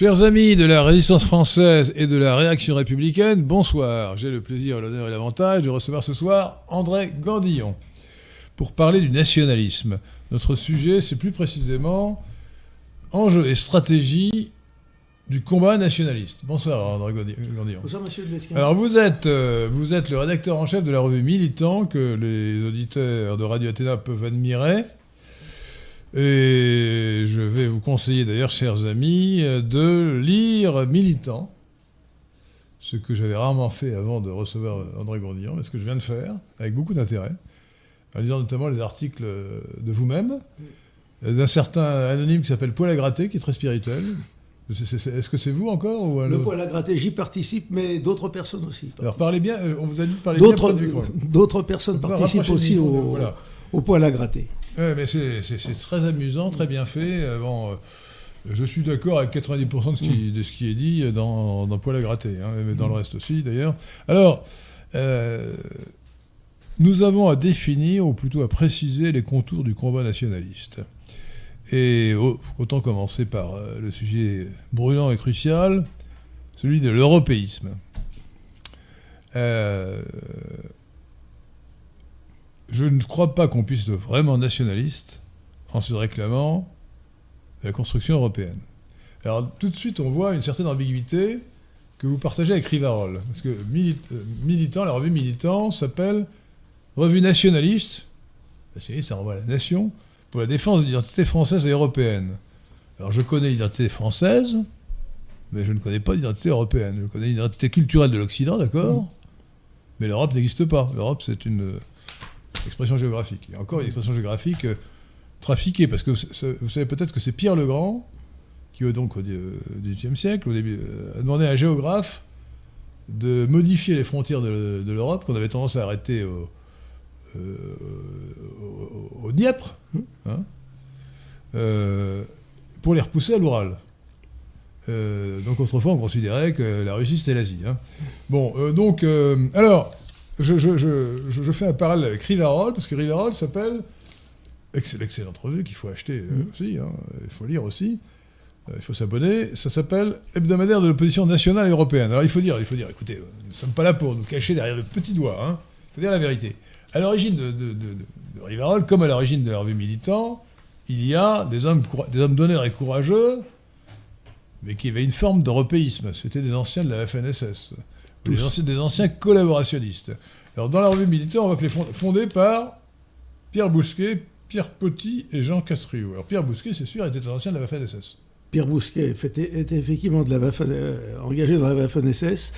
Chers amis de la résistance française et de la réaction républicaine, bonsoir. J'ai le plaisir, l'honneur et l'avantage de recevoir ce soir André Gandillon pour parler du nationalisme. Notre sujet, c'est plus précisément enjeux et stratégie du combat nationaliste. Bonsoir André Gandillon. Bonsoir Monsieur Lesquin. Alors vous êtes, euh, vous êtes le rédacteur en chef de la revue Militant que les auditeurs de Radio Athéna peuvent admirer. Et je vais vous conseiller d'ailleurs, chers amis, de lire Militant, ce que j'avais rarement fait avant de recevoir André Gourdillon, mais ce que je viens de faire, avec beaucoup d'intérêt, en lisant notamment les articles de vous-même, d'un certain anonyme qui s'appelle Paul à gratter, qui est très spirituel. Est-ce que c'est vous encore ou Le poil à gratter, j'y participe, mais d'autres personnes aussi. Alors parlez bien, on vous a dit de parler bien du micro. D'autres personnes participent aussi au, au poil à gratter. Ouais, mais c'est très amusant, très bien fait. Euh, bon, euh, je suis d'accord avec 90% de ce, qui, mm. de ce qui est dit dans, dans Poil à gratter, hein, mais dans le reste aussi d'ailleurs. Alors, euh, nous avons à définir, ou plutôt à préciser, les contours du combat nationaliste. Et oh, autant commencer par le sujet brûlant et crucial, celui de l'européisme. Euh, je ne crois pas qu'on puisse être vraiment nationaliste en se réclamant de la construction européenne. Alors tout de suite, on voit une certaine ambiguïté que vous partagez avec Rivarol. Parce que euh, la revue Militant s'appelle Revue nationaliste, ça renvoie à la nation, pour la défense de l'identité française et européenne. Alors je connais l'identité française, mais je ne connais pas l'identité européenne. Je connais l'identité culturelle de l'Occident, d'accord? Mais l'Europe n'existe pas. L'Europe, c'est une expression géographique. Il encore une expression géographique euh, trafiquée, parce que vous savez peut-être que c'est Pierre le Grand, qui, donc au XVIIIe siècle, au début, euh, a demandé à un géographe de modifier les frontières de, l'Europe, qu'on avait tendance à arrêter au, euh, hein, pour les repousser à l'Oural. donc autrefois, on considérait que la Russie, c'était l'Asie. Hein. Bon, donc, alors, je, fais un parallèle avec Rivarol, parce que Rivarol s'appelle, l'excellente revue qu'il faut acheter euh, mm. aussi, hein, il faut lire aussi, euh, il faut s'abonner, ça s'appelle Hebdomadaire de l'opposition nationale et européenne. Alors il faut dire, il faut dire, écoutez, euh, nous ne sommes pas là pour nous cacher derrière le petit doigt, hein, il faut dire la vérité. À l'origine de, de, Rivarol, comme à l'origine de la revue Militant, il y a des hommes, des hommes d'honneur et courageux, mais qui avaient une forme d'européisme. C'était des anciens de la FNSS. Des anciens, des anciens, collaborationnistes. Alors, dans la revue militaire, on voit que les fondés par Pierre Bousquet, Pierre Petit et Jean Castriot. Alors, Pierre Bousquet, c'est sûr, était un ancien de la Waffen-SS. Pierre Bousquet était effectivement de la euh, engagé dans la Waffen-SS.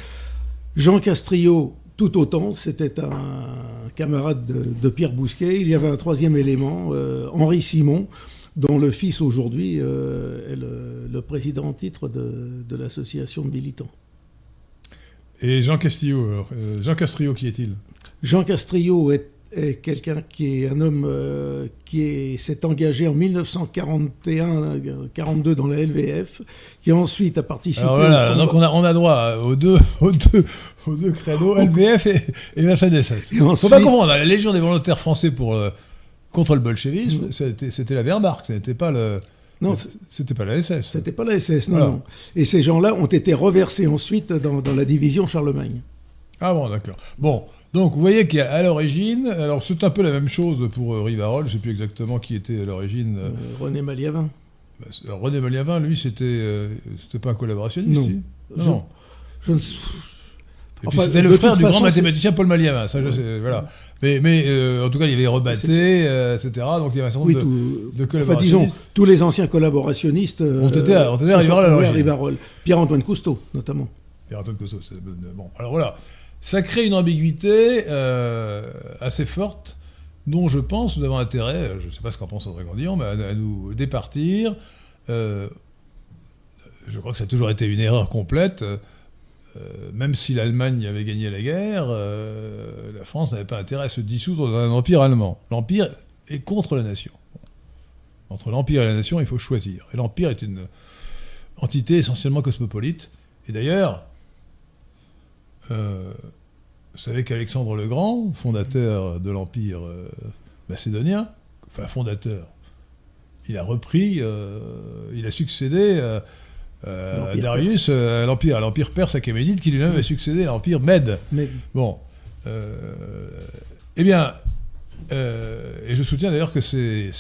Jean Castriot, tout autant, c'était un camarade de, Pierre Bousquet. Il y avait un troisième élément, euh, Henri Simon, dont le fils aujourd'hui euh, est le, président en titre de, de l'association de militants. Et Jean Castillo, euh, Jean Castrillo, qui est-il? Jean Castrillo est, quelqu'un qui est un homme euh, qui s'est engagé en 1941-42 dans la LVF, qui ensuite a participé. Alors voilà, donc on a, on a droit aux deux, aux deux, aux deux créneaux, LVF et, et la FNSS. Il Faut pas comprendre, la Légion des volontaires français pour, euh, contre le bolchevisme, mm. c'était la Wehrmacht, ce n'était pas le. Non, c'était pas la SS. C'était pas la SS, non, non. Et ces gens-là ont été reversés ensuite dans, la division Charlemagne. Ah bon, d'accord. Bon, donc vous voyez qu'à l'origine, alors c'est un peu la même chose pour euh, Rivarol, je ne sais plus exactement qui était à l'origine. Euh, euh, René Maliavin. Bah, René Maliavin, lui, c'était c'était pas un collaborationniste Non. non. Je, ne c'était le frère du grand mathématicien Paul Maliavin, ça je sais, voilà. Mais, mais euh, en tout cas, il y avait Rebatté, euh, etc. Donc il y avait un certain nombre de, collaborationnistes. Enfin, disons, tous les anciens collaborationnistes ont été, à, ont été à Rivarol Pierre-Antoine Cousteau, notamment. Pierre-Antoine Cousteau, c'est bon. Alors voilà, ça crée une ambiguïté euh, assez forte dont je pense nous avons intérêt, je ne sais pas ce qu'en pense André Gandillon, mais à, nous départir. je crois que ça a toujours été une erreur complète. Euh, même si l'Allemagne avait gagné la guerre, euh, la France n'avait pas intérêt à se dissoudre dans un empire allemand. L'empire est contre la nation. Entre l'empire et la nation, il faut choisir. Et l'empire est une entité essentiellement cosmopolite. Et d'ailleurs, euh, vous savez qu'Alexandre le Grand, fondateur de l'empire macédonien, enfin fondateur, il a repris, il a succédé euh, Darius à l'empire, l'empire perse achéménide qui lui-même a succédé à l'empire Mède. Bon, eh bien, et je soutiens d'ailleurs que c'est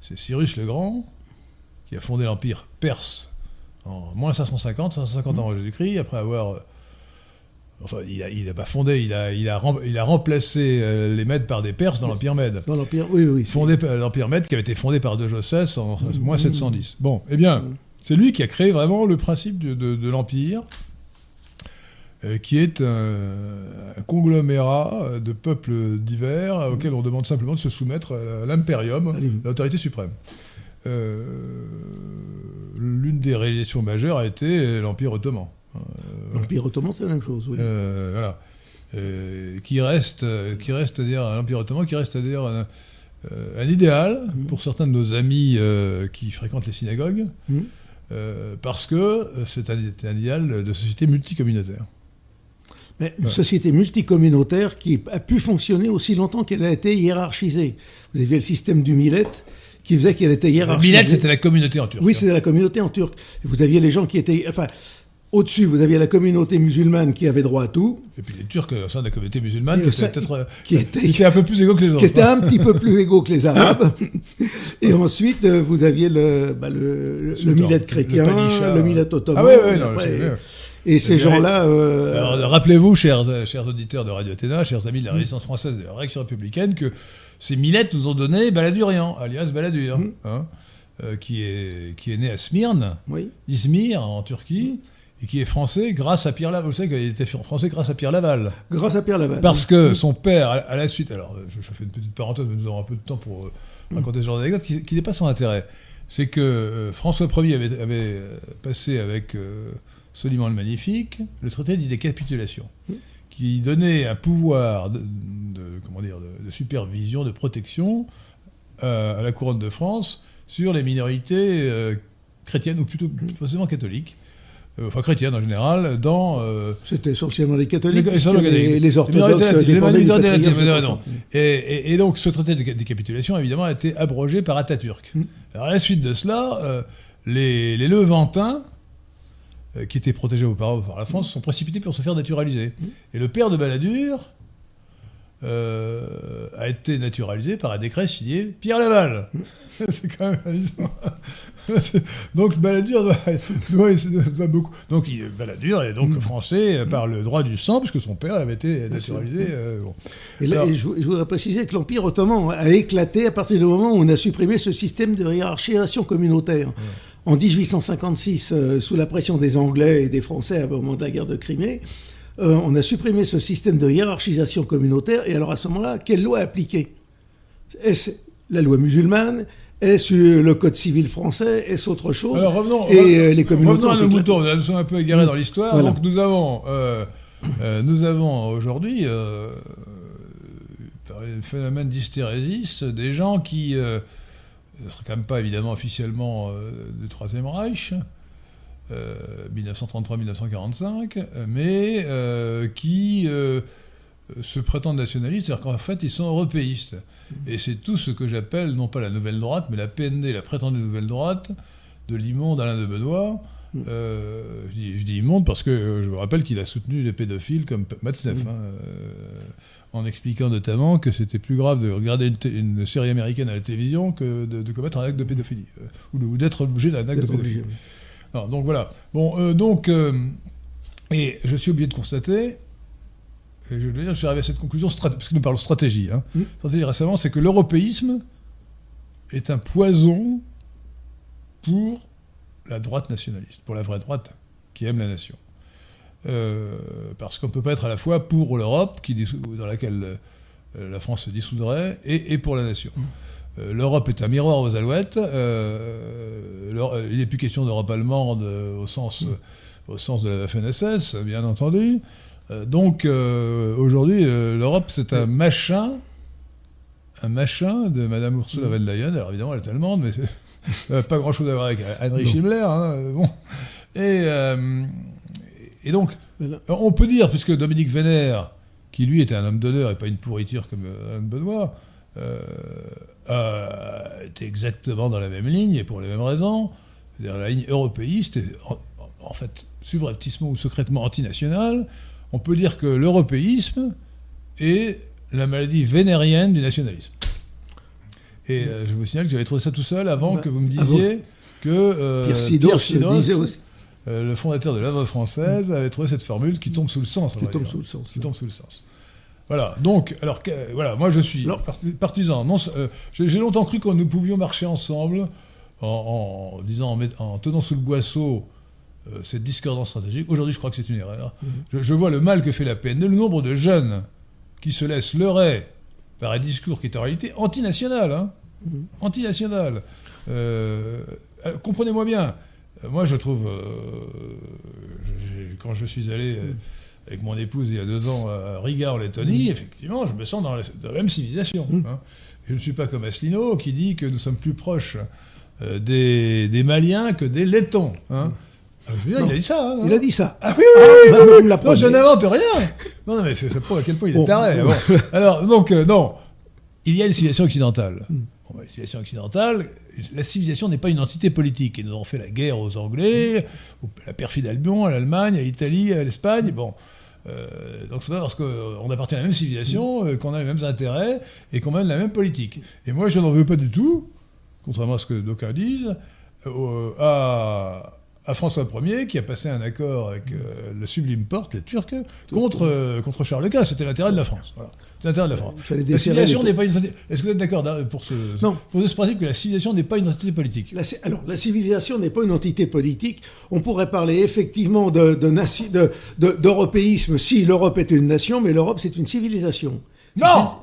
Cyrus le Grand qui a fondé l'empire perse en moins 550, 550 avant Jésus-Christ, après avoir Enfin, il n'a pas fondé, il a, il a, il a remplacé euh, les Mèdes par des Perses dans l'Empire Mède. Dans l'Empire, oui, oui. Fondé l'Empire Mède qui avait été fondé par De Jossès en moins 710. Bon, eh bien, c'est lui qui a créé vraiment le principe de, l'Empire, euh, qui est un, conglomérat de peuples divers auxquels on demande simplement de se soumettre à l'impérium, l'autorité suprême. Euh, l'une des réalisations majeures a été l'Empire ottoman. Euh, L'Empire ottoman, c'est la même chose, oui. Euh, voilà. Euh, qui reste, qui reste à dire l'Empire ottoman, qui reste à dire un, idéal mm. pour certains de nos amis qui fréquentent les synagogues, mm. parce que c'est un, idéal de société multicommunautaire. Mais une société multicommunautaire qui a pu fonctionner aussi longtemps qu'elle a été hiérarchisée. Vous aviez le système du millet qui faisait qu'elle était hiérarchisée. Le millet, c'était la communauté en turc. Oui, c'était la communauté en turc. Vous aviez les gens qui étaient. Enfin, au-dessus, vous aviez la communauté musulmane qui avait droit à tout. Et puis les Turcs au sein de la communauté musulmane qui, euh, qui, était, un peu plus égaux que les autres. Qui était un petit peu plus égaux que les Arabes. et ensuite, euh, vous aviez le, bah, le, le, millet chrétien, le, millet ottoman. Ah oui, oui, non, et ces gens-là. Euh... Rappelez-vous, chers, chers auditeurs de Radio Athéna, chers amis de la résistance française et de la réaction républicaine, que ces millettes nous ont donné Baladurian, alias Baladur, mmh. hein, euh, qui, est, qui est né à Smyrne, oui. Izmir, en Turquie et qui est français grâce à Pierre Laval. Vous savez qu'il était français grâce à Pierre Laval. Grâce à Pierre Laval. Parce que son père, à la suite, alors je, fais une petite parenthèse, mais nous avons un peu de temps pour euh, raconter ce genre d'anecdote, qui, n'est pas sans intérêt. C'est que euh, François Ier avait, avait euh, passé avec Soliman le Magnifique le traité d'idée capitulation, qui donnait un pouvoir de, comment dire, de, supervision, de protection à la couronne de France sur les minorités chrétiennes, ou plutôt précisément catholiques. Euh, enfin chrétienne en général, dans... Euh, C'était essentiellement les catholiques, les, les, orthodoxes et, et, et, donc ce traité de décapitulation, évidemment, a été abrogé par Atatürk. Mm. Alors, à la suite de cela, euh, les, les, Levantins, qui étaient protégés auparavant par la France, sont précipités pour se faire naturaliser. Mm. Et le père de Balladur a été naturalisé par un décret signé Pierre Laval. Mm. C'est quand même donc Balladur doit, beaucoup. Donc il, Balladur est donc mm. français par le droit du sang, puisque son père avait été naturalisé. Euh, et, là, je, voudrais préciser que l'Empire ottoman a éclaté à partir du moment où on a supprimé ce système de hiérarchisation communautaire. En 1856, euh, sous la pression des Anglais et des Français au moment de la guerre de Crimée, euh, on a supprimé ce système de hiérarchisation communautaire. Et alors à ce moment-là, quelle loi appliquer? Est-ce la loi musulmane? Est-ce le code civil français? Est-ce autre chose? Alors revenons, et euh, les communautés revenons à nos moutons. Nous sommes un peu égarés dans l'histoire. Donc nous avons, euh, euh, nous avons aujourd'hui, par un phénomène d'hystérésis, des gens qui ne seraient quand même pas évidemment officiellement du Troisième Reich. 1933-1945, mais qui se prétendent nationalistes, c'est-à-dire qu'en fait, ils sont européistes. Et c'est tout ce que j'appelle, non pas la nouvelle droite, mais la PND, la prétendue nouvelle droite, de l'immonde Alain de Benoît. Euh, je, dis, immonde parce que je me rappelle qu'il a soutenu les pédophiles comme Matzneff, hein, euh, en expliquant notamment que c'était plus grave de regarder une, série américaine à la télévision que de, commettre un acte de pédophilie, euh, ou, d'être obligé d'un acte de pédophilie. Donc voilà. Bon, donc, et je suis obligé de constater et je, je suis arrivé à cette conclusion, parce que nous parlons stratégie, hein. Mm. stratégie récemment, c'est que l'européisme est un poison pour la droite nationaliste, pour la vraie droite qui aime la nation. Euh, parce qu'on ne peut pas être à la fois pour l'Europe, dans laquelle euh, la France se dissoudrait, et, pour la nation. Mm. Euh, L'Europe est un miroir aux alouettes. il n'est plus question d'Europe allemande au sens, mm. au sens de la FNSS, bien entendu. Euh, donc euh, aujourd'hui, euh, l'Europe, c'est un machin, un machin de Madame Ursula von Leyen. Alors évidemment, elle est allemande, mais pas grand-chose à voir avec Heinrich Himmler. Hein, bon. Et, et donc, on peut dire, puisque Dominique Vénère, qui lui était un homme d'honneur et pas une pourriture comme Anne Benoît, était exactement dans la même ligne et pour les mêmes raisons, c'est-à-dire la ligne européiste, en, en fait, subrepticement ou secrètement antinationale, on peut dire que l'européisme est la maladie vénérienne du nationalisme. Et euh, je vous signale que j'avais trouvé ça tout seul avant Bah, que vous me avant. disiez que euh, Pierre Sidos, Pierre euh, le fondateur de l'œuvre française, avait trouvé cette formule qui tombe sous le sens. on qui va tombe dire. sous le sens. qui tombe sous le sens. Voilà, donc, alors, que- voilà, moi je suis partisan. Non, euh, J'ai longtemps cru que nous pouvions marcher ensemble en, en disant, en, tenant sous le boisseau euh, cette discordance stratégique. Aujourd'hui, je crois que c'est une erreur. Mhm. je, je vois le mal que fait la PNL, le nombre de jeunes qui se laissent leurrer par un discours qui est en réalité antinational. Hein, Mhm. Antinational. Euh, Comprenez-moi bien. Moi, je trouve, quand je suis allé euh, avec mon épouse il y a deux ans à Riga en Lettonie, effectivement, je me sens dans la, dans la même civilisation. Mm. hein. Je ne suis pas comme Asselineau qui dit que nous sommes plus proches euh, des, des Maliens que des Lettons. hein. Ah, je veux dire, Non. il a dit ça. hein. Il a dit ça. Ah oui, oui, oui, Ah, oui. Non, je n'invente rien. Non, non, mais ça prouve à quel point il est Bon. taré. Bon. Alors, donc, euh, non. Il y a une civilisation occidentale. Bon, bah, la civilisation occidentale, la civilisation n'est pas une entité politique. Et nous avons fait la guerre aux Anglais, la perfide Albion, à l'Allemagne, à l'Italie, à l'Espagne. Bon. Euh, donc c'est pas parce qu'on appartient à la même civilisation euh, qu'on a les mêmes intérêts et qu'on mène la même politique. Et moi, je n'en veux pas du tout, contrairement à ce que d'aucuns disent, euh, à, à François Ier qui a passé un accord avec le Sublime Porte, les Turcs, contre, contre Charles Quint. C'était l'intérêt de la France. Voilà. C'est l'intérêt de la France. La civilisation n'est pas une entité. Est-ce que vous êtes d'accord da- pour ce, Non. pour ce principe que la civilisation n'est pas une entité politique La, alors, la civilisation n'est pas une entité politique. On pourrait parler effectivement de, de de- de- d'européisme si l'Europe était une nation, mais l'Europe, c'est une civilisation. Non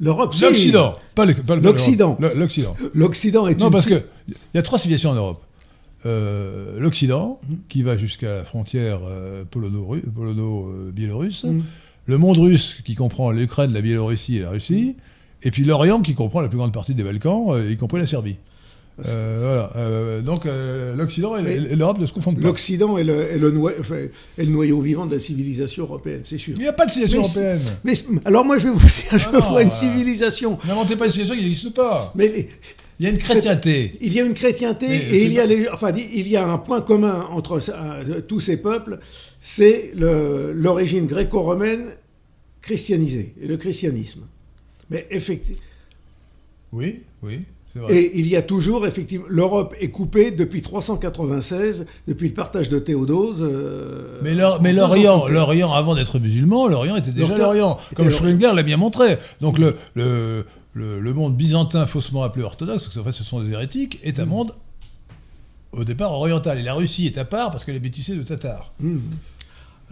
L'Europe, c'est- L'Occident Pas L'Occident. L'Occident. L'Occident est Non, une parce ci- que il y a trois civilisations en Europe. Euh, L'Occident, Mhm. qui va jusqu'à la frontière euh, polono-biélorusse. Mm. Le monde russe, qui comprend l'Ukraine, la Biélorussie et la Russie. Et puis l'Orient, qui comprend la plus grande partie des Balkans, euh, y compris la Serbie. Euh, voilà. Euh, donc euh, l'Occident et, l'Europe ne se confondent pas. L'Occident est le, est le noi- enfin, est le noyau vivant de la civilisation européenne, c'est sûr. Il n'y a pas de civilisation Mais européenne. Mais alors moi, je vais vous dire, je Ah non, vois une civilisation. N'inventez pas une civilisation qui n'existe pas. Mais les- Il y a une chrétienté. il y a une chrétienté Mais et il y, a les- enfin, il y a un point commun entre tous ces peuples, c'est l'origine gréco-romaine christianisée, et le christianisme. Mais effectivement, Oui, oui, c'est vrai. et il y a toujours, effectivement, l'Europe est coupée depuis 396, depuis le partage de Théodose. euh, Mais l'Orient, l'Orient, avant d'être musulman, l'Orient était déjà L'Orient comme. Schrödinger l'a bien montré. Donc le, le, le, le monde byzantin faussement appelé orthodoxe, parce qu'en fait ce sont des hérétiques, est un Mm. monde au départ oriental. Et la Russie est à part parce qu'elle est bêtissée de Tatars. Hum.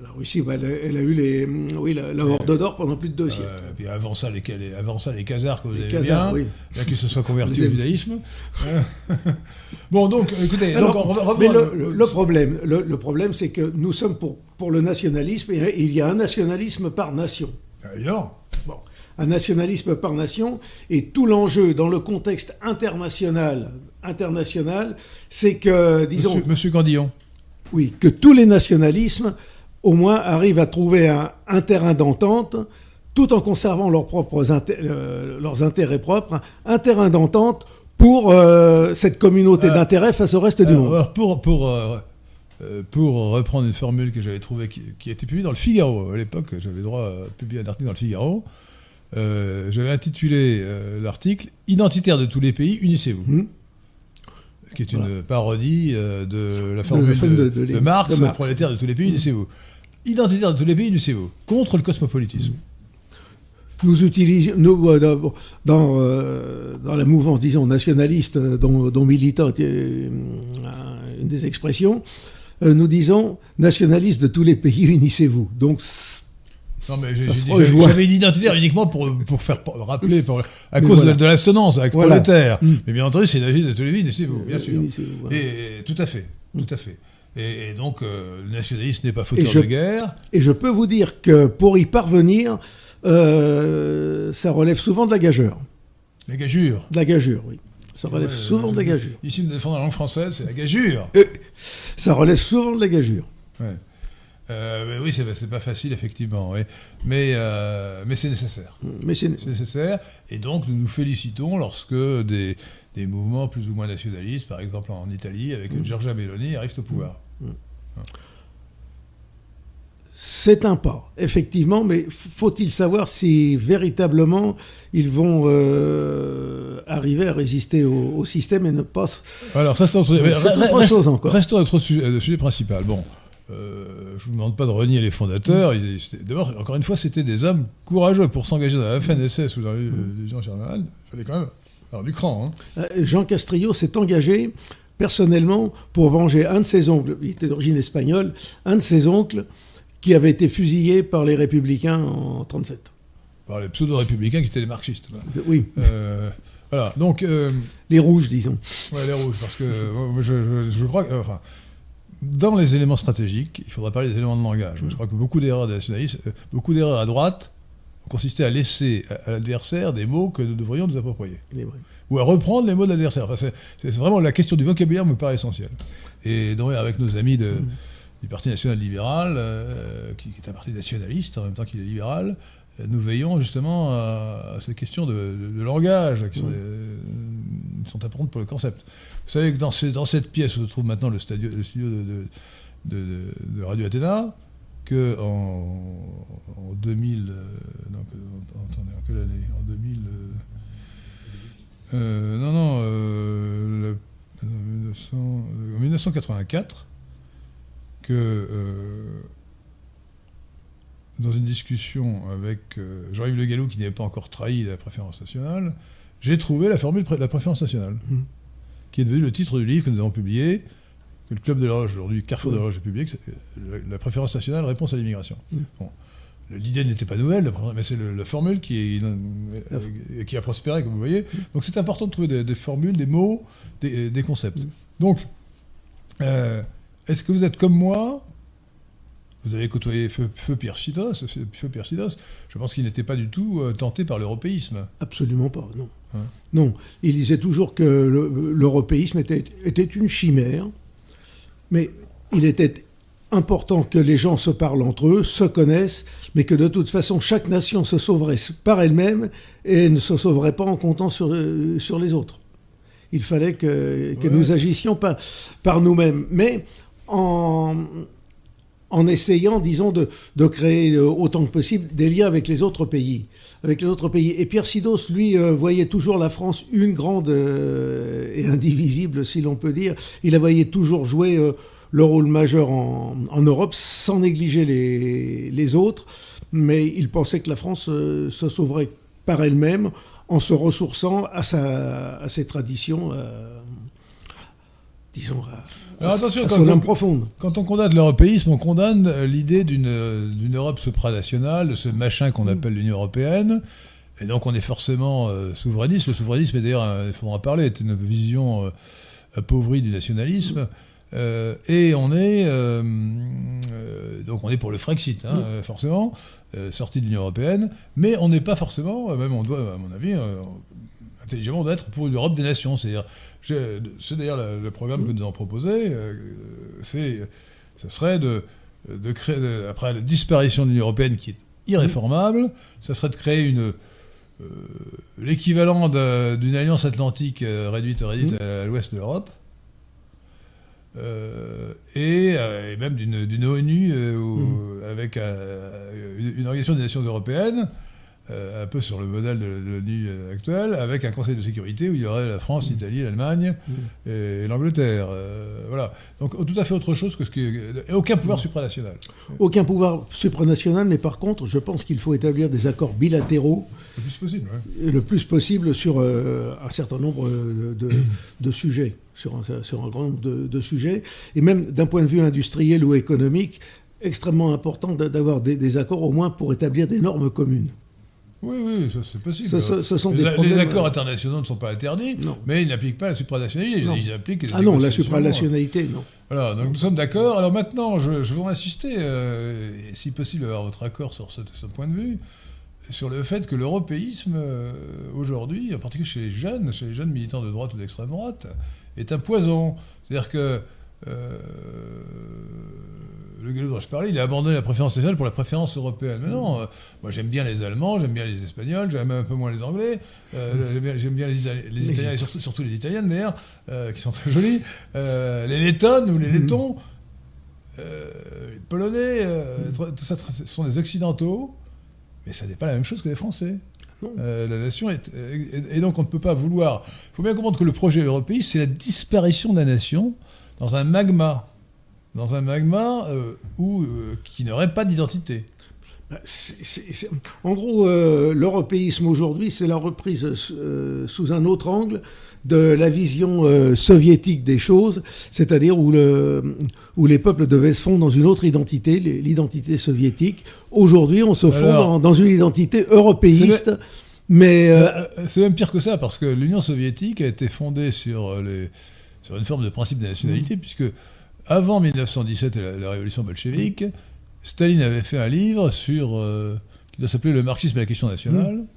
La Russie, bah, elle, a, elle a eu les, hum, oui, la, la Horde d'or pendant plus de deux siècles. Euh, puis avant ça, les, les- avant ça, les Khazars que vous Les avez Khazars, bien, oui. qu'ils se soient On convertis au judaïsme. Bon, donc, écoutez, Alors, donc, on mais le, le problème, le, le problème, c'est que nous sommes pour, pour le nationalisme et il y a un nationalisme par nation. Évidemment. Bon, un nationalisme par nation et tout l'enjeu dans le contexte international, international, c'est que, disons, Monsieur, Monsieur Gandillon. oui, que tous les nationalismes, au moins, arrivent à trouver un, un terrain d'entente, tout en conservant leurs propres euh, leurs intérêts propres, un terrain d'entente pour euh, cette communauté Euh, d'intérêts face au reste du monde. alors, pour, pour, pour reprendre une formule que j'avais trouvée qui, qui a été publiée dans le Figaro, à l'époque, j'avais droit à publier un article dans le Figaro. Euh, j'avais intitulé euh, l'article Identitaire de tous les pays, unissez-vous. Hmm. Ce qui est une parodie euh, de la formule de, formule de- de de Lénine, Marx, de Marx. prolétaire de tous les pays, unissez-vous. Identitaire de tous les pays, unissez-vous. Contre le cosmopolitisme. Nous utilisons, nous, euh, dans, dans, euh, dans la mouvance, disons, nationaliste euh, dont, dont militant une des expressions, nous disons nationalistes de tous les pays, unissez-vous. Donc, Non, mais j'avais une identitaire uniquement pour, pour faire pour rappeler, pour, à Mais cause voilà. de, de l'assonance avec Voilà. prolétaire. Mm. Mais bien entendu, c'est l'agir de tous les pays, unissez-vous, bien sûr. voilà. Et tout à fait, tout à fait. Et, et donc, euh, le nationalisme n'est pas fauteur je- de guerre. Et je peux vous dire que pour y parvenir, euh, ça relève souvent de la gageure. La gageure. De la gageure, oui. Ça relève Ouais, souvent de la gageure. Ici, nous défendons la langue française, c'est la gageure. Ça relève souvent de la gageure. Ouais. Euh, mais oui, c'est pas facile, effectivement. oui. Mais, euh, mais c'est nécessaire. Mais c'est nécessaire. Et donc, nous nous félicitons lorsque des, des mouvements plus ou moins nationalistes, par exemple en Italie, avec Mm. Giorgia Meloni, arrivent au pouvoir. C'est un pas, effectivement, mais faut-il savoir si véritablement ils vont euh, arriver à résister au, au système et ne pas... Alors, ça, c'est autre, reste- chose encore. Restons à notre sujet, le sujet principal. Bon, euh, je ne vous demande pas de renier les fondateurs. D'abord, encore une fois, c'était des hommes courageux pour s'engager dans la FNSS ou dans les divisions générales. Il fallait quand même avoir du cran. hein. Euh, Jean Castrillo s'est engagé personnellement pour venger un de ses oncles, il était d'origine espagnole, un de ses oncles qui avait été fusillé par les républicains en 37. Par les pseudo-républicains qui étaient les marxistes. voilà. Oui, Euh, voilà, donc, euh, les rouges, disons. ouais, les rouges, parce que euh, je, je- je crois que, euh, enfin, dans les éléments stratégiques, il faudra parler des éléments de langage. Je crois que beaucoup d'erreurs des nationalistes, euh, beaucoup d'erreurs à droite ont consisté à laisser à, l'adversaire des mots que nous devrions nous approprier. Les vrais. Ou à reprendre les mots de l'adversaire. Enfin, c'est- vraiment la question du vocabulaire me paraît essentielle. Et donc, avec nos amis de- du Parti national libéral, euh, qui, qui est un parti nationaliste en même temps qu'il est libéral, euh, nous veillons justement à, à ces questions de, de- de langage qui sont, euh, sont importantes pour le concept. Vous savez que dans, ce- dans cette pièce où se trouve maintenant le, stadio- le studio de, Radio Athéna, que en, en 2000, euh, donc, en, quelle année? En 2000. euh, euh, non, non, euh, le- euh, 1900, euh, en 1984, que dans une discussion avec Jean-Yves Le Gallou, qui n'avait pas encore trahi la préférence nationale, j'ai trouvé la formule de la préférence nationale, Mhm. qui est devenue le titre du livre que nous avons publié, que le Club de l'Horloge, aujourd'hui Carrefour de l'Horloge, a publié, que c'est, euh, la, préférence nationale, réponse à l'immigration. Bon. L'idée n'était pas nouvelle, mais c'est la formule qui, est- euh, qui a prospéré, comme vous voyez. Donc c'est important de trouver des, des formules, des mots, des, des concepts. Donc, euh, est-ce que vous êtes comme moi? Vous avez côtoyé Feu, Feu Feu. Je pense qu'il n'était pas du tout euh, tenté par l'européisme. Absolument pas, non. Hein? Non, il disait toujours que le- l'européisme était, était une chimère, mais il était important que les gens se parlent entre eux, se connaissent, mais que de toute façon, chaque nation se sauverait par elle-même et ne se sauverait pas en comptant sur, euh, sur les autres. Il fallait que, que Ouais. nous agissions par, par nous-mêmes, mais en, en essayant, disons, de, de créer euh, autant que possible des liens avec les autres pays. Avec les autres pays. Et Pierre Sidos, lui, euh, voyait toujours la France une grande euh, et indivisible, si l'on peut dire. Il la voyait toujours jouer euh, le rôle majeur en, en Europe, sans négliger les, les autres. Mais il pensait que la France euh, se sauverait par elle-même en se ressourçant à, sa, à ses traditions, euh, disons, à, Alors attention, à quand son on- âme profonde. Quand on condamne l'européisme, on condamne euh, l'idée d'une Europe supranationale, de ce machin qu'on appelle l'Union européenne. Et donc on est forcément euh, souverainiste. Le souverainisme, d'ailleurs, il faudra en parler, est une vision appauvrie du nationalisme. Et on est euh, euh, donc on est pour le Frexit, hein, euh, forcément, euh, sorti de l'Union européenne, mais on n'est pas forcément, euh, même on doit, à mon avis, euh, intelligemment, on doit être pour une Europe des nations. C'est-à-dire, c'est d'ailleurs le, le programme que nous avons proposé, euh, c'est, ce serait de, de créer, de- après la disparition de l'Union européenne qui est irréformable, ça serait de créer une euh, l'équivalent d'une alliance atlantique euh, réduite, réduite à, à l'ouest de l'Europe. Euh, et, euh, et même d'une ONU euh, où- avec une, une organisation des nations européennes, un peu sur le modèle de, de l'ONU actuelle, avec un Conseil de sécurité où il y aurait la France, l'Italie, l'Allemagne et, et l'Angleterre. Voilà. Donc tout à fait autre chose que ce que. Et aucun pouvoir supranational. Aucun pouvoir supranational, mais par contre, je pense qu'il faut établir des accords bilatéraux Le plus possible. ouais. le plus possible sur un certain nombre de, de- de sujets, sur un, sur un grand nombre de, de sujets, et même d'un point de vue industriel ou économique, extrêmement important d'a- d'avoir des, des accords au moins pour établir des normes communes. Oui, oui, ça c'est possible. Ce- sont les, des a- les problèmes, accords euh, internationaux ne sont pas interdits, Non. mais ils n'appliquent pas la supranationalité. Ils, Non. ils appliquent les Ah non, la supranationalité, non. Voilà, donc nous sommes d'accord. Alors maintenant, je, je veux insister, euh, si possible, avoir votre accord sur ce, ce point de vue, sur le fait que l'européisme, euh, aujourd'hui, en particulier chez les jeunes, chez les jeunes militants de droite ou d'extrême droite, est un poison. C'est-à-dire que euh, le galop dont je parlais, il a abandonné la préférence nationale pour la préférence européenne. Mais non, euh, moi j'aime bien les Allemands, j'aime bien les Espagnols, j'aime un peu moins les Anglais, euh, j'aime bien, les, Itali- les Mais Italiens, et surtout, surtout les Italiennes d'ailleurs, qui sont très jolis, euh, les Lettonnes ou les Mhm. Lettons, les Polonais, euh, tout ça, ce sont des Occidentaux, mais ça n'est pas la même chose que les Français. Euh, la nation est, et, et donc on ne peut pas vouloir. Il faut bien comprendre que le projet européiste, c'est la disparition de la nation dans un magma, dans un magma euh, où, euh, qui n'aurait pas d'identité. Bah, c'est- c'est- c'est- En gros, l'européisme aujourd'hui, c'est la reprise sous un autre angle de la vision euh, soviétique des choses, c'est-à-dire où, le, où les peuples devaient se fondre dans une autre identité, l'identité soviétique. Aujourd'hui, on se fond Alors, dans, dans une identité européiste, mais euh, Euh, c'est même pire que ça, parce que l'Union soviétique a été fondée sur, les, sur une forme de principe de nationalité, puisque avant 1917 et la, la révolution bolchevique, Staline avait fait un livre sur, euh, qui doit s'appeler Le marxisme et la question nationale. Et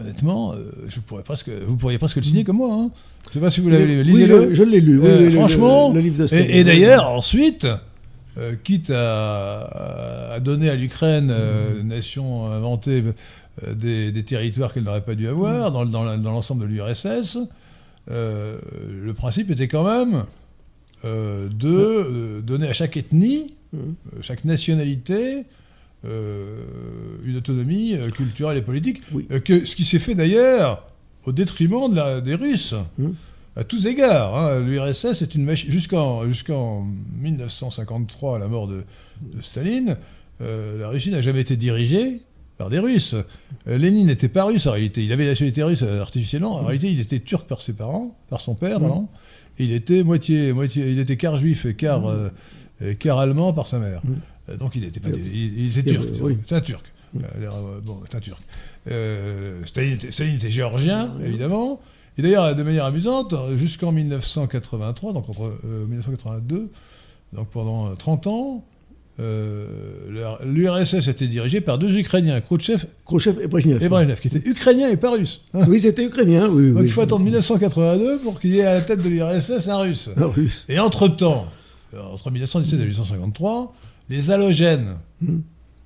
honnêtement, euh, je pourrais presque, vous pourriez presque le signer comme moi. Hein. Je ne sais pas si vous l'avez lu. Lisez-le. je, je l'ai lu. oui, Euh, oui, franchement, le, le livre de. Et, et d'ailleurs, ensuite, euh, quitte à, à donner à l'Ukraine, euh, nation inventée, euh, des, des territoires qu'elle n'aurait pas dû avoir dans, dans l'ensemble de l'URSS, le principe était quand même de donner à chaque ethnie, chaque nationalité, une autonomie euh, culturelle et politique, Oui. euh, que, ce qui s'est fait d'ailleurs au détriment de la- des Russes Mhm. à tous égards. hein. L'URSS est une machine. Jusqu'en jusqu'en 1953, à la mort de, de Staline, euh, la Russie n'a jamais été dirigée par des Russes. Euh, Lénine n'était pas russe en réalité. Il avait la nationalité russe euh, artificiellement. En réalité, il était turc par ses parents, par son père, Mhm. pardon. Et il était moitié, moitié, il était quart juif et quart, euh, et quart allemand par sa mère. Euh, donc il était pas, des- il, il était et- turc. oui. C'est un turc. Euh, euh, bon, c'est un turc. Euh, Staline, était- Staline était géorgien, évidemment. Et d'ailleurs, de manière amusante, jusqu'en 1983, donc entre euh, 1982, donc pendant euh, 30 ans, euh, l'URSS était dirigée par deux Ukrainiens, Khrouchtchev Khrouchtchev et Brezhnev. et Brezhnev, qui étaient ukrainiens et pas russes. hein. Oui, c'était ukrainien. Oui, Donc oui. il faut attendre 1982 pour qu'il y ait à la tête de l'URSS un russe. Un russe. Et entre-temps, euh, entre 1917 et 1953, les halogènes, Mhm.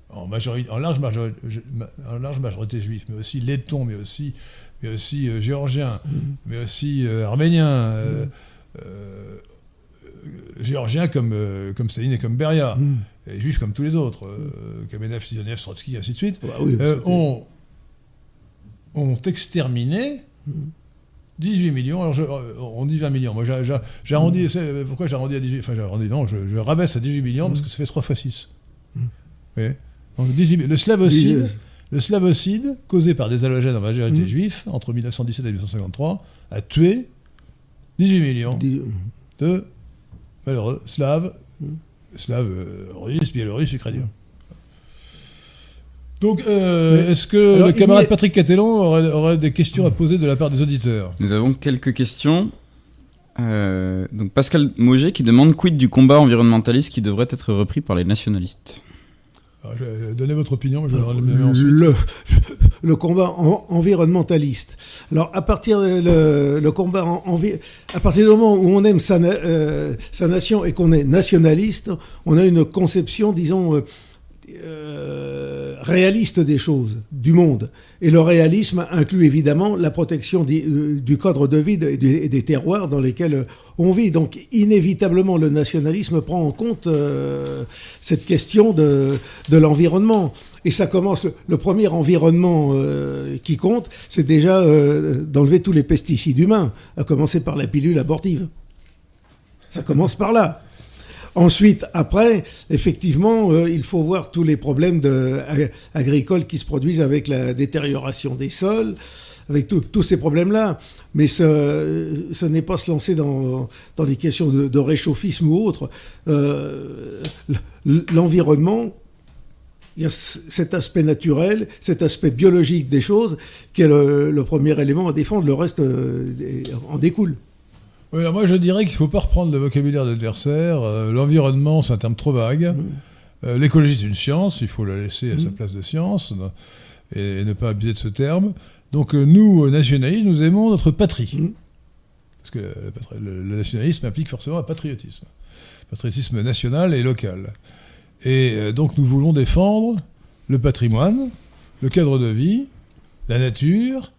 en, majorité, en, large majorité, en large majorité juifs, mais aussi lettons, mais aussi, mais aussi euh, géorgiens, mais aussi euh, arméniens, géorgiens comme, euh, comme Staline et comme Beria, Mhm. et juifs comme tous les autres, euh, Kamenev, Sidoniev, Trotsky, ainsi de suite, Bah oui, euh, ont, ont exterminé 18 millions. Alors, je- euh, on dit 20 millions. Moi, j'arrondis. c'est- Pourquoi j'arrondis à 18 Enfin, j'arrondis, non, je, je rabaisse à 18 millions parce que ça fait 3 fois 6. Oui. Donc, 18 mi- le slavocide, Oui, le slavocide, causé par des halogènes en majorité Mhm. juifs, entre 1917 et 1953, a tué 18 millions de malheureux slaves, slaves euh, russes, biélorusses, ukrainiens. Donc, euh, est-ce que Alors, le camarade Patrick Catelon aurait, aurait des questions à poser de la part des auditeurs? Nous avons quelques questions. Euh, donc Pascal Moget qui demande quid du combat environnementaliste qui devrait être repris par les nationalistes? Vais donner votre opinion, mais je vais le le, le combat en- environnementaliste. Alors, à partir le, le combat en- envi- à partir du moment où on aime sa, euh, sa nation et qu'on est nationaliste, on a une conception, disons, euh, réaliste des choses, du monde. Et le réalisme inclut évidemment la protection di- euh, du cadre de vie et des, terroirs dans lesquels on vit. Donc, inévitablement, le nationalisme prend en compte euh, cette question de, de l'environnement. Et ça commence, le, premier environnement qui compte, c'est déjà d'enlever tous les pesticides humains, à commencer par la pilule abortive. Ça commence par là. Ensuite, après, effectivement, euh, il faut voir tous les problèmes ag- agricoles qui se produisent avec la détérioration des sols, avec tous ces problèmes-là. Mais ce, ce n'est pas se lancer dans, des questions de, de réchauffisme ou autre. Euh, L'environnement, il y a cet aspect naturel, cet aspect biologique des choses, qui est le, premier élément à défendre. Le reste euh, en découle. Oui, alors moi je dirais qu'il ne faut pas reprendre le vocabulaire d'adversaire. Euh, L'environnement, c'est un terme trop vague. Euh, L'écologie, c'est une science, il faut la laisser à sa place de science et, ne pas abuser de ce terme. Donc euh, nous, euh, nationalistes, nous aimons notre patrie. Parce que le, nationalisme implique forcément un patriotisme. patriotisme national et local. Et euh, donc nous voulons défendre le patrimoine, le cadre de vie, la nature,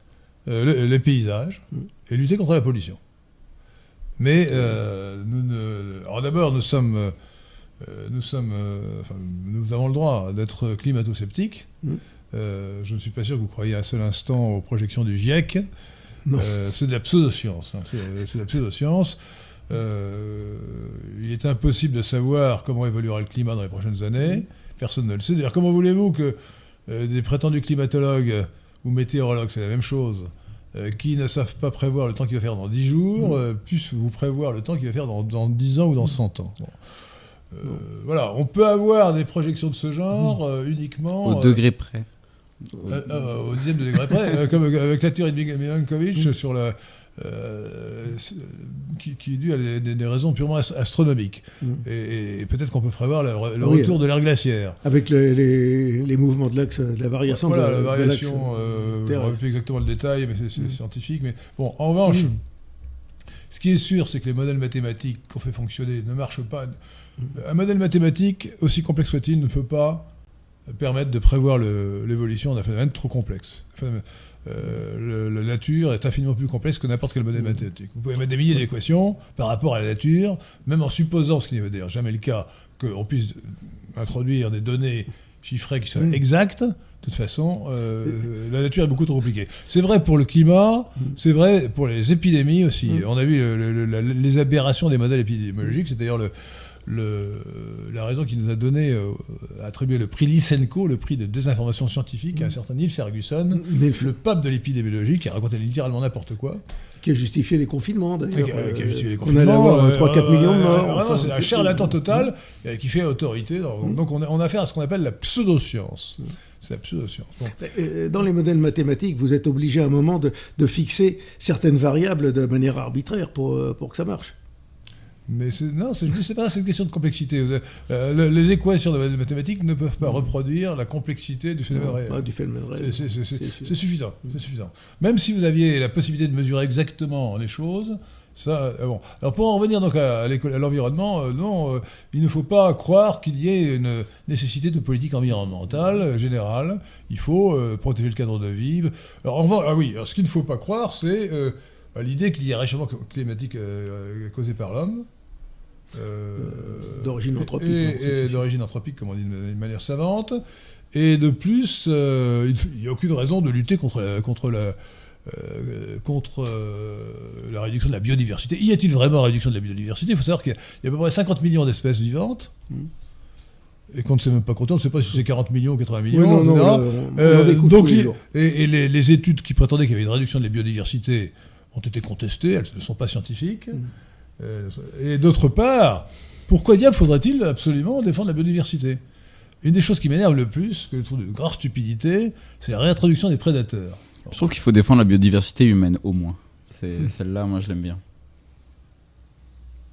euh, le- les paysages, et lutter contre la pollution. Mais euh, nous ne- alors d'abord, nous sommes, euh, nous sommes, euh, enfin, nous avons le droit d'être climato-sceptiques. Mm. Je ne suis pas sûr que vous croyez un seul instant aux projections du GIEC. C'est de la pseudoscience. hein. C'est, de la pseudoscience. Euh, il est impossible de savoir comment évoluera le climat dans les prochaines années. Personne ne le sait. D'ailleurs, comment voulez-vous que des prétendus climatologues ou météorologues, c'est la même chose, euh, qui ne savent pas prévoir le temps qu'il va faire dans 10 jours, euh, puissent vous prévoir le temps qu'il va faire dans, dans 10 ans ou dans 100 ans. Bon. Euh, voilà, on peut avoir des projections de ce genre euh, uniquement Au euh, degré près. euh, euh, au dixième de degré près, euh, comme avec la théorie de Mil- Milankovitch sur la, euh, qui, qui est due à des, raisons purement ast- astronomiques. Mm. Et, et peut-être qu'on peut prévoir le, le Oui, retour de l'ère glaciaire. Avec le- les, les mouvements de l'axe, de la variation Voilà, de, la de variation, l'axe euh, je plus exactement le détail, mais c'est Mm. scientifique. Mais bon, en revanche, Mm. ce qui est sûr, c'est que les modèles mathématiques qu'on fait fonctionner ne marchent pas. Un modèle mathématique, aussi complexe soit-il, ne peut pas permettre de prévoir l'évolution d'un phénomène trop complexe. Enfin, euh, le- la nature est infiniment plus complexe que n'importe quel modèle Mm. mathématique. Vous pouvez mettre des milliers d'équations par rapport à la nature, même en supposant, ce qui n'est d'ailleurs jamais le cas, qu'on puisse introduire des données chiffrées qui soient Mm. exactes. De toute façon, euh, la nature est beaucoup trop compliquée. C'est vrai pour le climat, c'est vrai pour les épidémies aussi. Mm. On a vu le- le- la- les aberrations des modèles épidémiologiques. C'est d'ailleurs le, le- la raison qui nous a donné, euh, attribué le prix Lysenko, le prix de désinformation scientifique, à un certain Neil Ferguson, Mais le pape de l'épidémiologie, qui a raconté littéralement n'importe quoi. qui a justifié les confinements, d'ailleurs. Qui a- qui a justifié les On allait avoir confinements, 3-4 euh, millions de morts. euh, enfin, c'est un charlatan total euh, qui fait autorité. Donc, donc on, a, on a affaire à ce qu'on appelle la pseudoscience. C'est la pseudoscience. Bon. Euh, Dans les modèles mathématiques, vous êtes obligé à un moment de, de fixer certaines variables de manière arbitraire pour, euh, pour que ça marche. Mais non, c'est- pas c'est une question de complexité. Euh, le- les équations de mathématiques ne peuvent pas reprendre la complexité du phénomène réel. Ah, du phénomène réel. C'est- c'est- c'est- c'est- suffisant, c'est suffisant. Même si vous aviez la possibilité de mesurer exactement les choses, ça, euh, bon. Alors pour en revenir donc à, l'environnement, euh, non, euh, il ne faut pas croire qu'il y ait une nécessité de politique environnementale générale. Il faut protéger le cadre de vie. Alors, en revanche- ah oui, alors, ce qu'il ne faut pas croire, c'est l'idée qu'il y a un réchauffement climatique causé par l'homme. Euh, D'origine anthropique, et- d'origine anthropique, comme on dit d'une manière savante. Et de plus, euh, il n'y a aucune raison de lutter contre la, contre la, euh, contre euh, la réduction de la biodiversité. Y a-t-il vraiment réduction de la biodiversité? Il faut savoir qu'il y a- il y a à peu près 50 millions d'espèces vivantes. Et qu'on ne sait même pas compter, on ne sait pas si c'est 40 millions ou 80 millions. Oui, non, non, on- donc, les et, et les, les études qui prétendaient qu'il y avait une réduction de la biodiversité ont été contestées, elles ne sont pas scientifiques. Mm. Euh, et d'autre part, pourquoi diable faudrait-il absolument défendre la biodiversité? Une des choses qui m'énerve le plus, que je trouve de grave stupidité, c'est la réintroduction des prédateurs. Je trouve qu'il faut défendre la biodiversité humaine, au moins. C'est Hmm. Celle-là, moi, je l'aime bien.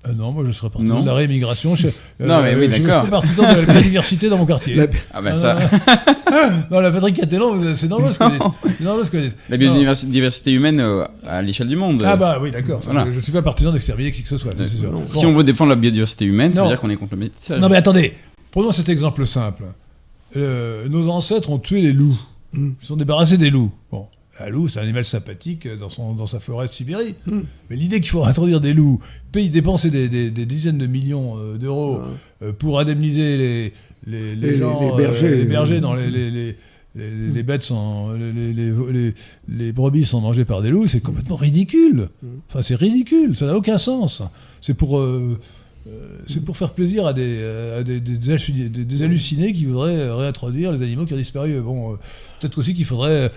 Euh, non, moi je serais partisan Non. de la réémigration. Je, Non, mais oui, je suis d'accord. partisan de la biodiversité dans mon quartier. La- Ah bah Ah, ça, non, la Patrick Catellan, c'est dangereux ce que vous dites. C'est dangereux ce que la Non. biodiversité humaine euh, à l'échelle du monde. Ah bah oui, d'accord. Voilà. Je ne suis pas partisan d'exterminer qui que ce soit. ça, c'est sûr. Non. Si on veut défendre la biodiversité humaine, ça Non. veut dire qu'on est contre le métissage. Non mais attendez, prenons cet exemple simple. Euh, nos ancêtres ont tué les loups. Mm. Ils se sont débarrassés des loups. Bon, un loup, c'est un animal sympathique dans, son, dans sa forêt de Sibérie. Mm. Mais l'idée qu'il faut introduire des loups, payer, dépenser des, des- des dizaines de millions euh, d'euros euh, pour indemniser les, les, les Les- gens, les euh, bergers. les bergers dans les, les, les- les- les bêtes sont, les, les, les, les- les brebis sont mangées par des loups, c'est complètement ridicule. Enfin, c'est ridicule, ça n'a aucun sens. C'est pour, euh, euh, c'est pour faire plaisir à des, euh, à des, des hallucinés, des- des hallucinés qui voudraient euh, réintroduire les animaux qui ont disparu. Bon, euh, peut-être aussi qu'il faudrait, euh,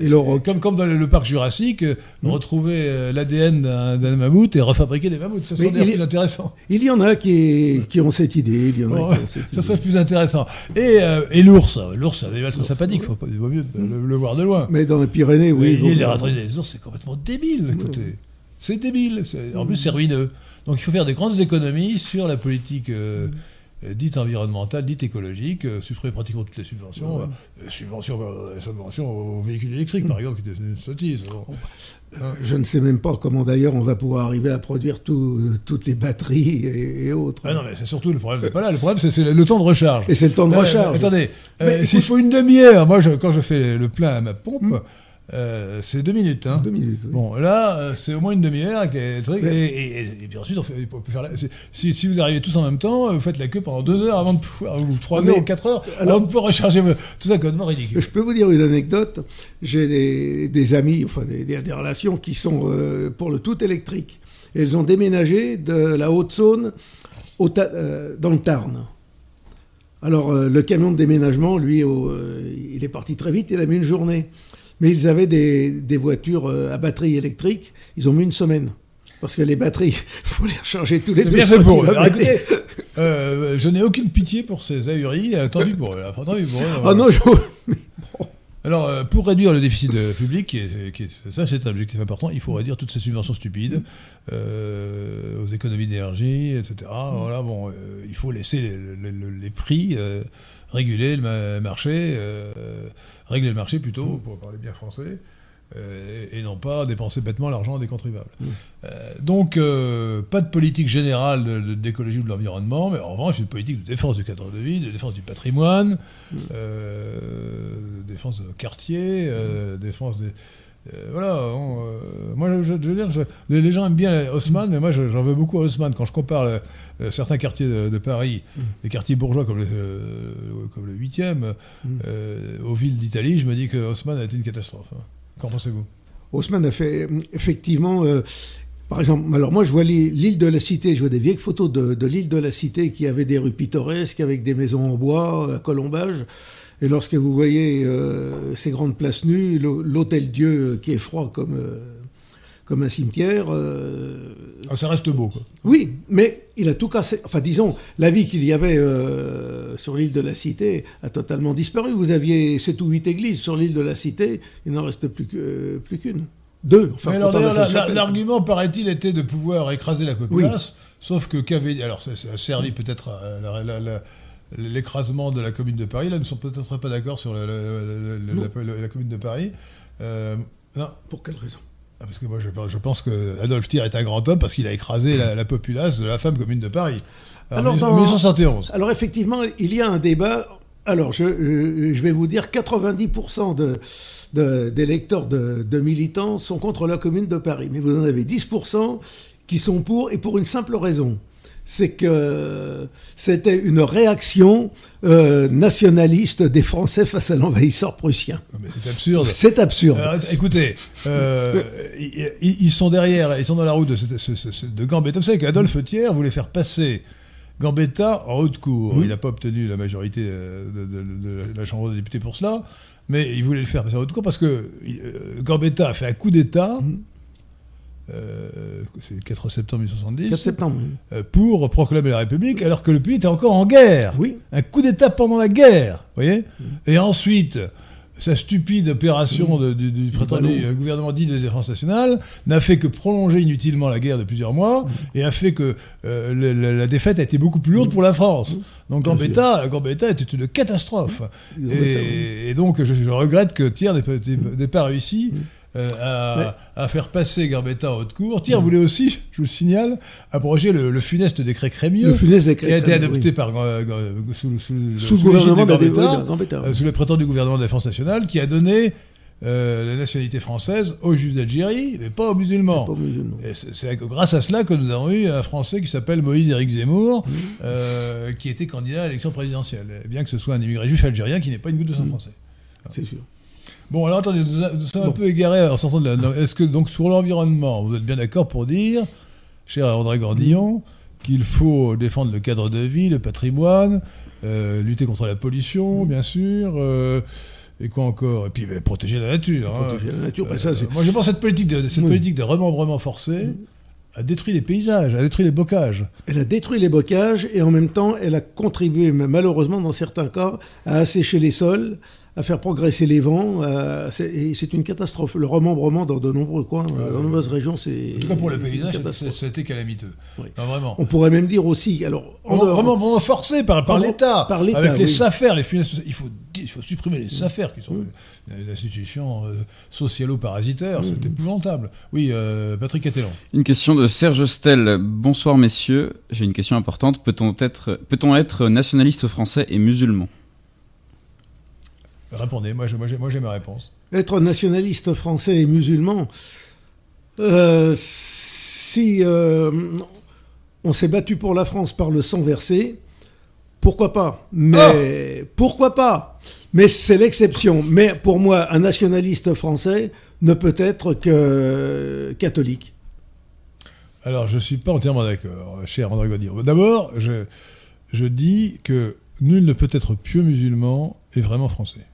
Et leur- comme, comme dans le, parc jurassique, euh, Mm. retrouver euh, l'ADN d'un mammouth et refabriquer des mammouths. Ça serait il plus intéressant. Il y en a qui, qui ont cette idée. Il y en a qui ont cette Ça idée. serait plus intéressant. Et, euh, et l'ours, l'ours, un animal très sympathique. Faut pas, il vaut mieux le, le voir de loin. Mais dans les Pyrénées, oui. L'idée de réintroduire des ours, c'est complètement débile. Écoutez, c'est débile. En plus, c'est ruineux. Donc, il faut faire des grandes économies sur la politique euh, euh, dite environnementale, dite écologique, euh, supprimer pratiquement toutes les subventions, Ouais. euh, subventions, euh, subventions aux véhicules électriques, par exemple, qui est une sottise. Bon. Euh, Je ne sais même pas comment d'ailleurs on va pouvoir arriver à produire tout- toutes les batteries et, et autres. Ah non, mais c'est surtout le problème. pas là. Le problème, c'est le, le temps de recharge. Et c'est le temps de Euh, recharge. attendez, euh, s'il faut une demi-heure, moi, je- quand je fais le plein à ma pompe, Hmm. Euh, c'est deux minutes. Hein. Deux minutes. oui. Bon, là, euh, c'est au moins une demi-heure avec les trucs. Mais- Et, et- et- et puis ensuite, on, fait, on peut faire la- c'est- si, si vous arrivez tous en même temps, euh, vous faites la queue pendant deux heures avant de pouvoir, ou trois heures ou quatre heures, alors- avant de pouvoir recharger. Tout ça, complètement ridicule. Je peux vous dire une anecdote. J'ai des, des amis, enfin des, relations qui sont euh, pour le tout électrique. Elles ont déménagé de la Haute-Saône dans le Tarn. Alors le camion de déménagement, lui, au- il est parti très vite, il a mis une journée. Mais ils avaient des, des voitures euh, à batterie électrique, ils ont mis une semaine. Parce que les batteries, il faut les recharger tous les C'est deux bien fait pour eux. Écoutez, euh, je n'ai aucune pitié pour ces ahuris. euh, Tant pis pour eux. tant pis pour eux. Ah non, je- Alors, euh, pour réduire le déficit public, qui est- qui est- ça c'est un objectif important, il faut réduire toutes ces subventions stupides aux économies d'énergie, etc. Voilà, bon, il faut laisser les, les- les- les prix réguler le ma- marché, euh, régler le marché plutôt, pour parler bien français. euh, et non pas dépenser bêtement l'argent des contribuables. Euh, donc, pas de politique générale d'écologie ou de l'environnement, mais en revanche, une politique de défense du cadre de vie, de défense du patrimoine, euh, défense de nos quartiers, euh, défense des. Euh, voilà, on, euh, moi je, veux dire, je- les, les gens aiment bien Haussmann, mais moi je- j'en veux beaucoup à Haussmann. Quand je compare euh, certains quartiers de, de Paris, des quartiers bourgeois comme le, euh, comme le 8e, euh, aux villes d'Italie, je me dis que Haussmann a été une catastrophe. hein. Qu'en pensez-vous? Haussmann a fait effectivement. par exemple, alors moi je vois l'île l'île de la Cité, je vois des vieilles photos de, de l'île de la Cité qui avait des rues pittoresques avec des maisons en bois, à colombage. Et lorsque vous voyez euh, ces grandes places nues, l'hô- l'hôtel Dieu qui est froid comme, euh, comme un cimetière, euh, Ah, Ça reste beau, quoi. oui, mais il a tout cassé. Enfin, disons, la vie qu'il y avait euh, sur l'île de la Cité a totalement disparu. Vous aviez sept ou huit églises sur l'île de la Cité, il n'en reste plus qu'une. Deux. Enfin, comptant la la- l'argument, paraît-il, était de pouvoir écraser la populace, sauf que qu'avait. Alors, ça, ça a servi peut-être à la- l'écrasement de la commune de Paris. Là, ils ne sont peut-être pas d'accord sur le- le- le- Non. la, la commune de Paris. Euh, non, Pour quelle raison? Ah, parce que moi, je, pense- je pense que Adolphe Thiers est un grand homme parce qu'il a écrasé la, la populace de la femme commune de Paris. Alors, en dans- 1871. Alors, effectivement, il y a un débat. Alors, je vais vous dire, 90% de, de- des lecteurs de, de militants sont contre la commune de Paris. Mais vous en avez 10% qui sont pour, et pour une simple raison. C'est que c'était une réaction euh, nationaliste des Français face à l'envahisseur prussien. C'est absurde. C'est absurde. Écoutez, euh, ils, sont derrière, ils sont dans la route de, Gambetta. Vous savez qu'Adolphe Thiers voulait faire passer Gambetta en haute cour. Mhm. Il n'a pas obtenu la majorité euh, de, la Chambre des députés pour cela, mais il voulait le faire passer en haute cour parce que Gambetta a fait un coup d'État. Mhm. Euh, c'est le 4 septembre 1870, 4 septembre. oui. euh, pour proclamer la République, alors que le pays était encore en guerre. Oui. Un coup d'État pendant la guerre, voyez Et ensuite, sa stupide opération de- du, du prétendu euh, gouvernement dit de défense nationale n'a fait que prolonger inutilement la guerre de plusieurs mois et a fait que euh, le- la défaite a été beaucoup plus lourde pour la France. Donc Gambetta, Gambetta était une catastrophe. Et, et donc je, je regrette que Thiers n'ait pas, n'ait pas réussi. Euh, à, à faire passer Gambetta en haute cour. Thiers voulait aussi, je vous le signale, abroger le, le funeste décret Crémieux Le funeste décret qui a été adopté oui. par euh, euh, sous, sous- Sous le gouvernement de de Gambetta, oui, de Gambetta, sous le prétendu gouvernement de la défense nationale, qui a donné euh, la nationalité française aux juifs d'Algérie, mais pas aux musulmans. C'est c'est grâce à cela que nous avons eu un Français qui s'appelle Moïse Éric Zemmour, Mmh. euh, qui était candidat à l'élection présidentielle, bien que ce soit un immigré juif algérien qui n'est pas une goutte de sang Mmh. français. C'est sûr. Bon, alors attendez, nous, sommes un peu égarés en sortant de la. Est-ce que donc sur l'environnement, vous êtes bien d'accord pour dire, cher André Gordillon, qu'il faut défendre le cadre de vie, le patrimoine, euh, lutter contre la pollution, bien sûr, euh, et quoi encore? Et puis ben, protéger la nature. hein. Protéger la nature, Euh, ça, c'est- moi, je pense que cette politique de, cette Oui. politique de remembrement forcé a détruit les paysages, a détruit les bocages. Elle a détruit les bocages et en même temps, elle a contribué, malheureusement dans certains cas, à assécher les sols, à faire progresser les vents. euh, c'est- et c'est une catastrophe. Le remembrement dans de nombreux coins, euh, dans de nombreuses régions, c'est. En tout cas, pour le paysage, catastrophe. ça a été calamiteux. Oui. Non, vraiment. On pourrait même dire aussi, alors, en Vraiment, dehors- vraiment, vraiment forcé par, par l'État. par l'État, Avec les oui. SAFER, les funèses- il faut, il faut supprimer les SAFER, qui sont des institutions euh, socialo-parasitaires. C'est épouvantable. Oui, euh, Patrick Catellon. Une question de Serge Stel. Bonsoir messieurs, j'ai une question importante. Peut-on être, peut-on être nationaliste français et musulman? Répondez, moi j'ai moi, moi, ma réponse. être nationaliste français et musulman, euh, si euh, on s'est battu pour la France par le sang versé, pourquoi pas? Mais pourquoi pas? Mais c'est l'exception. Mais pour moi, un nationaliste français ne peut être que catholique. Alors, je ne suis pas entièrement d'accord, cher André Gaudier. D'abord, je, je dis que nul ne peut être pieux musulman et vraiment français.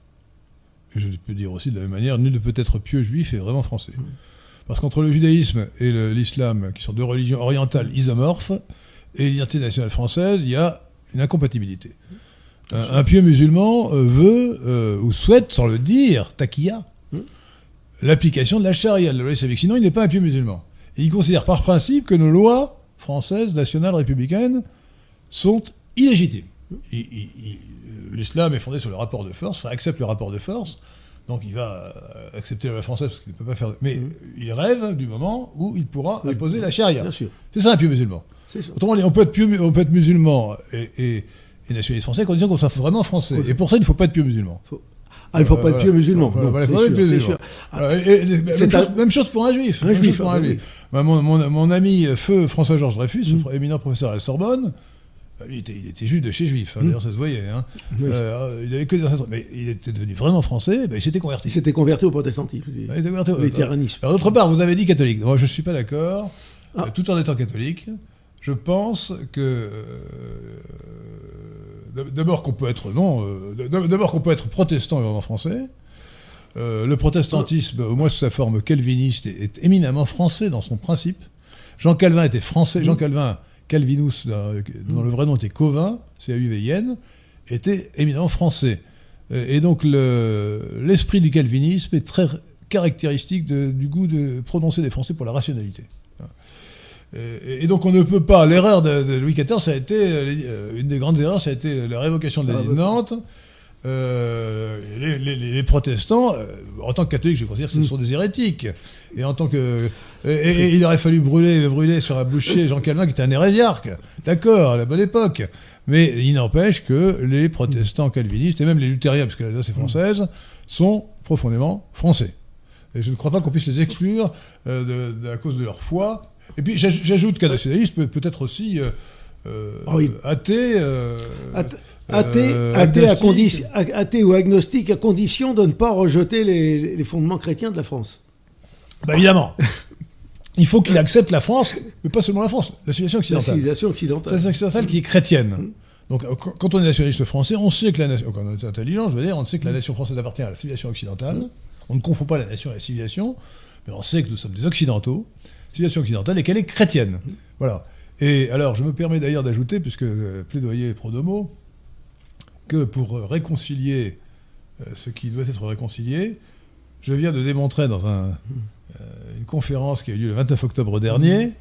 Et je peux dire aussi de la même manière, nul ne peut être pieux juif et vraiment français. Parce qu'entre le judaïsme et l'islam, qui sont deux religions orientales isomorphes, et l'identité nationale française, il y a une incompatibilité. Un, un pieux musulman euh, veut, euh, ou souhaite, sans le dire, taquilla, l'application de la charia, de la loi islamique. Sinon, il n'est pas un pieux musulman. Et il considère par principe que nos lois françaises, nationales, républicaines, sont illégitimes. Euh, L'islam est fondé sur le rapport de force, enfin accepte le rapport de force, donc il va euh, accepter la française parce qu'il ne peut pas faire. Mais euh, il rêve du moment où il pourra Oui. imposer la charia. C'est ça un pieux musulman. Autrement dit, on peut être, pieux- on peut être musulman et, et, et nationaliste français à condition qu'on soit vraiment français. Et pour ça, il ne faut pas être pieux musulman. Ah, il ne faut pas Voilà. être pieux musulman. Voilà, Non, voilà, c'est faut pas être pieux musulman. Ah, Euh, même, chose, pour un juif. Un juif, pour ah un oui. juif. Mon, ami euh, feu François-Georges Dreyfus, éminent professeur à la Sorbonne, il était, il était juif de chez juif. hein, D'ailleurs, ça se voyait. hein. Oui. Euh, il avait que des. Mais il était devenu vraiment français, bah, il s'était converti. Il s'était converti au protestantisme, Ah, il était converti au-. Alors, d'autre part, vous avez dit catholique. Moi, je ne suis pas d'accord. Ah. Euh, tout en étant catholique, je pense que. euh, d'abord qu'on peut être. Non. euh, d'abord qu'on peut être protestant et vraiment français. Euh, le protestantisme, au moins sous sa forme calviniste, est, est éminemment français dans son principe. Jean Calvin était français. Jean Calvin, Calvinus, dans- dont le vrai nom était Covin, C-A-U-V-I-N, était éminemment français. Euh, Et donc le- l'esprit du calvinisme est très caractéristique de- du goût de prononcer des Français pour la rationalité. Et, et donc on ne peut pas. L'erreur de, de Louis XIV, ça a été euh, une des grandes erreurs, ça a été la révocation de la Ah, de Nantes. Euh, les, les- les- les protestants, euh, en tant que catholiques, je considère que ce sont des hérétiques. Et en tant que, et, et- et il aurait fallu brûler, brûler sur un boucher Jean Calvin, qui était un hérésiarque. D'accord, à la bonne époque. Mais il n'empêche que les protestants calvinistes et même les luthériens, parce que la est française, sont profondément français. Et je ne crois pas qu'on puisse les exclure euh, de, de- à cause de leur foi. Et puis j'aj- j'ajoute qu'un nationaliste peut, peut être aussi euh, euh, Ah oui. athée. euh, Athée, athée, euh, athée à condi- athée ou agnostique à condition de ne pas rejeter les, les fondements chrétiens de la France. Bah, évidemment. Il faut qu'il accepte la France, mais pas seulement la France, la civilisation La occidentale. civilisation C'est occidentale. la civilisation occidentale qui est chrétienne. Donc, euh, quand on est nationaliste français, on sait que la nation, quand on est intelligent, je veux dire, on sait que la nation française appartient à la civilisation occidentale. On ne confond pas la nation et la civilisation, mais on sait que nous sommes des occidentaux, civilisation occidentale, et qu'elle est chrétienne. Voilà. Et alors, je me permets d'ailleurs d'ajouter, puisque le plaidoyer est pro domo, que pour euh, réconcilier euh, ce qui doit être réconcilié, je viens de démontrer dans un, euh, une conférence qui a eu lieu le 29 octobre dernier,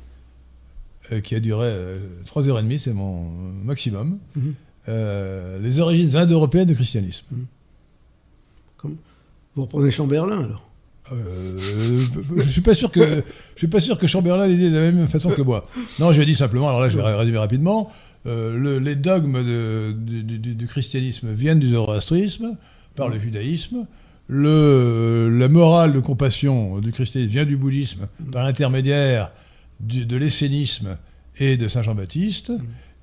euh, qui a duré euh, 3h30, c'est mon maximum, Mhm. euh, les origines indo-européennes du christianisme. Vous reprenez Chamberlain alors? Euh, je suis pas sûr que je suis pas sûr que Chamberlain l'ait dit de la même façon que moi. Non, je dis simplement. Alors là, je vais résumer rapidement. Euh, le- les dogmes de- du, du- du christianisme viennent du zoroastrisme par le judaïsme. Le, la morale de compassion du christianisme vient du bouddhisme par l'intermédiaire de l'essénisme et de Saint Jean-Baptiste.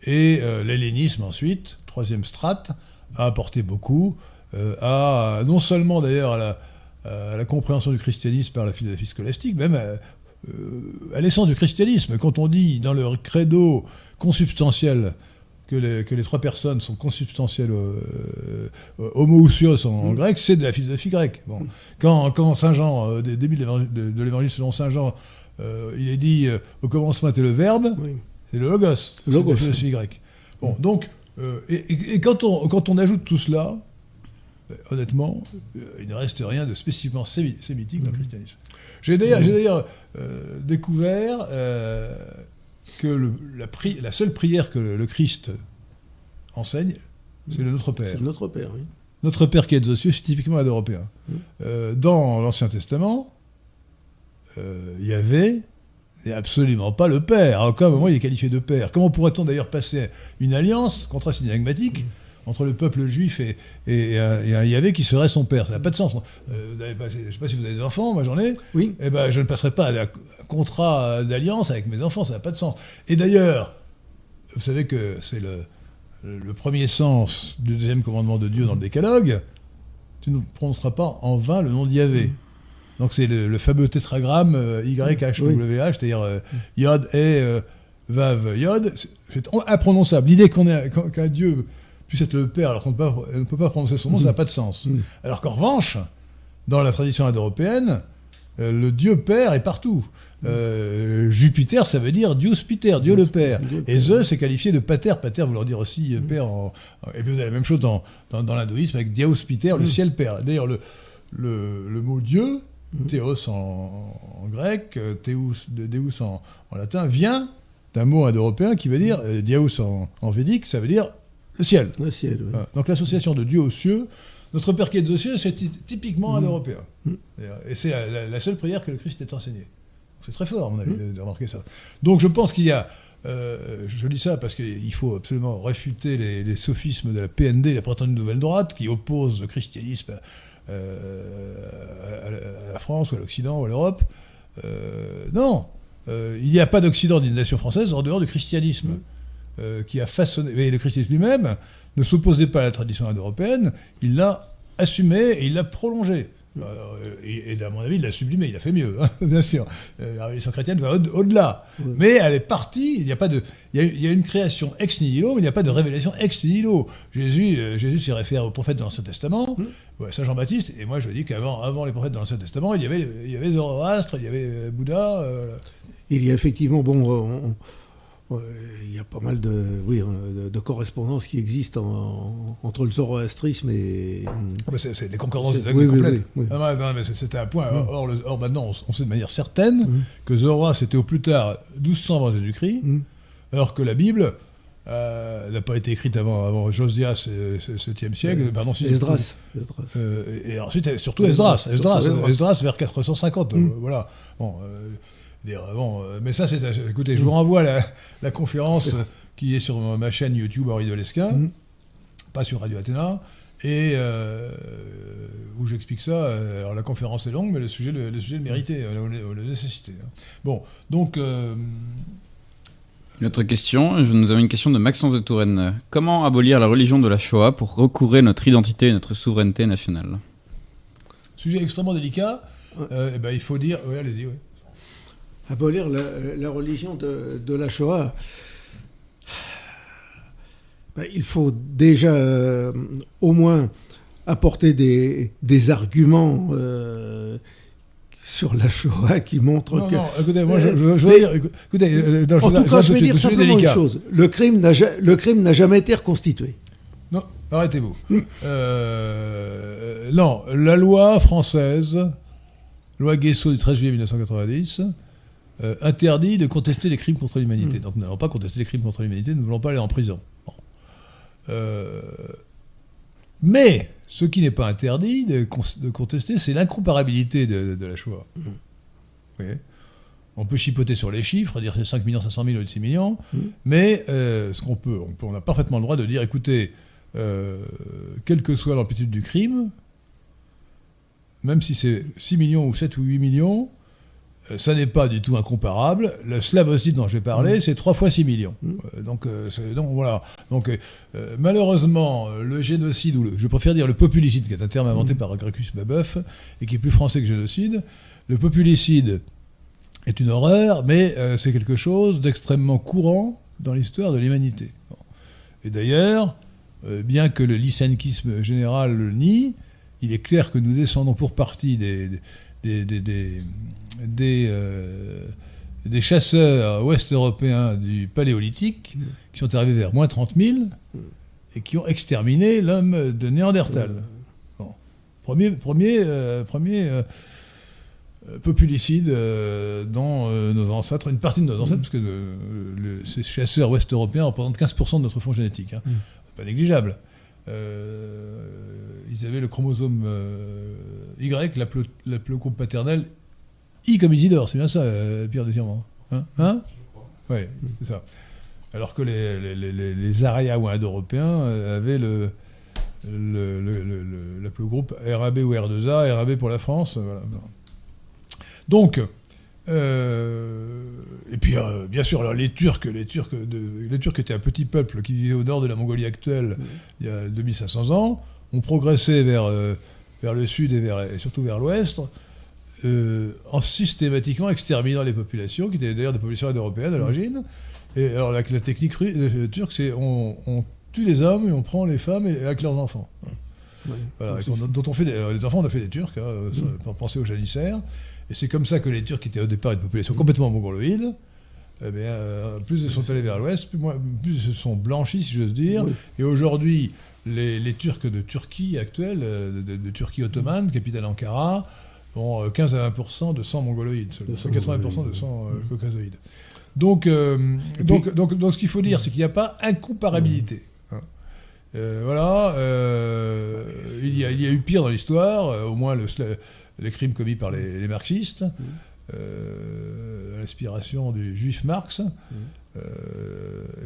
Et euh, l'hellénisme ensuite, troisième strate, a apporté beaucoup euh, à non seulement d'ailleurs à la, à la compréhension du christianisme par la philosophie scolastique, même à, à l'essence du christianisme. Quand on dit dans leur credo consubstantiel que les, que les trois personnes sont consubstantielles euh, homoousios en, en Mm. grec, c'est de la philosophie grecque. Bon. Quand, quand Saint Jean, euh, dé- début de l'évangile- de, de l'évangile selon Saint Jean, euh, il est dit euh, au commencement était le verbe, Oui. c'est le logos, logos. la philosophie grecque. Bon, donc, euh, et, et- et quand, on, quand on ajoute tout cela, honnêtement, il ne reste rien de spécifiquement sémi- sémitique dans le christianisme. J'ai d'ailleurs, découvert que le- la, pri- la seule prière que le, le Christ enseigne, c'est le Notre Père. C'est notre père, oui. Notre Père qui est aux cieux, c'est typiquement indo-européen. Mm. Euh, dans l'Ancien Testament, euh, Yahvé n'est absolument pas le Père. À aucun moment il est qualifié de Père. Comment pourrait-on d'ailleurs passer une alliance, contrat synagmatique, entre le peuple juif et, et- et un, et un Yahvé qui serait son Père Ça n'a pas de sens. Euh, vous avez passé- je ne sais pas si vous avez des enfants, moi j'en ai. Oui. Eh ben, je ne passerai pas un un contrat d'alliance avec mes enfants, ça n'a pas de sens. Et d'ailleurs, vous savez que c'est le, premier sens du deuxième commandement de Dieu dans le décalogue. Tu ne prononceras pas en vain le nom d'Yahvé. Donc c'est le, le fameux tétragramme euh, YHWH, c'est-à-dire euh, Yod et euh, Vav Yod. C'est- imprononçable. L'idée qu'on qu'un Dieu puisse être le Père alors qu'on ne peut pas- prononcer son nom, ça n'a pas de sens. Mm. Alors qu'en revanche, dans la tradition indo-européenne, euh, le Dieu Père est partout. Euh, Jupiter, ça veut dire Dios Piter, Dieu le Père. Et. Zeus est qualifié de pater, pater vouloir dire aussi euh, Père. En, et puis vous avez la même chose dans, dans, dans l'hindouisme avec Dios Piter, le Mm. ciel Père. D'ailleurs, le, le, le mot Dieu, Mm. Théos en, en grec, de Deus en, en latin, vient d'un mot indo-européen qui veut dire, Diaos en, en védique, ça veut dire le ciel. Le ciel, oui. Voilà. Donc l'association de Dieu aux cieux, notre Père qui est aux cieux, c'est ty- typiquement Mm. indo-européen. Mm. Et c'est la, seule prière que le Christ est enseigné. C'est très fort, à mon avis, Mm. de, remarquer ça. Donc je pense qu'il y a. euh, je dis ça parce qu'il faut absolument réfuter les, les sophismes de la PND, la prétendue nouvelle droite, qui oppose le christianisme euh, à, la- à la France ou à l'Occident ou à l'Europe. Euh, non, il n'y a pas d'Occident ni de nation française en dehors du christianisme. Euh, qui a façonné. Et le christianisme lui-même ne s'opposait pas à la tradition indo-européenne, il l'a assumé et il l'a prolongé. Euh, et, et à mon avis, il l'a sublimé, il a fait mieux, hein, bien sûr. Euh, la révélation chrétienne va au- au-delà. Mais elle est partie, il y a pas de. Il y a, il y a une création ex nihilo, mais il n'y a pas de révélation ex nihilo. Jésus, euh, Jésus s'y réfère aux prophètes de l'Ancien Testament, ouais, Saint Jean-Baptiste, et moi je dis qu'avant avant les prophètes de l'Ancien Testament, il y avait, il y avait Zoroastre, il y avait Bouddha. euh, Il y a effectivement, bon, on- on- il y a pas mal de, oui, euh, de, de correspondances qui existent en- entre le zoroastrisme et. Ah c'est des concordances de oui, complètes. oui. Ah non, mais c'est- c'était un point. Mm. Or, le- or, maintenant, on, sait de manière certaine Mm. que Zoroastre était au plus tard 1200 avant Jésus-Christ, Mm. alors que la Bible euh, n'a pas été écrite avant, avant Josias, euh, 7e siècle. Ouais. Pardon, si- Esdras. Esdras. Euh, et ensuite, euh, surtout Esdras, Esdras. Esdras, Esdras. Vers 450. Mm. euh, voilà. Bon, euh, dire, bon, euh, mais ça, c'est. Écoutez, je vous renvoie à la, la conférence euh, qui est sur ma chaîne YouTube Henri de Lesquin, Mm. pas sur Radio Athéna, et euh, où j'explique ça. euh, Alors, la conférence est longue, mais le sujet le, le sujet le méritait, euh, le, le nécessitait. hein. Bon, donc. euh, Une autre question, je nous avons une question de Maxence de Touraine. Comment abolir la religion de la Shoah pour recouvrer notre identité et notre souveraineté nationale? sujet extrêmement délicat. Ouais. Euh, eh ben, il faut dire. Oui, allez-y, oui. Abolir la, la religion de, de la Shoah. Ben, il faut déjà euh, au moins apporter des, des arguments euh, sur la Shoah qui montrent Non, que. non, écoutez, moi, je, je, je veux dire, écoutez, euh, non, je en vous- tout je cas, je vais dire simplement une chose. Le crime n'a ja- le crime n'a jamais été reconstitué. Non, arrêtez-vous. Non, la loi française, loi Guesso du 13 juillet 1990, euh, interdit de contester les crimes contre l'humanité. Mm. Donc nous n'allons pas contester les crimes contre l'humanité, nous ne voulons pas aller en prison. Bon. Euh, mais ce qui n'est pas interdit de, con- de contester, c'est l'incomparabilité de, de la Shoah. Mm. Vous voyez? On peut chipoter sur les chiffres, dire c'est 5 500 000 ou 6 millions, Mm. mais euh, ce qu'on peut, on peut, on a parfaitement le droit de dire, écoutez, quelle que soit l'amplitude du crime, même si c'est 6 millions ou 7 ou 8 millions, ça n'est pas du tout incomparable. Le slavocide dont j'ai parlé, c'est 3 fois 6 millions. Mm. Euh, donc, euh, donc voilà. Donc euh, euh, malheureusement, euh, le génocide, ou le, je préfère dire le populicide, qui est un terme inventé Mm. par Gracchus Babeuf, et qui est plus français que génocide, le populicide est une horreur, mais euh, c'est quelque chose d'extrêmement courant dans l'histoire de l'humanité. Bon. Et d'ailleurs, euh, bien que le lysenkisme général le nie, il est clair que nous descendons pour partie des, des- des, des, des, euh, des chasseurs ouest-européens du Paléolithique qui sont arrivés vers moins 30 000 et qui ont exterminé l'homme de Néandertal. Bon. Premier, premier, euh, premier euh, populicide dans nos ancêtres, une partie de nos ancêtres, parce que le- ces chasseurs ouest-européens représentent 15% de notre fonds génétique. hein. Mm. Pas négligeable. Euh, ils avaient le chromosome euh, Y, la, groupe paternelle I comme Isidore, c'est bien ça, euh, Pierre de Tirmont Hein, hein? Oui, c'est ça. Alors que les, les, les, les- ou Indo-Européens euh, avaient le, le, le, le- le- l'aplogroupe RAB ou R2A, RAB pour la France. euh, voilà. Donc, euh, et puis euh, bien sûr, alors, les Turcs, les Turcs, de, les Turcs étaient un petit peuple qui vivait au nord de la Mongolie actuelle il y a 2500 ans, ont progressé vers, euh, vers le sud et, vers, et surtout vers l'ouest, euh, en systématiquement exterminant les populations, qui étaient d'ailleurs des populations indo-européennes à l'origine. Et alors la, la technique euh, turque, c'est on, on tue les hommes et on prend les femmes et, avec leurs enfants. Ouais. Voilà, qu'on- dont on fait des, euh, les enfants, on a fait des Turcs, hein, pour penser aux janissaires. Et c'est comme ça que les Turcs, qui étaient au départ une population complètement mongoloïde, eh bien, euh, plus ils sont allés vers l'ouest, plus, plus ils se sont blanchis, si j'ose dire. Oui. Et aujourd'hui, les, les Turcs de Turquie actuelle, de, de Turquie ottomane, capitale Ankara, ont euh, 15 à 20% de sang mongoloïde, seulement. De sang 80% de sang euh, caucasoïde. Donc, euh, donc, donc, donc, ce qu'il faut dire, c'est qu'il n'y a pas incomparabilité. hein. Euh, voilà, euh, il, y a, il y a eu pire dans l'histoire, euh, au moins le les crimes commis par les, les marxistes, euh, l'inspiration du juif Marx, euh,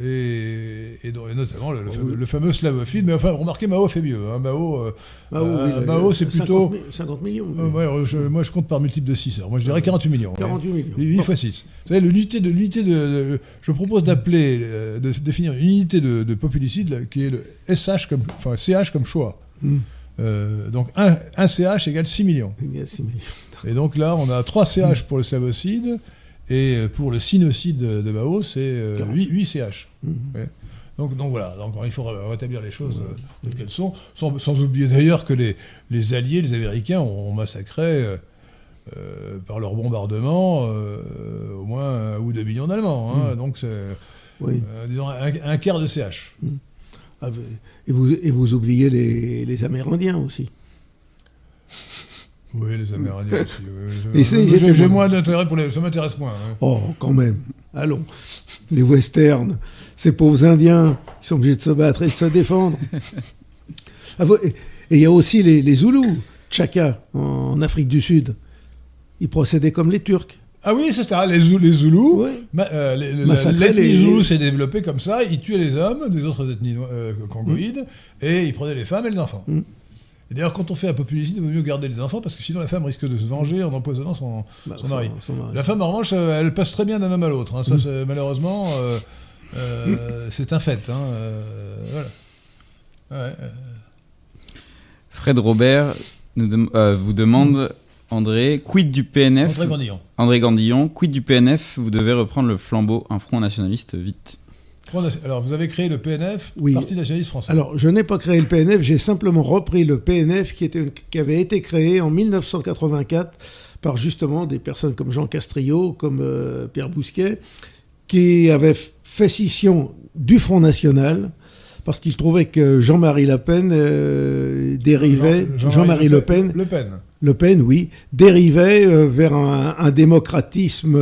et, et notamment le, le Oh, fameux, le fameux slavophile. Mais enfin, remarquez, Mao fait mieux. hein. Mao, euh, Mao, euh, oui, Mao, c'est 50 plutôt. mi- 50 millions. euh, ouais, je- moi, je compte par multiple de 6. Alors, moi, je dirais 48 millions. ouais. 48 millions. 8 Bon. fois 6. Vous savez, l'unité de, l'unité de, de- Je propose d'appeler, euh, de définir une unité de, de populicide qui est le SH comme. Enfin, CH comme choix. Hmm. Euh, donc, un, un CH égale 6 millions. Il y a 6 millions. Et donc là, on a 3 CH pour le slavocide. Et euh, pour le sinocide de Mao, c'est euh, 8, 8 CH. Mhm. Ouais. Donc, donc voilà, donc il faut ré- rétablir les choses euh, telles qu'elles sont, sans, sans oublier d'ailleurs que les, les Alliés, les Américains, ont massacré euh, par leur bombardement euh, au moins un ou deux millions d'Allemands. hein. donc c'est, Oui. disons, un, un quart de CH. Ah, Et vous, et vous oubliez les, les Amérindiens aussi. Oui, les Amérindiens aussi. oui, J'ai- moins- d'intérêt pour les. Ça m'intéresse moins. hein. Oh, quand même. Allons. Les westerns, ces pauvres Indiens, ils sont obligés de se battre et de se défendre. Ah, et il y a aussi les, les Zoulous, Tchaka, en Afrique du Sud. Ils procédaient comme les Turcs. Ah oui, c'est ça, les, Zou- les Zoulous. Ouais. Ma- euh, les- la- Massacrer L'ethnie les- Zoulou s'est développée comme ça, ils tuaient les hommes des autres ethnies euh, congoïdes, et ils prenaient les femmes et les enfants. Mm. Et d'ailleurs, quand on fait un populicide, il vaut mieux garder les enfants, parce que sinon la femme risque de se venger en empoisonnant son, Bah, son mari. son mari. La femme, en revanche, euh, elle passe très bien d'un homme à l'autre. hein. Ça, Mm. malheureusement, euh, euh, c'est un fait. hein. Euh, voilà. Ouais, Fred Robert nous euh, vous demande, André, quid du PNF André Grandillon. André Gandillon, quid du PNF Vous devez reprendre le flambeau, un front nationaliste, vite. Alors, vous avez créé le PNF, Oui. Parti nationaliste français. Alors, je n'ai pas créé le PNF, j'ai simplement repris le PNF qui, était, qui avait été créé en 1984 par justement des personnes comme Jean Castriot, comme euh, Pierre Bousquet, qui avaient fait scission du Front National parce qu'ils trouvaient que Jean-Marie Le Pen euh, dérivait, Jean- Jean-Marie Le Pen, Le Pen. Le Pen, oui, dérivait euh, vers un, un démocratisme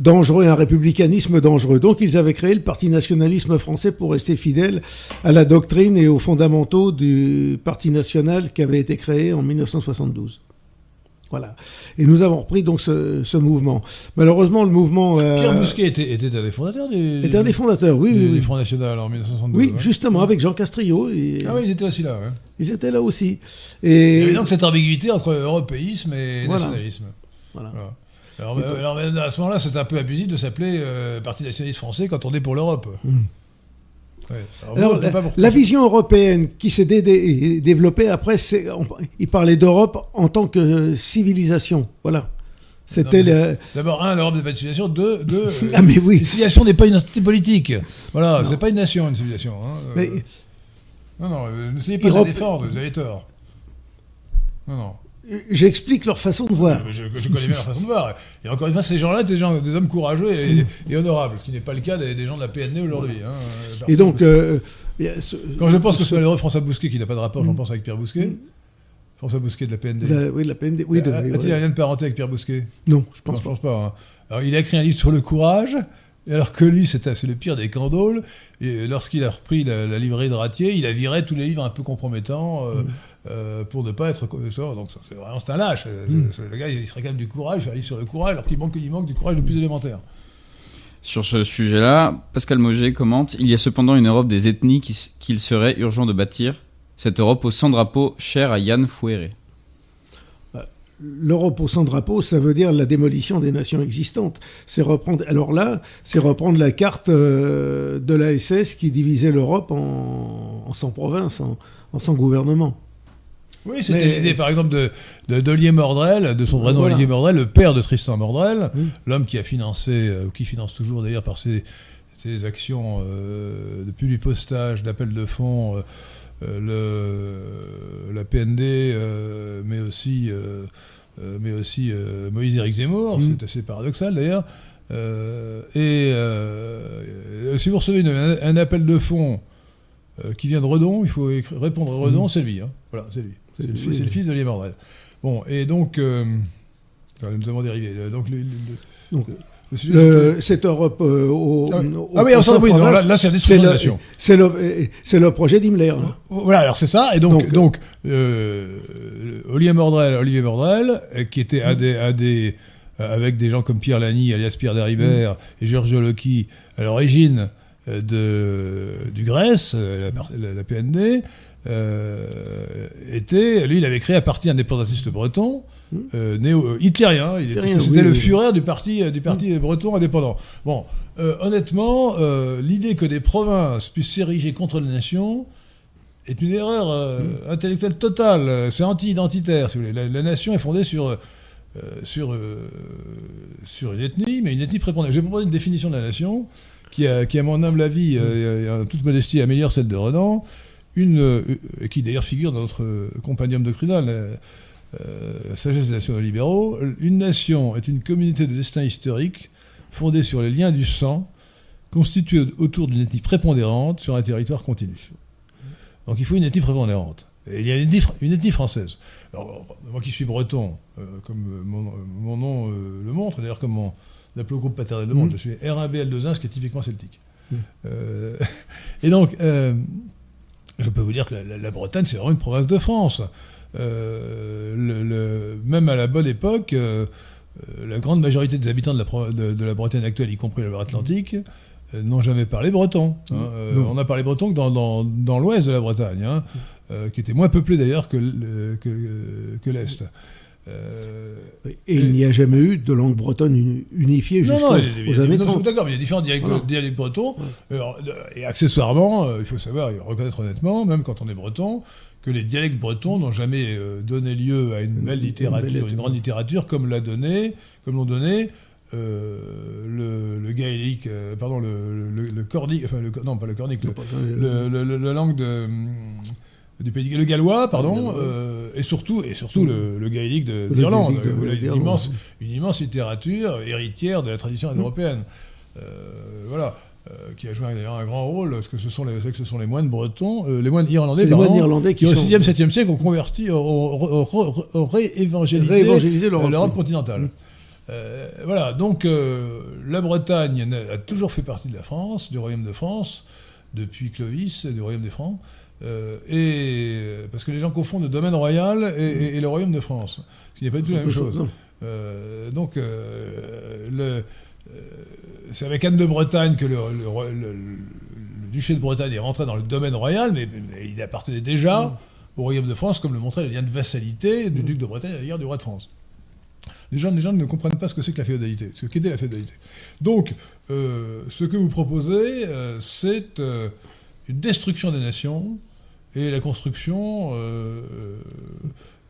dangereux, un républicanisme dangereux. Donc ils avaient créé le Parti nationalisme français pour rester fidèle à la doctrine et aux fondamentaux du Parti national qui avait été créé en 1972. Voilà. Et nous avons repris donc ce, ce mouvement. Malheureusement, le mouvement euh, Pierre Bousquet était, était un des fondateurs du, était un des fondateurs, oui, du, oui, du oui. Front National en 1962. Oui, ouais. justement, avec Jean Castriot. et- Ah oui, ils étaient aussi là. ouais. Ils étaient là aussi. Il y Et avait donc cette ambiguïté entre européisme et Voilà. nationalisme. voilà. Voilà. Alors, euh, alors, à ce moment-là, c'est un peu abusif de s'appeler euh, Parti nationaliste français quand on est pour l'Europe. Ouais. Alors, vous, Alors, on peut la, vision européenne qui s'est dé- dé- développée après, on- il parlait d'Europe en tant que civilisation. Voilà. C'était le. D'abord, un, l'Europe n'est pas une civilisation. Deux, deux euh, Ah, mais oui. une civilisation n'est pas une entité politique. Voilà, c'est pas une nation, une civilisation. hein. Euh, Mais- Non, non, euh, n'essayez pas de Europe- la défendre, vous avez tort. Non, non. J'explique leur façon de voir. Je, je, connais bien leur façon de voir. Et encore une fois, ces gens-là, des, gens, des hommes courageux et, et, honorables, ce qui n'est pas le cas des, des gens de la PND aujourd'hui. Hein, et donc, euh, quand je pense que ce malheureux François Bousquet, qui n'a pas de rapport, j'en pense avec Pierre Bousquet. François Bousquet de la PND. oui, de la PND. Oui, de, A-t-il un lien de parenté avec Pierre Bousquet Non, je pense non, pas. Je pense pas hein. Alors, il a écrit un livre sur le courage. Alors que lui, c'est le pire des candoles. Et lorsqu'il a repris la, la, livrée de Ratier, il a viré tous les livres un peu compromettants euh, mm. Euh, pour ne pas être. Donc, c'est vraiment c'est un lâche. Mm. Le gars, il serait quand même du courage, il livre sur le courage, alors qu'il manque, il manque du courage le plus élémentaire. Sur ce sujet-là, Pascal Moget commente Il y a cependant une Europe des ethnies qu'il serait urgent de bâtir. Cette Europe au sans drapeau chère à Yann Fouéré l'Europe au sans drapeau, ça veut dire la démolition des nations existantes. C'est reprendre. Alors là, c'est reprendre la carte euh, de la SS qui divisait l'Europe en, en 100 provinces, en, en 100 gouvernements. Oui, c'était l'idée, par exemple, de, de, Mordrel, de son vrai nom Olivier Mordrel, le père de Tristan Mordrel, l'homme qui a financé, euh, ou qui finance toujours d'ailleurs par ses, ses actions euh, de public postage, d'appel de fonds, le, la PND, mais aussi euh, mais aussi euh, Moïse Éric Zemmour, mm. c'est assez paradoxal d'ailleurs. Euh, et si vous recevez un, appel de fonds qui vient de Redon, il faut répondre à Redon, mm. c'est lui. Hein. Voilà, c'est lui. C'est le, le, fils de Mordel. Bon, et donc, nous avons dérivé. Donc, le, donc le, cette Europe euh, au, ah, ah oui, oui non, là, là c'est la C'est le, projet d'Himmler. Voilà, alors c'est ça. Et donc, donc, donc euh, Olivier Mordrel, Olivier Mordrel, euh, qui était à des, à des, avec des gens comme Pierre Lani, alias Pierre Derribert, mm. et Giorgio Locchi, à l'origine de, du Grèce, la, la PND, était, lui, il avait créé un parti indépendantiste breton, euh, néo-hitlérien. Euh, c'était le Führer du parti, euh, du parti breton indépendant. Bon, honnêtement, l'idée que des provinces puissent s'ériger contre les nations est une erreur intellectuelle totale. C'est anti-identitaire, si vous voulez. La, nation est fondée sur, sur, sur une ethnie, mais une ethnie prépondérante. J'ai proposé une définition de la nation qui, a, qui à mon humble avis, en toute modestie, améliore celle de Renan, une, qui d'ailleurs figure dans notre compagnon doctrinal euh, sagesse des nationaux libéraux, une nation est une communauté de destin historique fondée sur les liens du sang, constituée autour d'une ethnie prépondérante sur un territoire continu. Donc il faut une ethnie prépondérante. Et il y a une ethnie, française. Alors, moi qui suis breton, euh, comme mon, nom euh, le montre, d'ailleurs comme mon groupe paternel le montre, mmh. je suis R1BL21, ce qui est typiquement celtique. Mmh. et donc, je peux vous dire que la, la Bretagne, c'est vraiment une province de France. Euh, le, même à la bonne époque, euh, euh, la grande majorité des habitants de la, de, la Bretagne actuelle, y compris la Atlantique, n'ont jamais parlé breton. Hein. on a parlé breton que dans, dans, l'ouest de la Bretagne, hein, qui était moins peuplé d'ailleurs que, que, que l'est. Et, il n'y a jamais eu de langue bretonne unifiée jusqu'aux années 30. D'accord, mais il y a différents dialectes, bretons. et accessoirement, il faut savoir, reconnaître honnêtement, même quand on est breton, que les dialectes bretons n'ont jamais euh, donné lieu à une belle littérature, une, grande littérature, comme l'a donné, comme l'ont donné euh, le, gaélique, euh, pardon, le, le, cornique, enfin, le, non, pas le cornique, la langue de, du pays, le gallois, pardon, et surtout, et surtout le, gaélique d'Irlande, une immense, une immense littérature héritière de la tradition mmh. européenne. voilà. Euh, qui a joué d'ailleurs un grand rôle, parce que ce sont les, que ce sont les moines bretons, euh, les moines irlandais, les moines irlandais qui, au 6e, 7e siècle ont converti, ont, réévangélisé l'Europe continentale. Euh, voilà, donc la Bretagne a toujours fait partie de la France, du royaume de France, depuis Clovis, du royaume des Francs, et parce que les gens confondent le domaine royal et, le royaume de France, ce qui n'est pas du tout la même chose. donc le euh, c'est avec Anne de Bretagne que le, duché de Bretagne est rentré dans le domaine royal, mais, il appartenait déjà mm. au royaume de France, comme le montrait le lien de vassalité du mm. duc de Bretagne à l'égard du roi de France. Les gens, les gens ne comprennent pas ce que c'est que la féodalité, ce qu'était la féodalité. Donc, euh, ce que vous proposez, euh, c'est une destruction des nations et la construction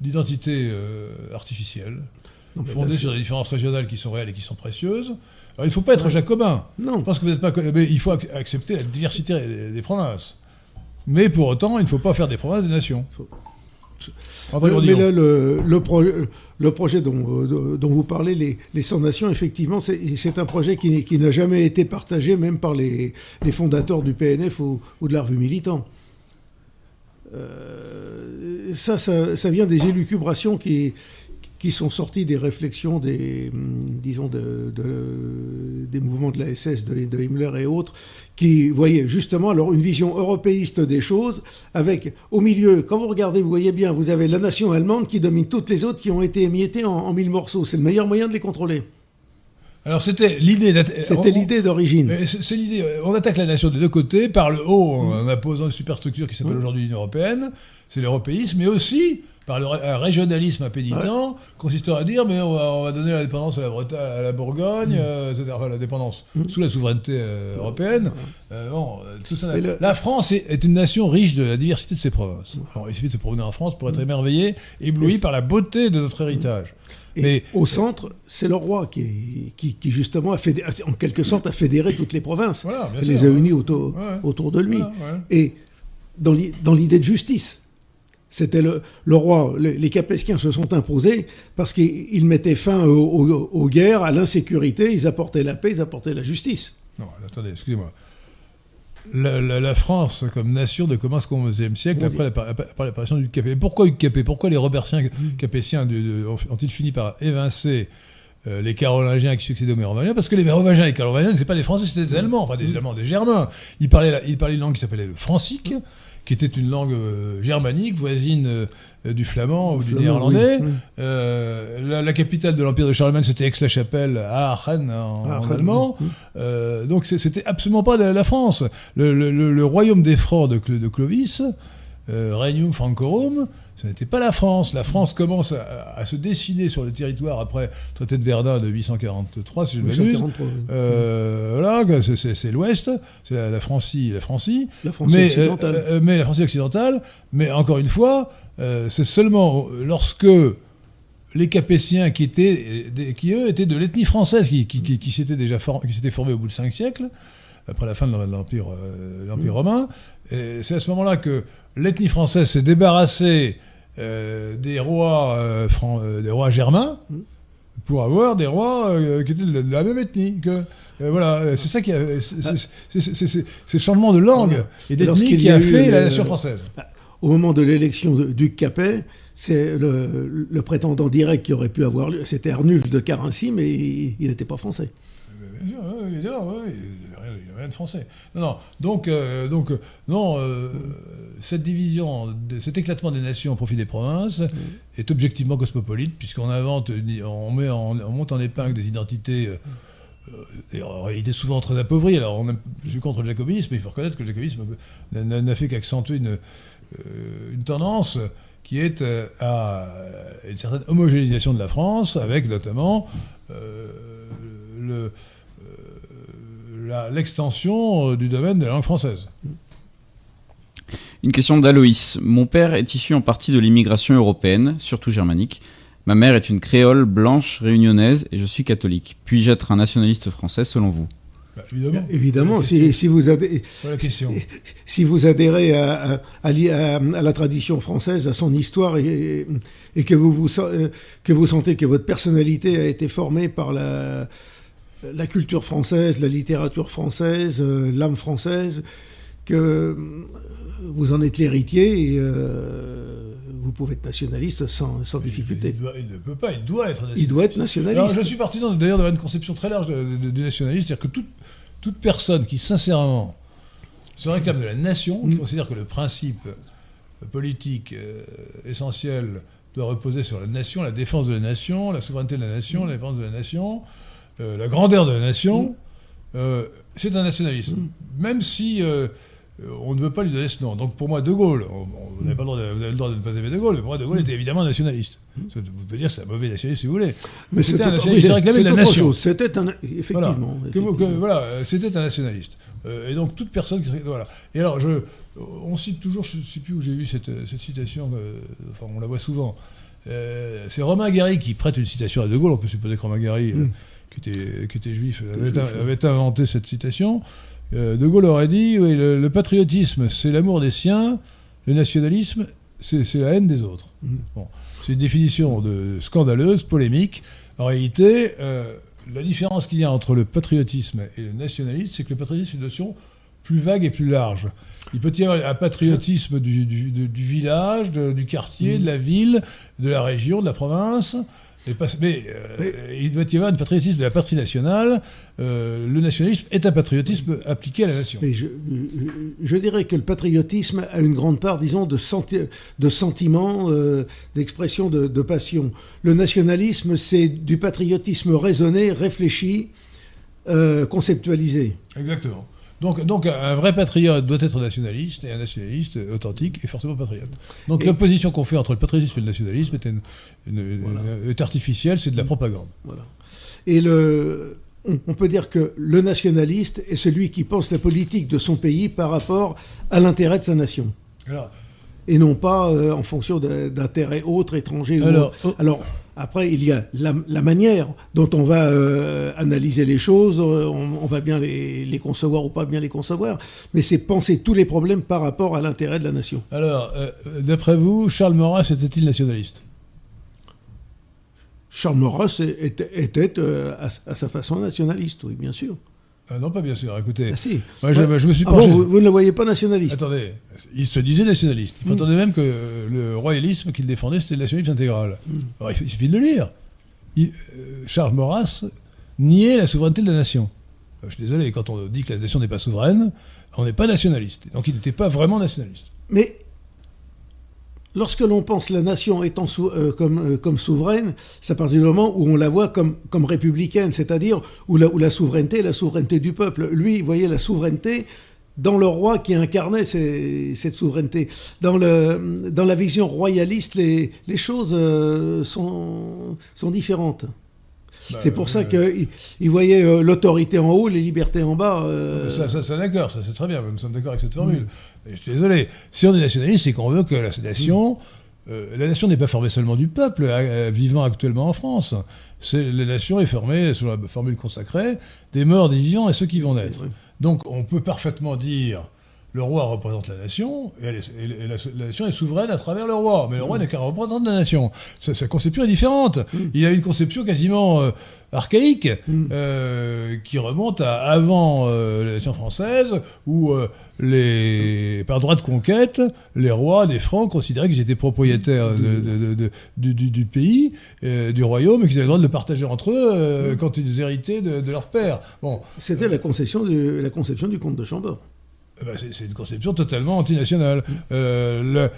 d'identités artificielles, fondées sur des différences régionales qui sont réelles et qui sont précieuses, il ne faut pas être jacobin. Non. Je pense que vous n'êtes pas. Mais il faut accepter la diversité des, provinces. Mais pour autant, il ne faut pas faire des provinces des nations. mais là, le, le, projet dont, dont, vous parlez, les, les 100 nations, effectivement, c'est un projet qui, qui n'a jamais été partagé, même par les, les fondateurs du PNF ou, ou, de la revue Militant. Euh, ça, ça, vient des élucubrations qui, sont sortis des réflexions des, hum, disons, de, des mouvements de la SS, de, Himmler et autres, qui voyaient justement alors une vision européiste des choses, avec au milieu, quand vous regardez, vous voyez bien, vous avez la nation allemande qui domine toutes les autres qui ont été émiettées en mille morceaux. C'est le meilleur moyen de les contrôler. Alors c'était l'idée. C'était l'idée d'origine. C'est l'idée. On attaque la nation des deux côtés par le haut en imposant une superstructure qui s'appelle aujourd'hui l'Union européenne. C'est l'européisme, mais aussi par le un régionalisme impénitent, consistant à dire mais on va, donner la dépendance à la, Bretagne, à la Bourgogne, mm. euh, etc. Enfin, la dépendance mm. sous la souveraineté euh, européenne. Euh, bon, tout ça, la France est, une nation riche de la diversité de ses provinces. Alors, il suffit de se promener en France pour être émerveillé, ébloui par la beauté de notre héritage. Et mais au centre, c'est le roi qui, qui, justement a fédéré, en quelque sorte a fédéré toutes les provinces. Voilà, les a unis autour, autour de lui. Et dans l'idée de justice. C'était le, roi. Les, Capétiens se sont imposés parce qu'ils mettaient fin aux, guerres, à l'insécurité, ils apportaient la paix, ils apportaient la justice. Non, attendez, excusez-moi. La, France comme nation de commence au XIe siècle après l'apparition du Capet. Pourquoi Capet Pourquoi les Robertiens mm. capétiens ont-ils fini par évincer euh, les Carolingiens qui succédaient aux Mérovingiens, parce que les Mérovingiens et les Carolingiens, c'est pas des Français, c'était des Allemands, enfin des mm. Allemands, des Germains. Ils parlaient, ils parlaient une langue qui s'appelait le francique, qui était une langue euh, germanique, voisine euh, du flamand ou du néerlandais. Euh, la, capitale de l'Empire de Charlemagne, c'était Aix-la-Chapelle, à Aachen en, allemand. donc c'était absolument pas la, France. Le, royaume des Francs de, de Clovis, Regnum Francorum, ce n'était pas la France. La France commence à, se décider sur le territoire après le traité de Verdun de 843, si je ne m'abuse. Euh, voilà, c'est l'Ouest, c'est la, la, Francie, la Francie. La Francie mais, occidentale. Euh, euh, mais la Francie occidentale. Mais encore une fois, c'est seulement lorsque les Capétiens, qui, étaient, qui eux étaient de l'ethnie française, qui, qui, s'étaient déjà qui s'étaient formés au bout de cinq siècles, après la fin de l'Empire l'Empire romain, c'est à ce moment-là que l'ethnie française s'est débarrassée des rois euh, euh, des rois germains pour avoir des rois qui étaient de la, même ethnie que voilà c'est ça qui c'est le changement de langue et d'ethnie qui a, fait la nation française. Au moment de l'élection du Capet c'est le, prétendant direct qui aurait pu avoir lieu c'était Arnulf de Carincy mais il n'était pas français. Bien sûr, oui, n'y a de français. Non, non. Donc, euh, donc euh, non, euh, cette division, cet éclatement des nations au profit des provinces est objectivement cosmopolite, puisqu'on invente, on, met en, on monte en épingle des identités. en réalité souvent très appauvries. Alors, on je suis contre le jacobinisme, mais il faut reconnaître que le jacobinisme n'a fait qu'accentuer une tendance qui est à une certaine homogénéisation de la France, avec notamment le, l'extension euh, du domaine de la langue française. Une question d'Aloïs. Mon père est issu en partie de l'immigration européenne, surtout germanique. Ma mère est une créole blanche réunionnaise et je suis catholique. Puis-je être un nationaliste français selon vous? Bah, évidemment. Évidemment, si, vous adhérez, la question. si vous adhérez à, à, la tradition française, à son histoire, et, et que, vous, vous, que vous sentez que votre personnalité a été formée par la, la culture française, la littérature française, euh, l'âme française, que euh, vous en êtes l'héritier et euh, vous pouvez être nationaliste sans, difficulté. Il, ne peut pas, il doit être nationaliste. Il doit être nationaliste. Alors, je suis partisan d'ailleurs d'avoir une conception très large du nationalisme, c'est-à-dire que toute, toute personne qui sincèrement se réclame de la nation, qui mm. considère que le principe politique essentiel doit reposer sur la nation, la défense de la nation, la souveraineté de la nation, la défense de la nation, euh, la grandeur de la nation, mm. euh, c'est un nationalisme. Mm. Même si euh, on ne veut pas lui donner ce nom. Donc pour moi, De Gaulle, vous, avez, vous avez le droit de ne pas aimer De Gaulle, mais pour moi, De Gaulle mm. était évidemment nationaliste. Vous pouvez dire c'est un mauvais nationaliste si vous voulez. Mais c'était un nationaliste qui réclamait la nation. C'était un. Effectivement. Voilà, c'était un nationaliste. et donc toute personne qui. Voilà. Et alors, je, on cite toujours, je ne sais plus où j'ai vu cette, cette citation, enfin on la voit souvent. c'est Romain Gary qui prête une citation à De Gaulle. On peut supposer que Romain Gary qui était, qui était juif, avait, inventé cette citation. Euh, de Gaulle aurait dit oui, le, patriotisme, c'est l'amour des siens, le nationalisme, c'est la haine des autres. Mhm. Bon, c'est une définition de scandaleuse, polémique. En réalité, euh, la différence qu'il y a entre le patriotisme et le nationalisme, c'est que le patriotisme est une notion plus vague et plus large. Il peut y avoir un patriotisme du, du- de- du village, de- du quartier, Mhm. de la ville, de la région, de la province. Et pas- mais euh, il doit y avoir un patriotisme de la patrie nationale. Euh, le nationalisme est un patriotisme appliqué à la nation. Mais je, dirais que le patriotisme a une grande part, disons, de, senti- de sentiment, euh, d'expression de, de passion. Le nationalisme, c'est du patriotisme raisonné, réfléchi, euh, conceptualisé. Exactement. Donc, donc un vrai patriote doit être nationaliste et un nationaliste authentique est forcément patriote. Donc l'opposition qu'on fait entre le patriotisme et le nationalisme est, une- une- une- Voilà. est artificielle, c'est de la propagande. Voilà. Et le, on, peut dire que le nationaliste est celui qui pense la politique de son pays par rapport à l'intérêt de sa nation. Alors, Et non pas euh, en fonction d'intérêts autres, étrangers. ou Alors, autres. Alors, après, il y a la, la manière dont on va euh, analyser les choses, euh, on, on va bien les, les concevoir ou pas bien les concevoir, mais c'est penser tous les problèmes par rapport à l'intérêt de la nation. alors euh, d'après vous, Charles Maurras était-il nationaliste? Charles Maurras était, était, euh, à, à sa façon nationaliste, oui, bien sûr. Ah Non, pas bien sûr. Écoutez, Ah, si. moi, je, me suis Ah bon, penché. vous, vous ne le voyez pas nationaliste? Attendez, il se disait nationaliste. Il Mm. prétendait même que euh, le royalisme qu'il défendait, c'était le nationalisme intégral. Mm. Alors, il, il suffit de le lire. Il- euh, Charles Maurras niait la souveraineté de la nation. Euh, je suis désolé, quand on dit que la nation n'est pas souveraine, on n'est pas nationaliste. Donc il n'était pas vraiment nationaliste. Mais lorsque l'on pense la nation étant sou- euh, comme, euh, comme souveraine, c'est à partir du moment où on la voit comme, comme républicaine, c'est-à-dire où la, où la souveraineté est la souveraineté du peuple. Lui, il voyait la souveraineté dans le roi qui incarnait ces- cette souveraineté. Dans, le, dans la vision royaliste, les, les choses euh, sont, sont différentes. Bah, c'est pour ça euh, qu'il il voyait euh, l'autorité en haut, les libertés en bas. euh, Ça, ça, ça, d'accord, ça c'est très bien, nous sommes d'accord avec cette Mm. formule. Je suis désolé, si on est nationaliste, c'est qu'on veut que la nation, euh, la nation n'est pas formée seulement du peuple euh, vivant actuellement en France. La nation est formée, sous la formule consacrée, des morts, des vivants et ceux qui vont naître. Donc on peut parfaitement dire le roi représente la nation et, elle est- et la, la nation est souveraine à travers le roi. Mais le roi n'est qu'un représentant de la nation. Sa, sa conception est différente. Il a une conception quasiment euh, archaïque Mm. euh, qui remonte à avant euh, la nation française où les par droit de conquête les rois des francs considéraient qu'ils étaient propriétaires de- de- de- de- du, du- du pays, du royaume et qu'ils avaient le droit de le partager entre eux euh, quand ils héritaient de, leur père. Bon, C'était la conception du, la conception du comte de Chambord. Eh ben, c'est une conception totalement antinationale. Euh,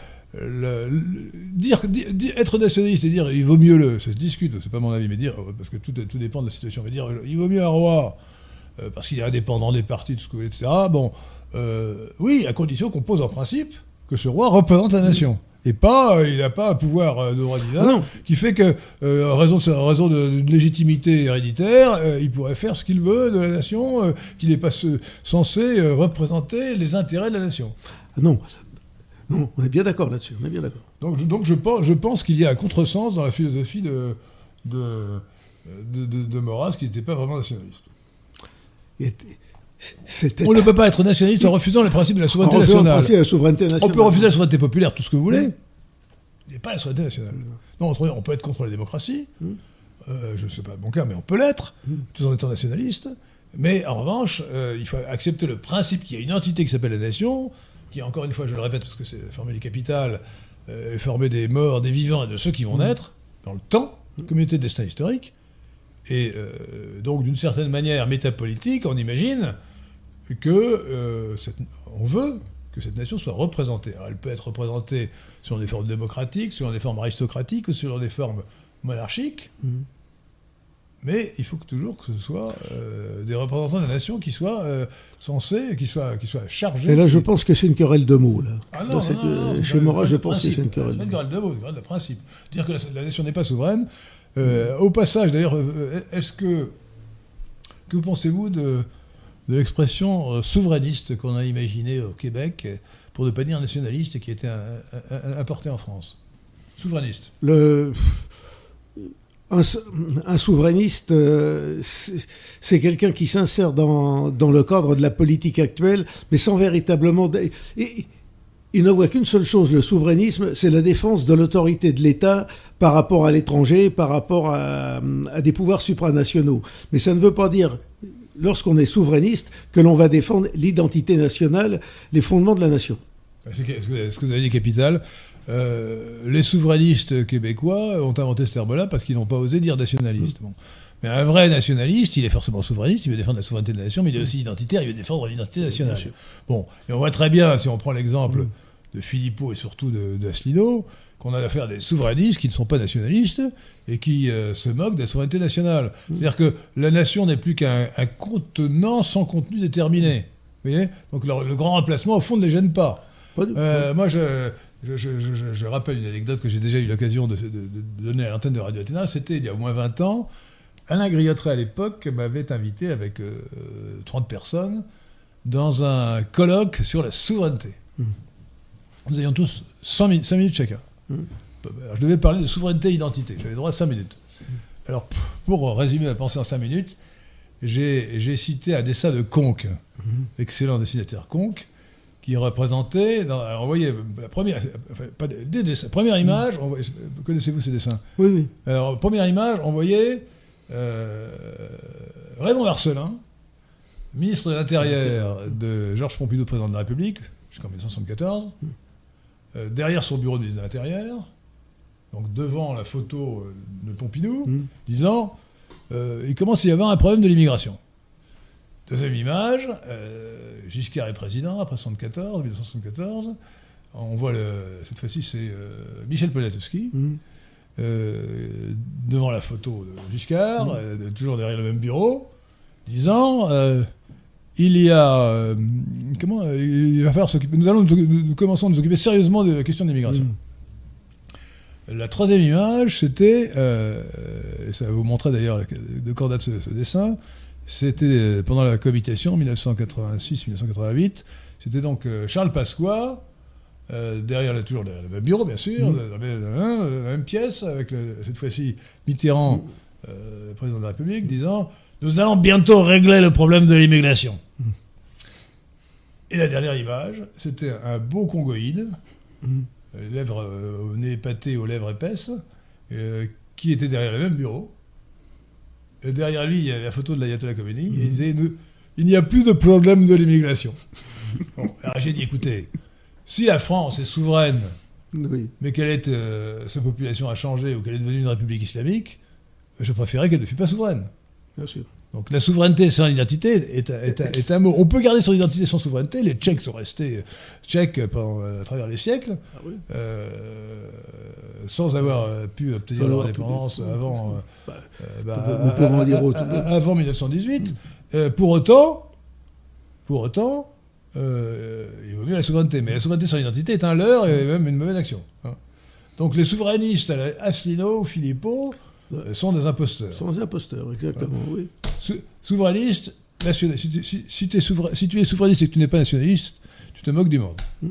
dire, di- di- être nationaliste et dire il vaut mieux le, ça se discute, c'est pas mon avis, mais dire parce que tout, tout dépend de la situation, mais dire il vaut mieux un roi euh, parce qu'il est indépendant des partis, tout ce que vous voulez, etc. Bon, euh, oui, à condition qu'on pose en principe que ce roi représente la nation. Et pas, euh, il n'a pas un pouvoir euh, de droit divin non. qui fait que, euh, en raison de, raison de, de légitimité héréditaire, euh, il pourrait faire ce qu'il veut de la nation, euh, qu'il n'est pas ce- censé euh, représenter les intérêts de la nation. Non. non, on est bien d'accord là-dessus, on est bien d'accord. Donc, je, donc je pense, je pense qu'il y a un contresens dans la philosophie de, de, de, de- Maurras qui n'était pas vraiment nationaliste. Il était- C'était On ne peut pas être nationaliste en refusant le principe de la souveraineté nationale. principe de la souveraineté nationale. On peut refuser la souveraineté populaire, tout ce que vous voulez, mais pas la souveraineté nationale. Non, on peut être contre la démocratie, Mm. euh, je ne sais pas mon cas, mais on peut l'être, tout en étant nationaliste. Mais en revanche, euh, il faut accepter le principe qu'il y a une entité qui s'appelle la nation, qui, encore une fois, je le répète parce que c'est la formule capitale, euh, formée des morts, des vivants et de ceux qui vont naître, dans le temps, communauté de destin historique. Et euh, donc, d'une certaine manière métapolitique, on imagine que euh, cette- on veut que cette nation soit représentée. Alors, elle peut être représentée selon des formes démocratiques, selon des formes aristocratiques ou selon des formes monarchiques. Mhm. Mais il faut que toujours que ce soit euh, des représentants de la nation qui soient euh, censés, qui soient, qui soient chargés. Et là, je pense que c'est une querelle de mots. Là. ah Dans non, cette- non, non, non, c'est chez je pense que c'est une querelle C'est de une mots. querelle de mots, c'est une querelle de principe. Dire que la, la nation n'est pas souveraine. Euh, Au passage, d'ailleurs, euh, est-ce que. Que pensez-vous de, de l'expression euh, souverainiste qu'on a imaginée au Québec, pour ne pas dire nationaliste, et qui était importée en France Souverainiste. Un, sou- un souverainiste, euh, c'est quelqu'un qui s'insère dans, le cadre de la politique actuelle, mais sans véritablement. et- il ne voit qu'une seule chose, le souverainisme, c'est la défense de l'autorité de l'État par rapport à l'étranger, par rapport à, des pouvoirs supranationaux. Mais ça ne veut pas dire, lorsqu'on est souverainiste, que l'on va défendre l'identité nationale, les fondements de la nation. C'est ce que vous avez dit, Capital. Euh, les souverainistes québécois ont inventé ce terme-là parce qu'ils n'ont pas osé dire nationaliste. Bon. Mais un vrai nationaliste, il est forcément souverainiste, il veut défendre la souveraineté de la nation, mais il est aussi identitaire, il veut défendre l'identité nationale. Bon, et on voit très bien, si on prend l'exemple de Philippot et surtout d'Asselineau, qu'on a affaire à des souverainistes qui ne sont pas nationalistes et qui euh, se moquent de la souveraineté nationale. C'est-à-dire que la nation n'est plus qu'un contenant sans contenu déterminé. Vous voyez? Donc le, le, grand remplacement, au fond, ne les gêne pas. Euh, moi, je, je, je, je, rappelle une anecdote que j'ai déjà eu l'occasion de, de, de, donner à l'antenne de Radio Athéna. C'était il y a au moins 20 ans. Alain Griotteret, à l'époque, m'avait invité avec euh, 30 personnes dans un colloque sur la souveraineté. Mmh. Nous avions tous 100 minutes, 5 minutes chacun. Alors, je devais parler de souveraineté-identité. J'avais droit à 5 minutes. Alors, pour résumer ma pensée en 5 minutes, j'ai cité un dessin de Conque, excellent dessinateur Conque, qui représentait. Dans, alors, vous voyez, la première, enfin, pas des dessins, première image, connaissez-vous ces dessins? Oui, oui. Alors, première image, on voyait euh, Raymond Marcelin, ministre de l'Intérieur de Georges Pompidou, président de la République, jusqu'en 1974, euh, derrière son bureau de ministre de l'Intérieur, donc devant la photo de Pompidou, mmh. disant euh, il commence à y avoir un problème de l'immigration. Deuxième image, euh, Giscard est président après 1974, 1974. On voit le, cette fois-ci c'est euh, Michel Poniatowski. Mmh. Euh, devant la photo de Giscard, mmh. toujours derrière le même bureau, disant il y a comment il va falloir s'occuper. Nous allons nous, commençons à nous occuper sérieusement de la question de l'immigration. Mmh. La troisième image, c'était, et ça vous montrer d'ailleurs de quoi date ce, ce dessin, c'était pendant la cohabitation 1986-1988. C'était donc Charles Pasqua, euh, derrière la, toujours derrière le même bureau, bien sûr, mmh. dans, la, la même pièce, avec le, cette fois-ci Mitterrand, euh, président de la République, disant Nous allons bientôt régler le problème de l'immigration. Mmh. Et la dernière image, c'était un beau congoïde, les lèvres euh, au nez épaté, aux lèvres épaisses, euh, qui était derrière le même bureau. Et derrière lui, il y avait la photo de l'ayatollah Khomeini, et il disait Il n'y a plus de problème de l'immigration. bon, alors j'ai dit Écoutez, si la France est souveraine, oui. mais qu'elle est, euh, sa population a changé ou qu'elle est devenue une république islamique, je préférerais qu'elle ne fût pas souveraine. Bien sûr. Donc la souveraineté sans identité est, est, est, est, un mot. On peut garder son identité sans souveraineté. Les Tchèques sont restés tchèques pendant, à travers les siècles, ah oui. euh, sans avoir pu obtenir leur indépendance avant, bah, bah, nous pouvons à, dire autre. avant 1918. Euh, pour autant, pour autant, euh, il vaut mieux la souveraineté. Mais la souveraineté sans identité est un leurre et même une mauvaise action. Hein. Donc les souverainistes, Asselineau Philippot, euh, sont des imposteurs. Sont des imposteurs, exactement, ouais. oui. Sou souverainiste, national, si, tu, si, si, es souverain, si, tu es souverainiste et que tu n'es pas nationaliste, tu te moques du monde. Mmh.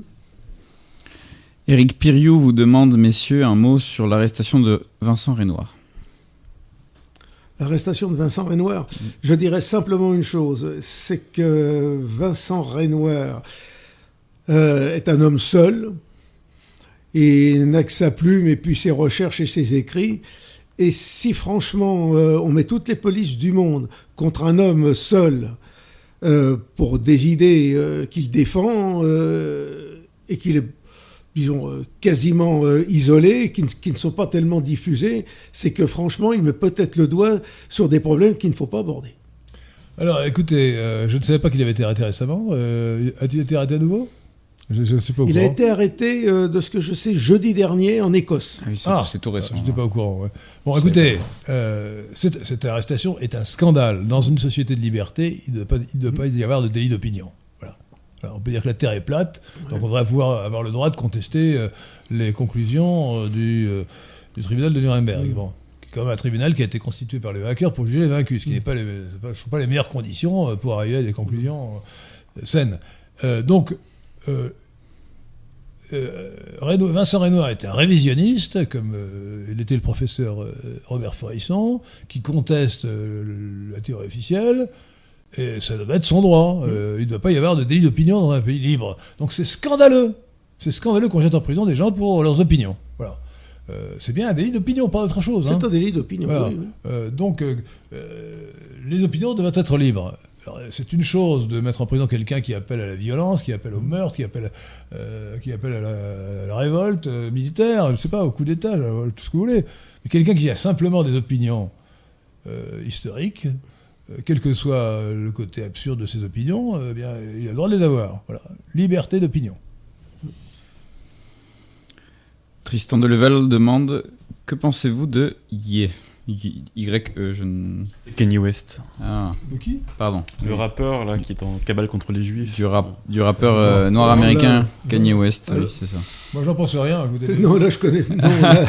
Éric Piriou vous demande, messieurs, un mot sur l'arrestation de Vincent Renoir. L'arrestation de Vincent Renoir, je dirais simplement une chose, c'est que Vincent Renoir euh, est un homme seul, et n'a que sa plume et puis ses recherches et ses écrits. Et si franchement euh, on met toutes les polices du monde contre un homme seul euh, pour des idées euh, qu'il défend et qu'il est disons, quasiment isolés, qui, qui, ne sont pas tellement diffusés, c'est que franchement, il met peut-être le doigt sur des problèmes qu'il ne faut pas aborder. Alors, écoutez, je ne savais pas qu'il avait été arrêté récemment. A-t-il été arrêté à nouveau? Je, je suis pas au il courant. a été arrêté, de ce que je sais, jeudi dernier en Écosse. Ah, oui, c'est ah, tout récent. Je n'étais pas au courant. Ouais. Bon, écoutez, cette, cette, arrestation est un scandale. Dans une société de liberté, il ne doit pas, il doit pas y avoir de délit d'opinion. Alors, on peut dire que la Terre est plate, ouais. donc on devrait pouvoir avoir le droit de contester euh, les conclusions euh, du, euh, du, tribunal de Nuremberg. Mmh. Bon, qui est quand même un tribunal qui a été constitué par les vainqueurs pour juger les vaincus, ce qui mmh. n'est pas les, pas, sont pas les meilleures conditions pour arriver à des conclusions saines. donc, Reno, Vincent Renoir était un révisionniste, comme il était le professeur Robert Forisson, qui conteste la théorie officielle. Et ça doit être son droit. Euh, il ne doit pas y avoir de délit d'opinion dans un pays libre. Donc c'est scandaleux. c'est scandaleux qu'on jette en prison des gens pour leurs opinions. Voilà. Euh, c'est bien un délit d'opinion, pas autre chose. C'est hein. un délit d'opinion. Voilà. oui, oui. Euh, donc, euh, euh, les opinions doivent être libres. C'est une chose de mettre en prison quelqu'un qui appelle à la violence, qui appelle au meurtre, qui appelle, euh, à, la, révolte euh, militaire, je ne sais pas, au coup d'État, tout ce que vous voulez. Mais quelqu'un qui a simplement des opinions euh, historiques, quel que soit le côté absurde de ses opinions, bien, il a le droit de les avoir. Voilà. Liberté d'opinion. Tristan Deleval demande Que pensez-vous de Ye? Y, Y-E, je ne. C'est Kanye West, Ah, De qui? Pardon. le rappeur là qui est en cabale contre les juifs. Du, rap, du rappeur euh, noir non, américain, là, Kanye. West, oui, c'est ça. Moi, j'en pense rien. écoutez. Non, là, je connais. non, là,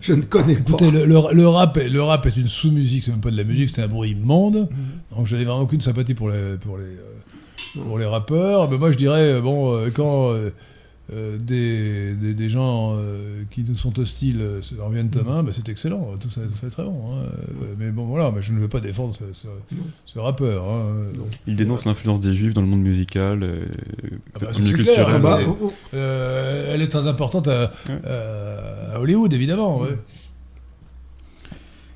je ne connais pas. Écoutez, le, le- le rap, est, le rap est une sous-musique, c'est même pas de la musique, c'est un bruit immonde. Donc je n'ai vraiment aucune sympathie pour les, pour les, euh, pour les rappeurs. Mais moi je dirais, euh, bon, quand euh, euh, des, des, des gens euh, qui nous sont hostiles euh, en viennent à main, bah, c'est excellent, tout ça, tout ça est très bon. hein. Euh, Mais bon, voilà, mais je ne veux pas défendre ce, ce- ce rappeur. hein. Donc, Il dénonce l'influence des juifs dans le monde musical, Ah bah, clair, Ah bah, oh, oh, euh, elle est très importante à, Ouais. à- à Hollywood, évidemment. ouais.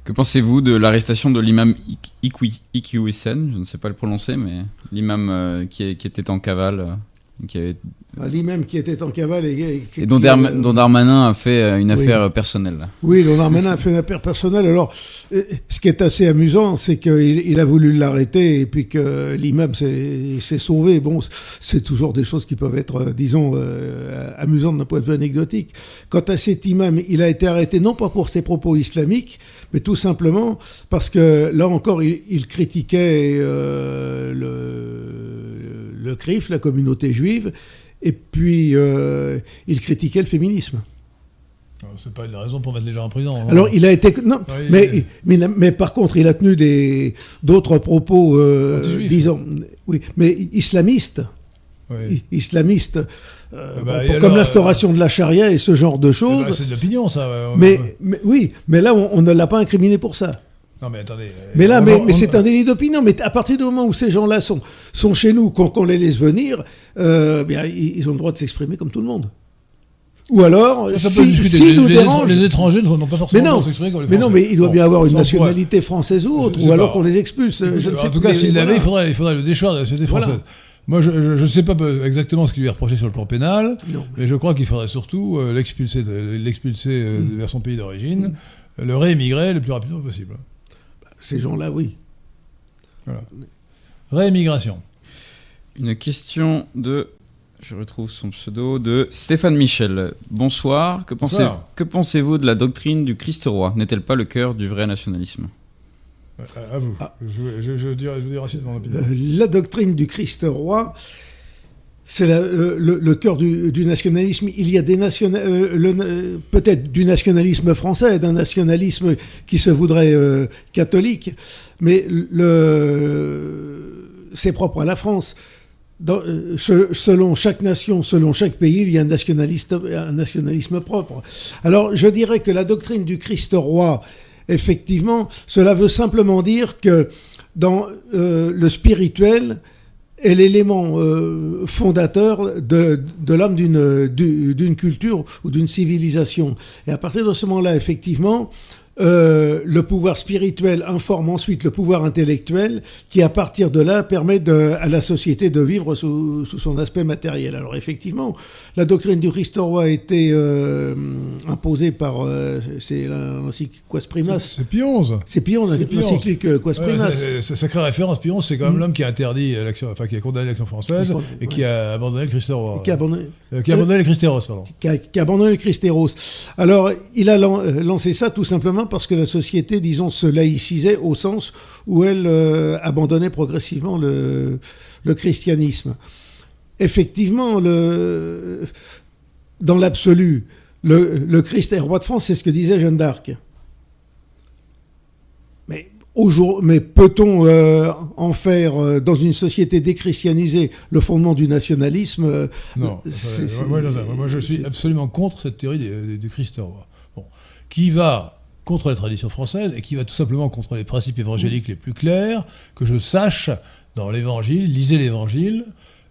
Que pensez-vous de l'arrestation de l'imam Iquioussen Je ne sais pas le prononcer, mais l'imam euh, qui était en cavale. Qui avait- bah, L'imam qui était en cavale et, et- et dont, dont Darmanin a fait euh, une Oui. affaire euh, personnelle. Oui, l'on a fait une affaire personnelle. Alors, euh, ce qui est assez amusant, c'est qu'il il a voulu l'arrêter et puis que l'imam s'est sauvé. Bon, c'est toujours des choses qui peuvent être, disons, euh, amusantes d'un point de vue anecdotique. Quant à cet imam, il a été arrêté non pas pour ses propos islamiques, mais tout simplement parce que là encore, il, il critiquait euh, le, le CRIF, la communauté juive, et puis euh, il critiquait le féminisme. C'est pas une raison pour mettre les gens en prison. hein. Alors il a été non, Oui, mais, oui. mais par contre il a tenu des d'autres propos euh, disons oui mais islamistes Oui. islamistes euh, Eh ben, bon, comme l'instauration de la charia et ce genre de Eh choses ben, c'est de l'opinion, ça. ouais. mais, mais oui mais là on, on ne l'a pas incriminé pour ça Non, mais attendez. euh, mais là on- mais, c'est un délit d'opinion mais à partir du moment où ces gens-là sont sont chez nous qu'on qu'on les laisse venir euh, bien ils, ont le droit de s'exprimer comme tout le monde ou alors Ça, si, les, nous les dérangent étr- les étrangers n'ont pas forcément Mais non, s'exprimer comme les Mais non, Français. mais il doit bien avoir une pourrait- nationalité française ou autre, ou alors qu'on les expulse. Écoute, je ne sais en tout cas, s'il l'avait, voilà. il faudrait, il faudrait le déchoir de la société Voilà. française. Moi, je ne sais pas euh, exactement ce qui lui est reproché sur le plan pénal, Non. mais je crois qu'il faudrait surtout euh, l'expulser l'expulser euh, Mm. vers son pays d'origine, le réémigrer le plus rapidement possible. Ces gens-là, oui. Réémigration. Une question de. Je retrouve son pseudo de Stéphane Michel. Bonsoir. Que, pensez, Bonsoir. que pensez-vous de la doctrine du Christ roi N'est-elle pas le cœur du vrai nationalisme? Euh, À, à vous. Ah. Je, je, je, dirai, je vous dirai ensuite mon opinion. Euh, La doctrine du Christ roi, c'est le, cœur du, nationalisme. Il y a euh, euh, peut-être du nationalisme français, d'un nationalisme qui se voudrait euh, catholique, mais c'est propre à la France. Selon chaque nation, selon chaque pays, il y a un, nationaliste, un nationalisme propre. Alors, je dirais que la doctrine du Christ roi, effectivement, cela veut simplement dire que dans le spirituel est l'élément euh, fondateur de, de l'âme d'une du- d'une culture ou d'une civilisation. Et à partir de ce moment-là, effectivement, euh, le pouvoir spirituel informe ensuite le pouvoir intellectuel qui, à partir de là, permet de- à la société de vivre sous, sous son aspect matériel. Alors effectivement, la doctrine du Christ roi a été euh, imposée par, euh, c'est l'encyclique Quas Primas. c'est XI. C'est Pion, C'est Pie XI. l'encyclique euh, Quas Primas. c'est- Sacrée référence, Pion, c'est quand même Mm. l'homme qui a interdit l'action, enfin qui a condamné l'action française et qui a abandonné le Christ roi. qui a abandonné, qui a abandonné le Christéros, pardon. qui a, qui a abandonné le Christéros. Alors, il a lan- lancé ça tout simplement parce que la société, disons, se laïcisait au sens où elle euh, abandonnait progressivement le, le christianisme. Effectivement, le, dans l'absolu, le, le Christ est roi de France, c'est ce que disait Jeanne d'Arc. Mais, mais peut-on euh, en faire, euh, dans une société déchristianisée, le fondement du nationalisme euh, Non, moi, non, non, moi, je suis absolument contre cette théorie du Christ roi. Bon. Qui va contre les traditions françaises et qui va tout simplement contre les principes évangéliques les plus clairs, que je sache dans l'évangile, lisez l'évangile,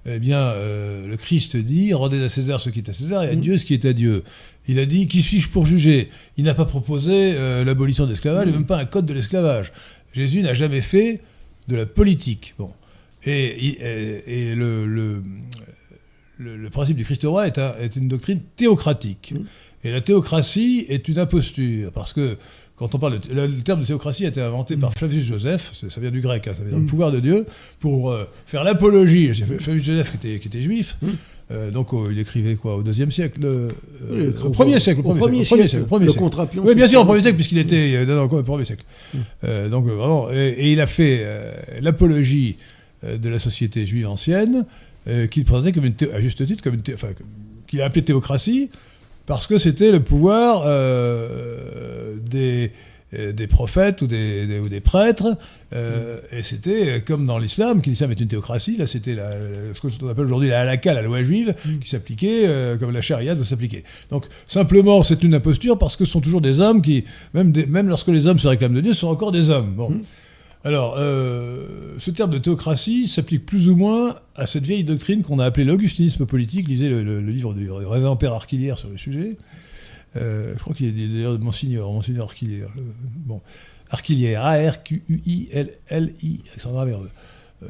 eh bien, euh, le Christ dit rendez à César ce qui est à César et à. Dieu ce qui est à Dieu. Il a dit qui suis-je pour juger? Il n'a pas proposé euh, l'abolition de l'esclavage et même pas un code de l'esclavage. Jésus n'a jamais fait de la politique. Bon. Et, et- et le, le- principe du Christ roi est, un- est une doctrine théocratique. Mm. Et la théocratie est une imposture, parce que quand on parle de, le, terme de théocratie a été inventé par Flavius Joseph, ça vient du grec, hein, ça veut dire le Mm. pouvoir de Dieu, pour euh, faire l'apologie. Flavius Joseph qui était, qui était juif, Mm. euh, donc euh, il écrivait quoi au deuxième siècle, euh, au premier siècle, au premier siècle, au premier le siècle. Oui, bien sûr, au premier siècle, puisqu'il était non, non, au premier siècle. Donc vraiment, et, et il a fait l'apologie de la société juive ancienne, qu'il présentait comme une à juste titre, comme une thé- enfin, qu'il a appelé théocratie, parce que c'était le pouvoir euh, des euh, des prophètes ou des, des- ou des prêtres, euh, et c'était comme dans l'islam, qui l'islam est une théocratie, là c'était ce qu'on appelle aujourd'hui la halakha, la loi juive, qui s'appliquait euh, comme la charia doit s'appliquer. Donc simplement c'est une imposture parce que ce sont toujours des hommes qui, même, des- même lorsque les hommes se réclament de Dieu, ce sont encore des hommes. Bon. Alors, euh, ce terme de théocratie s'applique plus ou moins à cette vieille doctrine qu'on a appelée l'augustinisme politique. Lisez le, livre du révérend Père Arquilière sur le sujet. Euh, je crois qu'il est d'ailleurs de Monsignor, Monsignor Arquilière. Euh, bon, Arquilière, A-R-Q-U-I-L-L-I, grave R-E.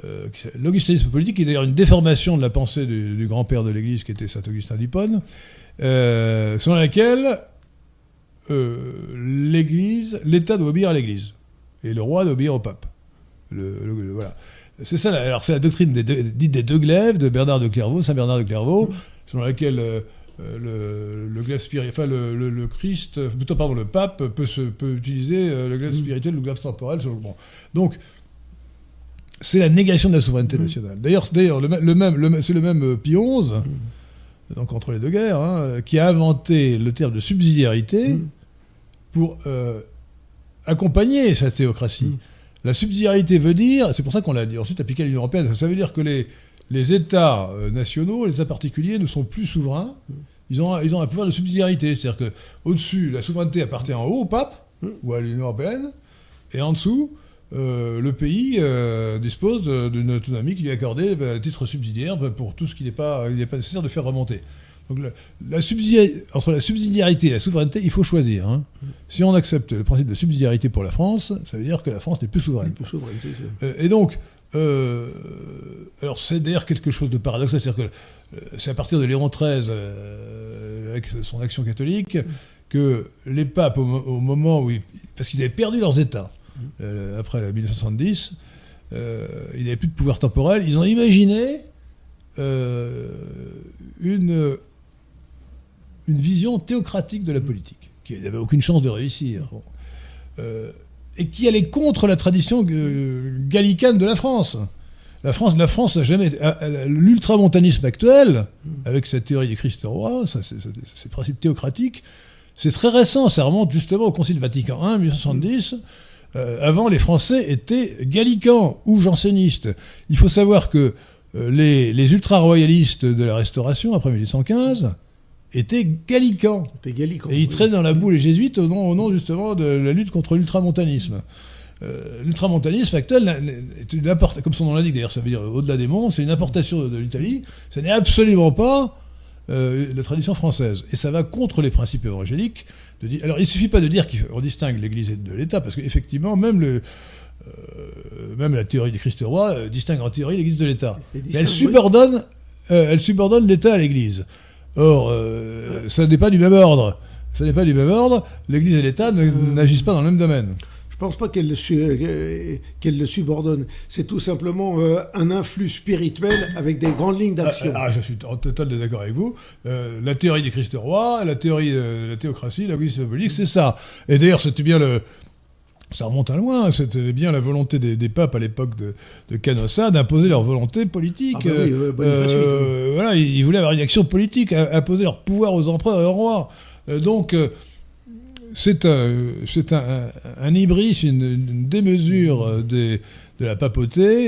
Euh, L'augustinisme politique est d'ailleurs une déformation de la pensée du, du grand-père de l'Église qui était saint Augustin d'Hippone, euh, selon laquelle l'Église, l'État doit obéir à l'Église et le roi doit obéir au pape. Le- le- le- voilà. C'est ça. la- Alors c'est la doctrine des deux- dite des deux glaives de Bernard de Clairvaux, Saint Bernard de Clairvaux, selon laquelle euh, euh, le, le glaive spirituel, enfin le, Christ, euh, plutôt pardon, le pape peut, se, peut utiliser le glaive spirituel ou le glaive temporel. selon- bon. Donc c'est la négation de la souveraineté nationale. D'ailleurs, c'est d'ailleurs le, même- le c'est le même Pie XI, donc entre les deux guerres, hein, qui a inventé le terme de subsidiarité Mm. pour euh, accompagner cette théocratie. Mm. La subsidiarité veut dire, c'est pour ça qu'on l'a dit ensuite appliqué à l'Union européenne, ça veut dire que les, les États euh, nationaux, les États particuliers ne sont plus souverains. Ils ont, un- ils ont un pouvoir de subsidiarité, c'est-à-dire que au-dessus, la souveraineté appartient en haut au pape Mm. ou à l'Union européenne, et en dessous, euh, le pays euh, dispose d'une autonomie qui lui est accordée bah, à titre subsidiaire bah, pour tout ce qu'il n'est pas, il pas nécessaire de faire remonter. Donc la, la subsidia- entre la subsidiarité et la souveraineté, il faut choisir. hein. Si on accepte le principe de subsidiarité pour la France, ça veut dire que la France n'est plus souveraine. Plus. Euh, et donc, euh, alors c'est d'ailleurs quelque chose de paradoxal, c'est-à-dire que euh, c'est à partir de Léon XIII, avec son action catholique, que les papes, au, mo- au moment où ils, parce qu'ils avaient perdu leurs États après la 1970, euh, ils n'avaient plus de pouvoir temporel, ils ont imaginé euh, une une vision théocratique de la politique, qui n'avait aucune chance de réussir. Euh, et qui allait contre la tradition euh, gallicane de la France. La France, la France n'a jamais. L'ultramontanisme actuel, avec cette théorie du Christ roi, ça, c'est- c'est- ces principes théocratiques, c'est très récent. Ça remonte justement au Concile Vatican I, 1870. Euh, avant, les Français étaient gallicans ou jansénistes. Il faut savoir que les, les ultra-royalistes de la Restauration, après 1815, étaient gallicans. C'était gallican. Et ils traînent dans la boue les jésuites au nom, au nom justement de la lutte contre l'ultramontanisme. Euh, l'ultramontanisme actuel est une comme son nom l'indique d'ailleurs, ça veut dire au-delà des monts, c'est une importation de, de l'Italie. Ce n'est absolument pas euh, la tradition française. Et ça va contre les principes évangéliques. De dire, alors il suffit pas de dire qu'on distingue l'Église de l'État, parce qu'effectivement, même le. euh, même la théorie du Christ roi euh, distingue en théorie l'Église de l'État. Elle subordonne, euh, elle subordonne l'État à l'Église. Or, euh, ça n'est pas du même ordre. Ça n'est pas du même ordre. L'Église et l'État ne- n'agissent pas dans le même domaine. Je pense pas qu'elle le, su- euh, qu'elle le subordonne. C'est tout simplement euh, un influx spirituel avec des grandes lignes d'action. Ah, ah, je suis en total désaccord avec vous. Euh, la théorie du Christ roi, la théorie de la théocratie, l'auguste symbolique, c'est ça. Et d'ailleurs, c'était bien le. Ça remonte à loin, c'était bien la volonté des, des papes à l'époque de, de Canossa d'imposer leur volonté politique. Ah bah oui, Euh, oui. euh, voilà, ils, ils voulaient avoir une action politique, imposer leur pouvoir aux empereurs et aux rois. Euh, donc, euh, c'est un, un, un, hybris, une, une démesure euh, des- de la papauté,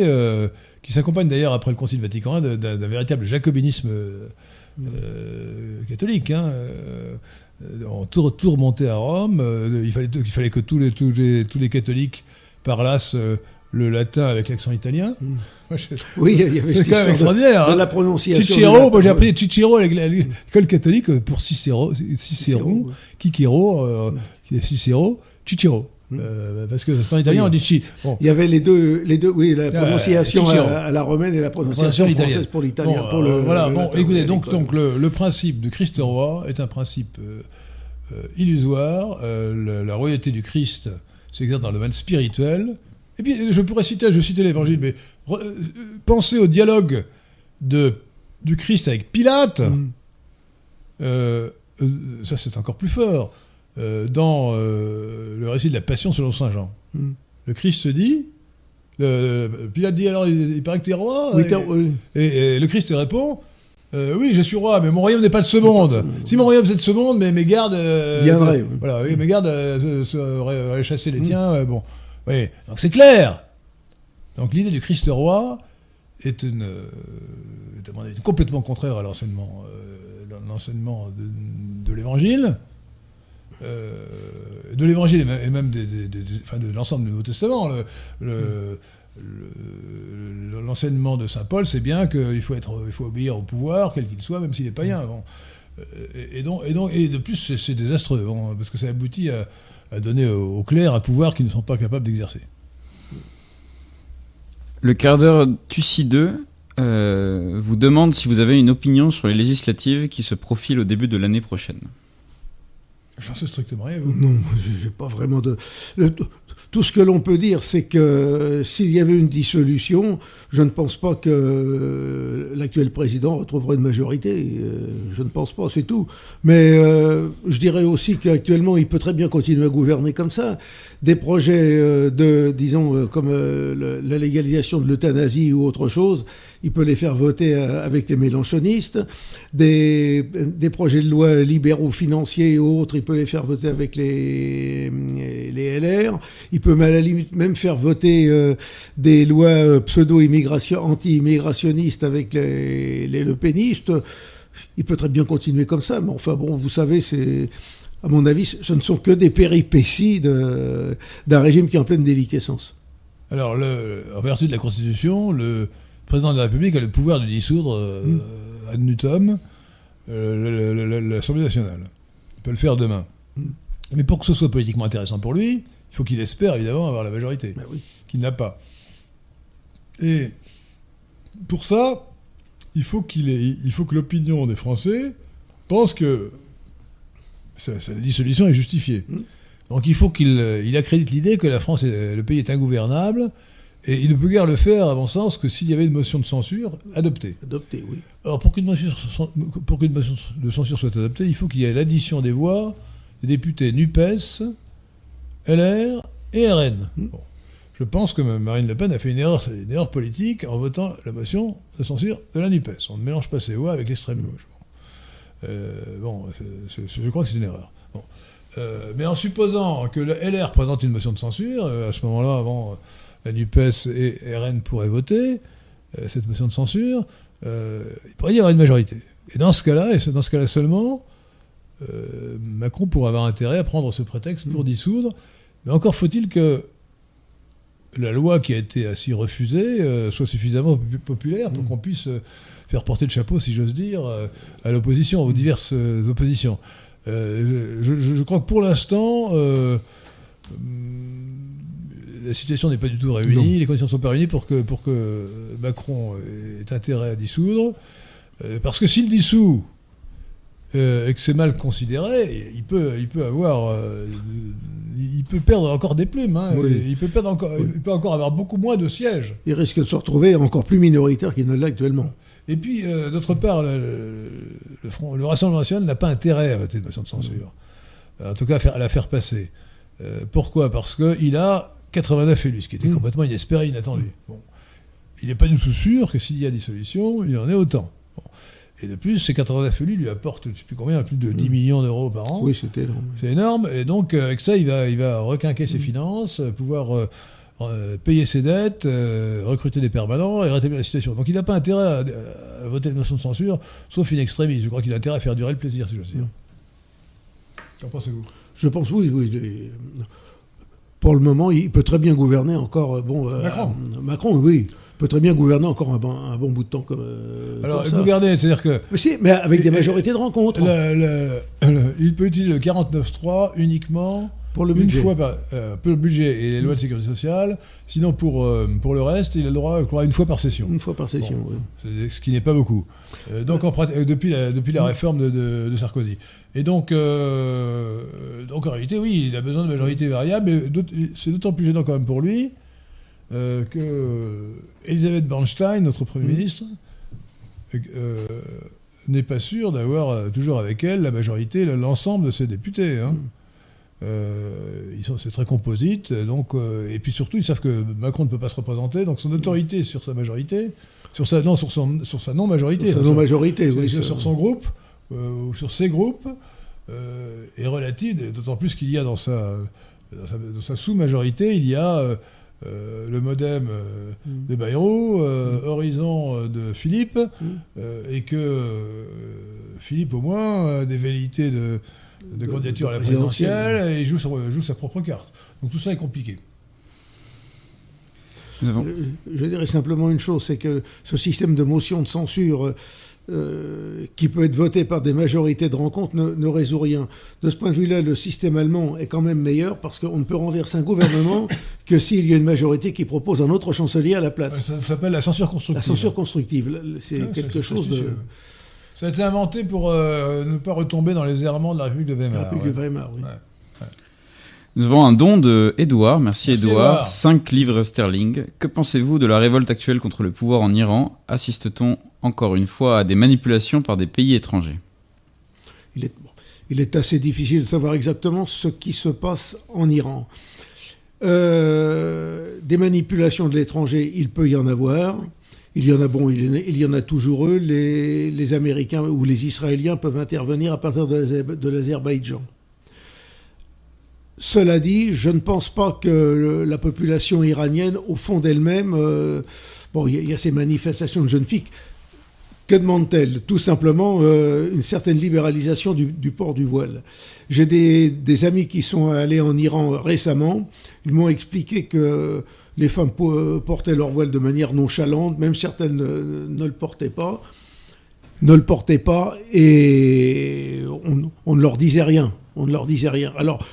qui s'accompagne d'ailleurs après le Concile Vatican I d'un véritable jacobinisme catholique. Hein, euh, euh, tout, tout remonté à Rome, euh, il, fallait, il fallait que tous les, tous les, tous les catholiques parlassent euh, le latin avec l'accent italien. Mm. Moi, je- Oui, il y avait C'est quand même histoire de- extraordinaire. de hein. la prononciation. Cicero, moi j'ai appris Cicero à à l'école catholique pour Cicero, Cicéron, ouais. Cicero, euh, est Cicero, Cicero. Mm. Euh, parce que en italien, Oui. on dit chi. Bon, Il y avait les deux, les deux, oui, la prononciation Cicero. à, à la romaine et la prononciation prononciation italienne. française pour l'italien. Bon, euh, voilà, le bon, écoutez, donc, le, le principe de Christ roi est un principe euh, euh, illusoire. Euh, la royauté du Christ s'exerce dans le domaine spirituel. Et puis, je pourrais citer, je citais l'évangile, mais re- euh, pensez au dialogue de, du Christ avec Pilate. Mm. Euh, euh, ça, c'est encore plus fort. Euh, dans euh, le récit de la Passion selon Saint Jean, Mm. le Christ dit. le- Pilate dit alors, il, il paraît que tu es roi Oui, Et- le Christ répond euh, Oui, je suis roi, mais mon royaume n'est pas de ce monde. Si mon royaume c'est de ce monde, mais mes gardes. Viendraient, oui. Voilà, mes gardes se- se- auraient, chassé les Mm. tiens. bon. Oui, donc c'est clair. Donc l'idée du Christ roi est, une, est, à mon avis, complètement contraire à l'enseignement euh, de l'évangile. Euh, de l'évangile et même, de l'ensemble du Nouveau Testament. Le- le- le- l'enseignement de saint Paul, c'est bien qu'il faut il faut obéir au pouvoir, quel qu'il soit, même s'il est païen. Bon. Euh, Et, donc, et donc, et de plus, c'est- désastreux, parce que ça aboutit à, donner aux clercs un pouvoir qu'ils ne sont pas capables d'exercer. Le quart d'heure Tucideux euh, vous demande si vous avez une opinion sur les législatives qui se profilent au début de l'année prochaine. J'en sais strictement rien. vous. Non, j'ai pas vraiment de. tout ce que l'on peut dire, c'est que euh, s'il y avait une dissolution, je ne pense pas que euh, l'actuel président retrouverait une majorité. euh, je ne pense pas, c'est tout. Mais je dirais aussi qu'actuellement, il peut très bien continuer à gouverner comme ça. Des projets de, disons, comme la légalisation de l'euthanasie ou autre chose, il peut les faire voter avec les mélanchonistes. Des, des projets de loi libéraux financiers et autres, il peut les faire voter avec les, les LR. Il peut à la limite même faire voter euh, des lois euh, pseudo-immigration, anti-immigrationnistes avec les, les Le Penistes. Il peut très bien continuer comme ça, mais enfin bon, vous savez, c'est à mon avis, ce ne sont que des péripéties de- d'un régime qui est en pleine déliquescence. Alors, le- en vertu de la Constitution, le président de la République a le pouvoir de dissoudre euh, Mm. ad nutum euh, l'Assemblée nationale. Il peut le faire demain. Mm. Mais pour que ce soit politiquement intéressant pour lui, il faut qu'il espère évidemment avoir la majorité, Ben oui. qu'il n'a pas. Et pour ça, il faut, qu'il ait- il faut que l'opinion des Français pense que sa, sa dissolution est justifiée. Mm. Donc il faut qu'il euh, il accrédite l'idée que la France, est- le pays est ingouvernable, et il ne peut guère le faire, à mon sens, que s'il y avait une motion de censure adoptée. Adopté, oui. Alors pour qu'une motion, pour qu'une motion de censure soit adoptée, il faut qu'il y ait l'addition des voix des députés NUPES, LR et RN. Mm. Bon. Je pense que Marine Le Pen a fait une erreur, une erreur politique en votant la motion de censure de la NUPES. On ne mélange pas ses voix avec l'extrême gauche. Bon, Euh, bon, c'est- c'est- je crois que c'est une erreur. Bon. Euh, mais en supposant que le LR présente une motion de censure, euh, à ce moment-là, avant, la NUPES et RN pourraient voter euh, cette motion de censure, euh, il pourrait y avoir une majorité. Et dans ce cas-là, et dans ce cas-là seulement, euh, Macron pourrait avoir intérêt à prendre ce prétexte pour dissoudre. Mais encore faut-il que la loi qui a été ainsi refusée euh, soit suffisamment popu- populaire pour qu'on puisse euh, faire porter le chapeau, si j'ose dire, euh, à l'opposition, aux diverses euh, oppositions. Je, je- je crois que pour l'instant, la situation n'est pas du tout réunie, Non. les conditions ne sont pas réunies pour que, pour que Macron ait intérêt à dissoudre. Euh, parce que s'il dissout euh, et que c'est mal considéré, il peut, il peut avoir, euh, il peut perdre encore des plumes. hein. Oui. il peut perdre encore, Oui. il peut encore avoir beaucoup moins de sièges. Il risque de se retrouver encore plus minoritaire qu'il ne l'est actuellement. Et puis, euh, d'autre part, le, le Front- le Rassemblement national n'a pas intérêt à voter une motion de censure. En tout cas, à, la faire passer. Euh, pourquoi? Parce qu'il a 89 élus, ce qui était Mm. complètement inespéré, inattendu. Bon. Il n'est pas du tout sûr que s'il y a dissolution, il y en ait autant. Bon. Et de plus, ces 89 élus lui apportent, je ne sais plus combien, plus de 10 Mm. millions d'euros par an. Oui, c'était énorme. C'est énorme. Et donc, euh, avec ça, il va, il va requinquer ses finances, euh, pouvoir euh, euh, payer ses dettes, euh, recruter des permanents et rétablir la situation. Donc, il n'a pas intérêt à, à voter une motion de censure, sauf une extrémiste. Je crois qu'il a intérêt à faire durer le plaisir, si j'ose dire. Qu'en pensez-vous? Je pense, oui, oui. Pour le moment, il peut très bien gouverner encore. euh, Bon, euh, Macron. euh, Macron, oui, peut très bien gouverner encore un bon, un bon bout de temps. Comme, euh, Alors, comme gouverner, c'est-à-dire que Mais, si, mais avec des Et- majorités de rencontre le- le- le- il peut utiliser le 49.3 uniquement pour le une budget. fois par euh, pour le budget et les lois de sécurité sociale. Sinon, pour, euh, pour le reste, il a le droit, je crois, une fois par session. Une fois par session. oui. Ce qui n'est pas beaucoup. Euh, donc, en depuis, la, depuis la réforme de, de- de Sarkozy. Et donc, euh, donc, en réalité, oui, il a besoin de majorité variable, mais c'est d'autant plus gênant quand même pour lui euh, que Elisabeth Bernstein, notre Premier Mm. ministre, euh, n'est pas sûre d'avoir toujours avec elle la majorité, l'ensemble de ses députés. hein. Mm. Ils sont, c'est très composite, donc, et puis surtout, ils savent que Macron ne peut pas se représenter, donc son autorité sur sa majorité, sur sa, non, sur son, sur sa non-majorité, Sur sa non-majorité, oui. sur- son groupe, ou sur ses groupes, euh, est relative, d'autant plus qu'il y a dans sa, dans sa, dans sa sous-majorité, il y a euh, euh, le modem euh, Mm. de Bayrou, euh, Horizon euh, de Philippe, Mm. euh, et que euh, Philippe, au moins, a des velléités de, de De- candidature de à la présidentielle. présidentielle, et il joue, son- joue sa propre carte. Donc tout ça est compliqué. Euh, Je dirais simplement une chose, c'est que ce système de motion de censure euh, qui peut être voté par des majorités de rencontre ne, ne résout rien. De ce point de vue-là, le système allemand est quand même meilleur parce qu'on ne peut renverser un gouvernement que s'il y a une majorité qui propose un autre chancelier à la place. Ça, s'appelle la censure constructive. La censure constructive, c'est Ouais, quelque chose de... Ça a été inventé pour euh, ne pas retomber dans les errements de la République de la Weimar. République ouais. de Weimar, oui. Ouais. Nous avons un don de Edouard. Merci, Merci, Edouard. Édouard. 5 livres sterling. Que pensez-vous de la révolte actuelle contre le pouvoir en Iran? Assiste-t-on encore une fois à des manipulations par des pays étrangers Il est, assez difficile de savoir exactement ce qui se passe en Iran. Euh, des manipulations de l'étranger, il peut y en avoir. Il y en a, bon, il y en a, toujours eux. Les, Américains ou les Israéliens peuvent intervenir à partir de l'Azer- de l'Azerbaïdjan. Cela dit, je ne pense pas que la population iranienne, au fond d'elle-même, euh, il y a ces manifestations de jeunes filles. Que demande-t-elle Tout simplement euh, une certaine libéralisation du, port du voile. J'ai des, amis qui sont allés en Iran récemment. Ils m'ont expliqué que les femmes po- portaient leur voile de manière nonchalante, même certaines ne, ne le portaient pas. Ne le portaient pas et on, on ne leur disait rien. On ne leur disait rien. Alors,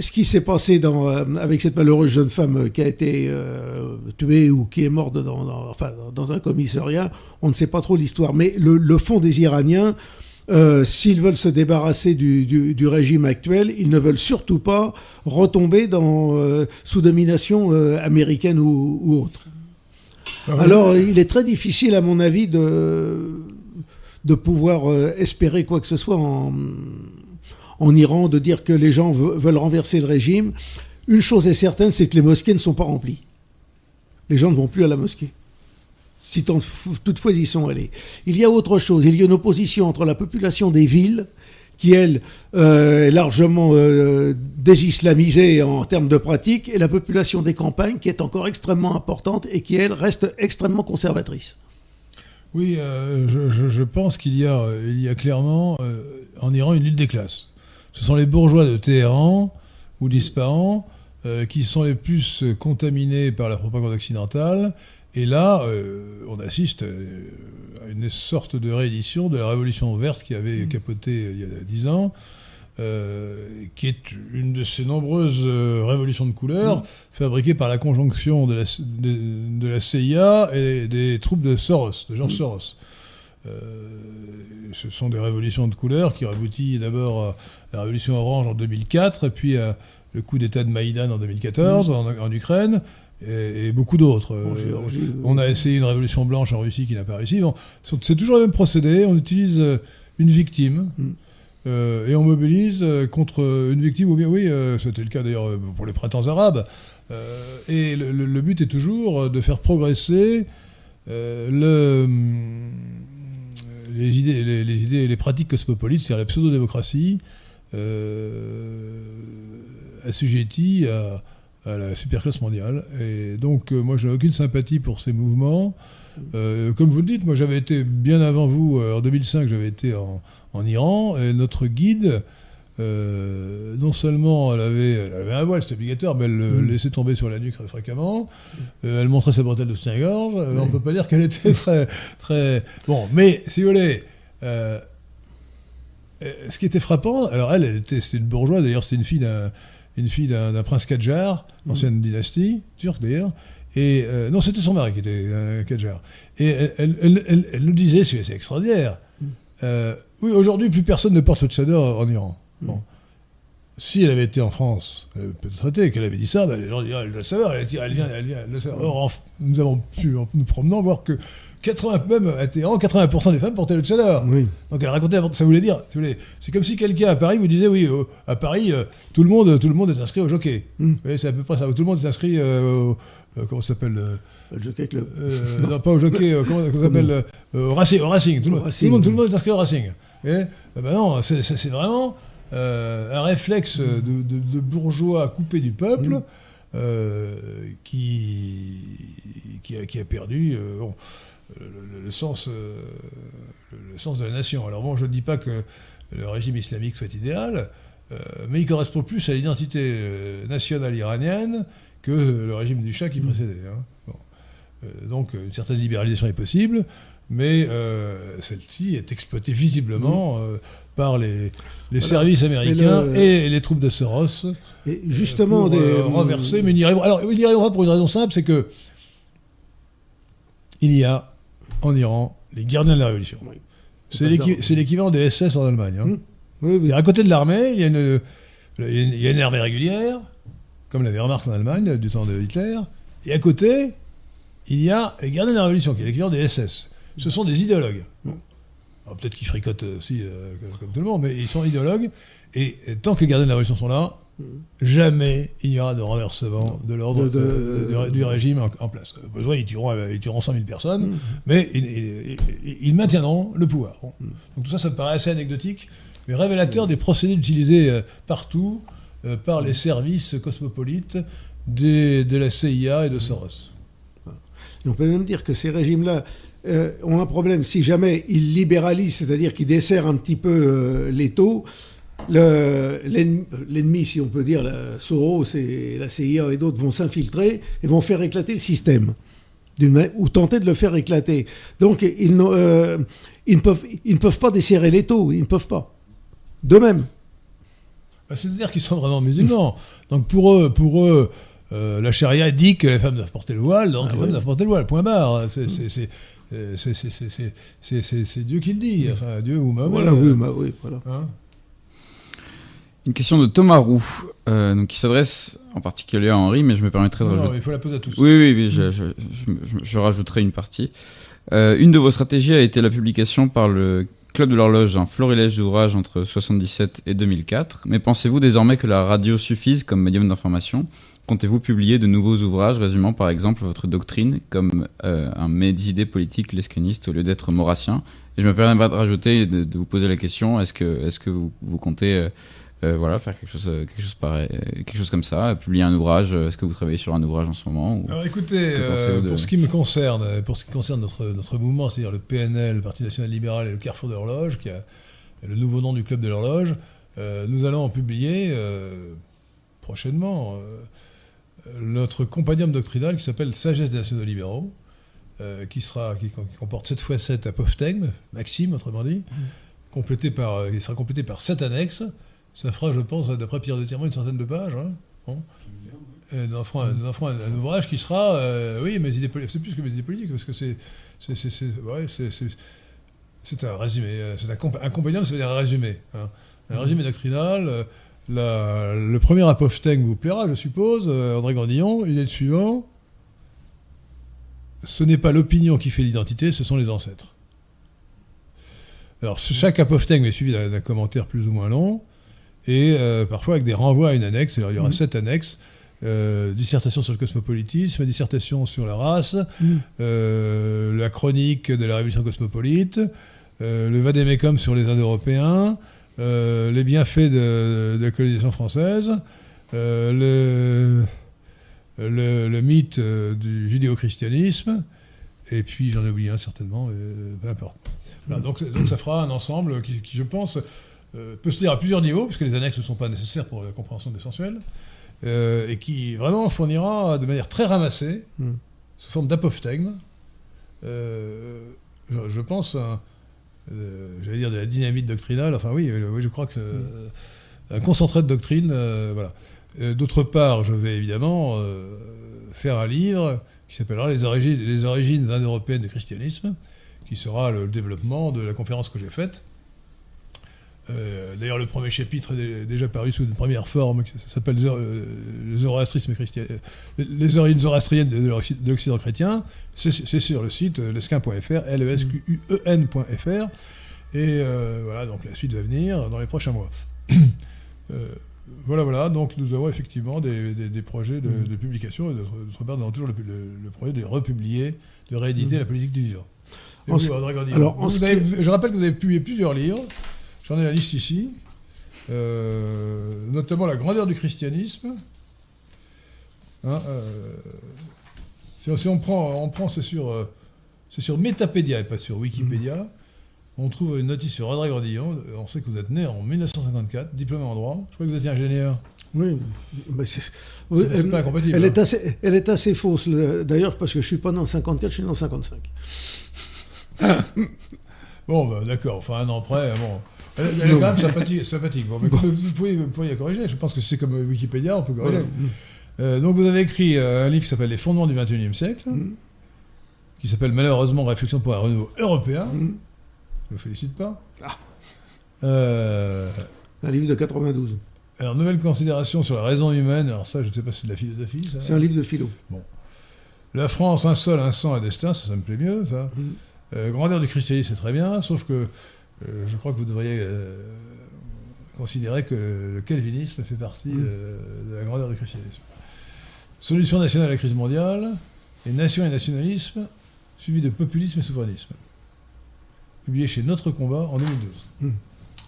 ce qui s'est passé dans, euh, avec cette malheureuse jeune femme euh, qui a été euh, tuée ou qui est morte dans, dans- enfin, dans un commissariat, on ne sait pas trop l'histoire. Mais le, le fond des Iraniens, euh, s'ils veulent se débarrasser du, du- du régime actuel, ils ne veulent surtout pas retomber dans, euh, sous domination américaine ou, ou autre. Ah oui. Alors, il est très difficile, à mon avis, de, de pouvoir espérer quoi que ce soit en, en Iran, de dire que les gens ve- veulent renverser le régime. Une chose est certaine, c'est que les mosquées ne sont pas remplies. Les gens ne vont plus à la mosquée. Si toutefois ils sont allés. Il y a autre chose. Il y a une opposition entre la population des villes, qui elle euh, est largement euh, désislamisée en termes de pratique, et la population des campagnes, qui est encore extrêmement importante et qui elle reste extrêmement conservatrice. Oui, euh, je, pense qu'il y y a clairement en Iran une lutte des classes. Ce sont les bourgeois de Téhéran ou d'Ispahan euh, qui sont les plus euh, contaminés par la propagande occidentale. Et là, euh, on assiste à une sorte de réédition de la révolution verte qui avait capoté il y a dix ans. euh, qui est une de ces nombreuses euh, révolutions de couleurs fabriquées par la conjonction de la, de, de la CIA et des troupes de Soros, de George Soros. Euh, ce sont des révolutions de couleurs qui ont abouti d'abord à la révolution orange en 2004, et puis à le coup d'État de Maïdan en 2014 en, en Ukraine, et, et beaucoup d'autres. Euh, on a essayé une révolution blanche en Russie qui n'a pas réussi. Bon, c'est toujours le même procédé. On utilise euh, une victime. Mm. euh, et on mobilise euh, contre une victime, ou bien oui, euh, c'était le cas d'ailleurs euh, pour les printemps arabes. Euh, et le, le- le but est toujours de faire progresser euh, le, hum, les, idées, les, idées les pratiques cosmopolites, c'est-à-dire la pseudo-démocratie, euh, assujettie à, à la superclasse mondiale. Et donc, euh, moi, je n'ai aucune sympathie pour ces mouvements. Euh, comme vous le dites, moi, j'avais été bien avant vous, en 2005, j'avais été en, en Iran, et notre guide euh, non seulement elle avait, elle avait un voile, c'était obligatoire, mais elle le Mm. laissait tomber sur la nuque fréquemment. Euh, elle montrait sa bretelle de soutien-gorge. Euh, On Oui. peut pas dire qu'elle était très, très. Bon, mais si vous voulez. ce qui était frappant, alors elle, elle était, c'était une bourgeoise, d'ailleurs c'était une fille d'un, une fille d'un, d'un prince Kadjar, ancienne dynastie, turque d'ailleurs, et non c'était son mari qui était Kadjar, et elle, elle- elle- nous disait, c'est, c'est extraordinaire, euh, oui aujourd'hui plus personne ne porte le tchador en Iran. Bon. Si elle avait été en France, peut-être été, qu'elle avait dit ça, bah, les gens diraient, elle le savoir, elle, dit, elle vient, elle vient, elle le savoir. Or, en nous avons pu, en nous promenant, voir que 80, même à Téhéran, 80% des femmes portaient le tchador. Oui. Donc elle racontait, ça voulait dire, c'est comme si quelqu'un à Paris vous disait, oui, euh, à Paris, euh, tout, le monde, tout le monde est inscrit au jockey. Mm. C'est à peu près ça, tout le monde est inscrit euh, au, euh, comment ça s'appelle Le Jockey Club. Non, pas au jockey, comment, ça s'appelle au racing, au racing, tout le, monde, racing, tout, le monde, tout le oui. monde est inscrit au racing. Ben non, c'est vraiment euh, un réflexe de, de- de bourgeois coupé du peuple Mm. euh, qui, qui, a, qui a perdu euh, bon, le, le- le sens, euh, le, sens de la nation. Alors bon, je ne dis pas que le régime islamique soit idéal, mais il correspond plus à l'identité nationale iranienne que le régime du Shah qui précédait. hein. Bon. Donc une certaine libéralisation est possible, mais celle-ci est exploitée visiblement euh, par les, les Voilà. services américains le- et les troupes de Soros Et justement, pour des, euh, renverser, mais n'y arrivera. Alors, il n'y arrivera pour une raison simple, c'est que il y a en Iran les gardiens de la révolution. Oui. C'est l'équi- c'est l'équivalent des SS en Allemagne. hein. Mm. Oui, À côté de l'armée, il y, a une, il y a une- il y a une armée régulière, comme la Wehrmacht en Allemagne du temps de Hitler, et à côté, il y a les gardiens de la révolution, qui est l'équivalent des SS. Ce sont des idéologues. Peut-être qu'ils fricotent aussi, euh, comme, tout le monde, mais ils sont idéologues, et, tant que les gardiens de la révolution sont là, jamais il y aura de renversement de l'ordre du, régime en, en place. Au besoin, ils tueront, ils tueront 100 000 personnes, Mm. mais ils, ils- ils- ils maintiendront le pouvoir. Bon. Donc tout ça, ça me paraît assez anecdotique, mais révélateur des procédés utilisés euh, partout euh, par les services cosmopolites des- de la CIA et de Soros. Et on peut même dire que ces régimes-là euh, ont un problème. Si jamais ils libéralisent, c'est-à-dire qu'ils desserrent un petit peu euh, les taux, le- l'ennemi, si on peut dire, la Soros et la CIA et d'autres vont s'infiltrer et vont faire éclater le système. Ou tenter de le faire éclater. Donc ils, euh, ils, ne peuvent, ils ne peuvent pas desserrer les taux, ils ne peuvent pas. De même. Bah, C'est-à-dire qu'ils sont vraiment musulmans. Donc pour eux, pour eux euh, la charia dit que les femmes doivent porter le voile, donc Ah les ouais. femmes doivent porter le voile, point barre. C'est- c'est- c'est- euh, c'est- Dieu qui le dit, enfin Dieu ou Mahomet. Voilà, oui, bah oui, voilà. Hein Une question de Thomas Roux, euh, donc qui s'adresse en particulier à Henri, mais je me permettrai de non, rajouter. non, il faut la poser à tous. Oui, oui, oui, je, je, je- je- je rajouterai une partie. Euh, une de vos stratégies a été la publication par le Club de l'horloge d'un florilège d'ouvrages entre 77 et 2004. Mais pensez-vous désormais que la radio suffise comme médium d'information? Comptez-vous publier de nouveaux ouvrages résumant par exemple votre doctrine comme euh, un mes idées politiques lescanistes au lieu d'être maurassien? Et je me permets de rajouter de, de vous poser la question est-ce que, est-ce que vous, vous comptez euh, euh, voilà, faire quelque chose, euh, quelque, chose pareil, quelque chose comme ça, publier un ouvrage Est-ce que vous travaillez sur un ouvrage en ce moment ou- Alors écoutez, de- pour ce qui me concerne, pour ce qui concerne notre, notre mouvement, c'est-à-dire le PNL, le Parti National Libéral et le Carrefour de l'Horloge, qui a le nouveau nom du Club de l'Horloge, nous allons en publier prochainement notre compendium doctrinal qui s'appelle Sagesse des nationaux libéraux, euh, qui, sera, qui, qui comporte 7 fois 7 apophthegmes, Maxime autrement dit, complété par, euh, il sera complété par 7 annexes. Ça fera, je pense, d'après Pierre de Tirmont, une centaine de pages. hein. Bon. Euh, nous en ferons un, nous un- un ouvrage qui sera, euh, oui, mes idées. C'est plus que mes idées politiques, parce que c'est, c'est, c'est, c'est- ouais, un résumé. C'est un, comp- un compendium, ça veut dire un résumé. hein. Un résumé doctrinal. La- le premier apophthegme vous plaira, je suppose, euh, André Grandillon. Il est le suivant. Ce n'est pas l'opinion qui fait l'identité, ce sont les ancêtres. Alors, chaque apophthegme est suivi d'un commentaire plus ou moins long, et euh, parfois avec des renvois à une annexe. Alors, il y aura Mhm. sept annexes. Euh, dissertation sur le cosmopolitisme, dissertation sur la race, euh, la chronique de la révolution cosmopolite, le vadémécum sur les Indo-Européens, euh, les bienfaits de, de la colonisation française, euh, le, le, le mythe euh, du judéo-christianisme, et puis j'en ai oublié un certainement, euh, peu importe. Voilà, donc, donc ça fera un ensemble qui, qui, je pense, peut se lire à plusieurs niveaux, puisque les annexes ne sont pas nécessaires pour la compréhension de l'essentiel, et qui vraiment fournira de manière très ramassée, Mm. sous forme d'apophthegme, je, je pense, un- j'allais dire de la dynamite doctrinale, enfin oui, euh, je crois que euh, un concentré de doctrine, euh, voilà. Euh, D'autre part, je vais évidemment euh, faire un livre qui s'appellera les origines, les origines indo-européennes du christianisme, qui sera le développement de la conférence que j'ai faite. Euh, D'ailleurs, le premier chapitre est dé- déjà paru sous une première forme, qui s'appelle euh, le zoroastrisme chrétien, euh, les origines zoroastriennes de l'Occ- de l'Occident chrétien. C'est sur le site lesquin.fr, l e s q u e n.fr. Et euh, voilà, donc la suite va venir dans les prochains mois. Euh, voilà, voilà, donc nous avons effectivement des, des- des projets de, Mm. de publication, et d'autre part, nous avons toujours le, le- le projet de republier, de rééditer Mm. la politique du vivant. Vous, André alors, vous avez- je rappelle que vous avez publié plusieurs livres, j'en ai la liste ici, euh, notamment La grandeur du christianisme. Hein, euh, si, on- si on prend, on prend c'est sur, euh, c'est sur Metapédia et pas sur Wikipédia. On trouve une notice sur André Gordillon. On sait que vous êtes né en 1954, diplômé en droit. Je crois que vous étiez ingénieur. Oui, mais c'est- C'est- c'est elle- pas incompatible, Elle hein. est assez, elle est assez fausse, le- d'ailleurs, parce que je suis pas né en 54, je suis né en 55. Bon, bah, d'accord, enfin un an près, bon. Elle, est quand même sympathique. sympathique. Bon, mais vous, pouvez, vous pouvez corriger. Je pense que c'est comme Wikipédia, on peut corriger. Voilà. Euh, donc vous avez écrit euh, un livre qui s'appelle Les fondements du XXIe siècle, Mm. qui s'appelle malheureusement Réflexion pour un renouveau européen. Mm. Je ne vous félicite pas. Ah. Euh, Un livre de 92. alors, nouvelle considération sur la raison humaine. Alors ça, je ne sais pas si c'est de la philosophie. ça. C'est un livre de philo. La France, un sol, un sang, un destin, ça, ça me plaît mieux, ça. Mm. Euh, grandeur du christianisme, c'est très bien, sauf que je crois que vous devriez euh, considérer que le, le calvinisme fait partie euh, de la grandeur du christianisme. Solution nationale à la crise mondiale, et nation et nationalisme, suivi de populisme et souverainisme. Publié chez Notre Combat en 2012.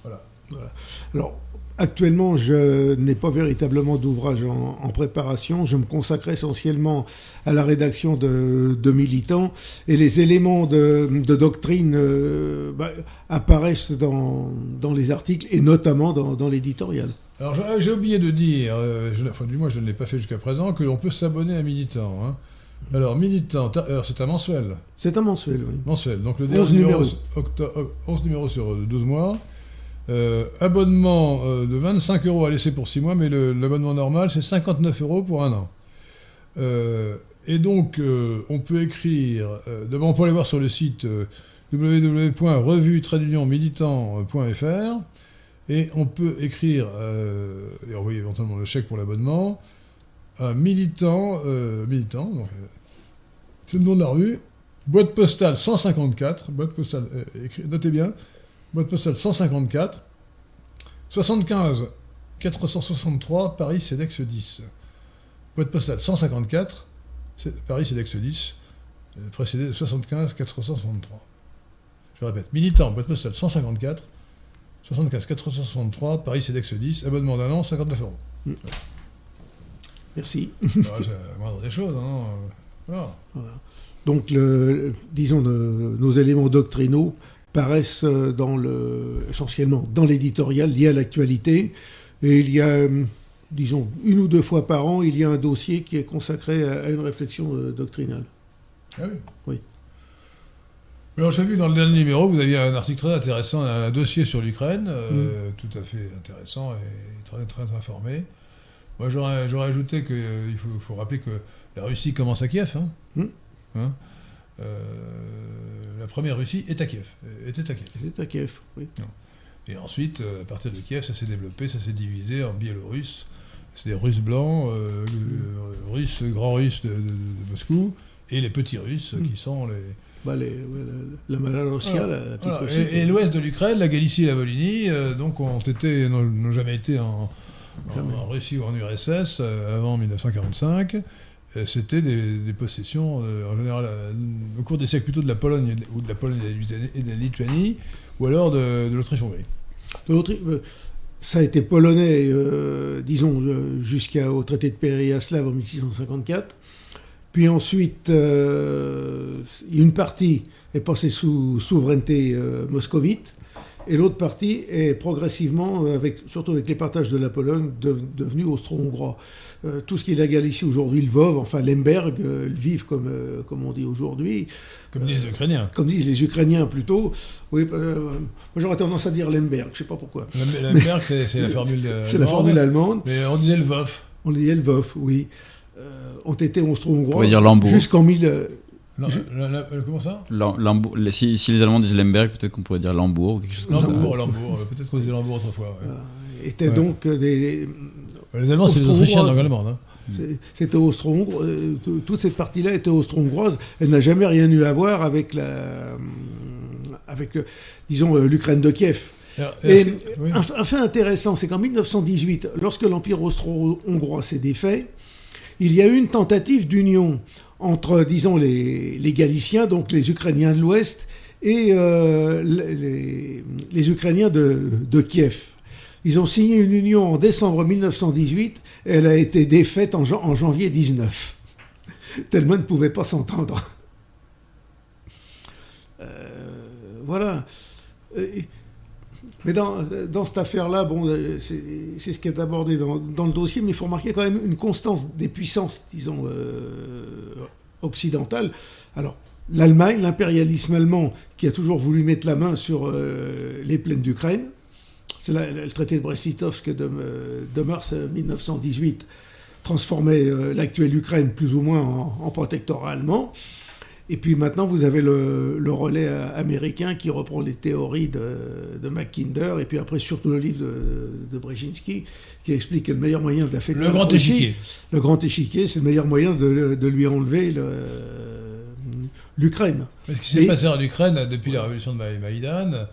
Alors, actuellement, je n'ai pas véritablement d'ouvrage en, en préparation. Je me consacre essentiellement à la rédaction de, de militants et les éléments de, de doctrine euh, bah, apparaissent dans, dans les articles et notamment dans, dans l'éditorial. Alors j'ai- oublié de dire, euh, je- enfin du moins je ne l'ai pas fait jusqu'à présent, que l'on peut s'abonner à Militant. hein. Alors Militant, ta- alors, c'est un mensuel. C'est un mensuel, oui. mensuel. Donc le 11 dernier numéro, numéros. octo- o- 11 numéros sur euh, 12 mois. Euh, abonnement euh, de 25 euros à laisser pour 6 mois, mais l'abonnement normal, c'est 59 euros pour un an. Euh, et donc, on peut écrire, d'abord on peut aller voir sur le site www.revue-militant.fr et on peut écrire et envoyer éventuellement le chèque pour l'abonnement à militant, militant, c'est le nom de la rue, Boîte postale 154, boîte postale, notez bien, boîte postale 154, 75 463, Paris CEDEX 10. Boîte postale 154, c'est- Paris CEDEX 10, euh, précédé de 75 463. Je répète, militant, boîte postale 154, 75 463, Paris CEDEX 10, abonnement d'un an, 59 euros. Merci. Ah, c'est la moindre des choses, hein. Voilà. Donc, le- disons, nos éléments doctrinaux paraissent euh, dans le, essentiellement dans l'éditorial lié à l'actualité. Et il y a, euh, disons, une ou deux fois par an, il y a un dossier qui est consacré à, à une réflexion euh, doctrinale. Ah oui Oui. Alors, j'ai vu dans le dernier numéro, vous aviez un article très intéressant, un dossier sur l'Ukraine, euh, tout à fait intéressant et très, très informé. Moi, j'aurais ajouté qu'il faut, faut rappeler que la Russie commence à Kiev. Hein Mm. Hein la première Russie est à Kiev, euh, était à Kiev. C'est à Kiev, oui. Et ensuite, euh, à partir de Kiev, ça s'est développé, ça s'est divisé en Biélorusses. C'est des Russes blancs, euh, euh, Russes, grands Russes de, de- de Moscou, et les petits Russes Mm. qui sont les, Bah, les, ouais, la, la Voilà. la, la Voilà. Russie, Et, et l'ouest de l'Ukraine, la Galicie et la Volhynie, euh, donc ont été, n'ont jamais été en, en- Jamais. en Russie ou en URSS euh, avant 1945. Euh, C'était des, possessions, euh, en général, euh, au cours des siècles plutôt de la Pologne ou de la Pologne et de la Lituanie- ou alors de, de l'Autriche-Hongrie. Ça a été polonais, euh, disons, jusqu'au traité de Péréaslav en 1654. Puis ensuite, une partie est passée sous souveraineté moscovite. et l'autre partie est progressivement, surtout avec les partages de la Pologne, de- devenu austro-hongrois. Euh, tout ce qui est la Galicie aujourd'hui, Lvov, enfin Lemberg, euh, Lviv comme, euh, comme on dit aujourd'hui, Comme disent les Ukrainiens. comme disent les Ukrainiens plutôt. Oui, euh, moi j'aurais tendance à dire Lemberg, je sais pas pourquoi. Merck, c'est c'est la formule. euh, C'est la allemande, formule allemande. Mais on disait le VOF. On dit Lvov, oui. Euh, ont été On austro-hongrois pourrait dire Lambourg. jusqu'en 1000. euh, La- la- la- euh, comment ça Lambourg- si, si les Allemands disent Lemberg, peut-être qu'on pourrait dire Lambourg ou quelque chose comme ça. Lambourg, Lambourg. euh, Peut-être qu'on disait Lambourg autrefois. ouais. Étaient Ouais. donc euh, des, Les Allemands, c'est les. Autrichiens allemande. hein. C'était austro-hongrois. euh, Toute cette partie-là était austro-hongroise. Elle n'a jamais rien eu à voir avec la, avec, euh, disons, euh, l'Ukraine de Kiev. Alors, Et oui. un, un fait intéressant, c'est qu'en 1918, lorsque l'Empire austro-hongrois s'est défait, il y a eu une tentative d'union entre, disons, les, les Galiciens, donc les Ukrainiens de l'Ouest, et euh, les, les- les Ukrainiens de, de Kiev. Ils ont signé une union en décembre 1918, elle a été défaite en, jan- en janvier 19. Tellement ne pouvaient pas s'entendre. Euh, voilà. Euh, mais dans, cette affaire-là, bon, euh, c'est ce qui est abordé dans, le dossier, mais il faut remarquer quand même une constance des puissances, disons, occidentales. Alors, l'Allemagne, l'impérialisme allemand, qui a toujours voulu mettre la main sur les plaines d'Ukraine, c'est le traité de Brest-Litovsk de, euh, de mars 1918 transformait euh, l'actuelle Ukraine plus ou moins en, en protectorat allemand. Et puis maintenant, vous avez le, le relais euh, américain qui reprend les théories de, de Mackinder, et puis après surtout le livre de, de Brzezinski, qui explique que le meilleur moyen d'affecter Le grand échiquier. Le grand échiquier, c'est le meilleur moyen de, de lui enlever le- l'Ukraine. Mais ce qui s'est passé en Ukraine depuis la révolution de Ma- Maïdan, euh,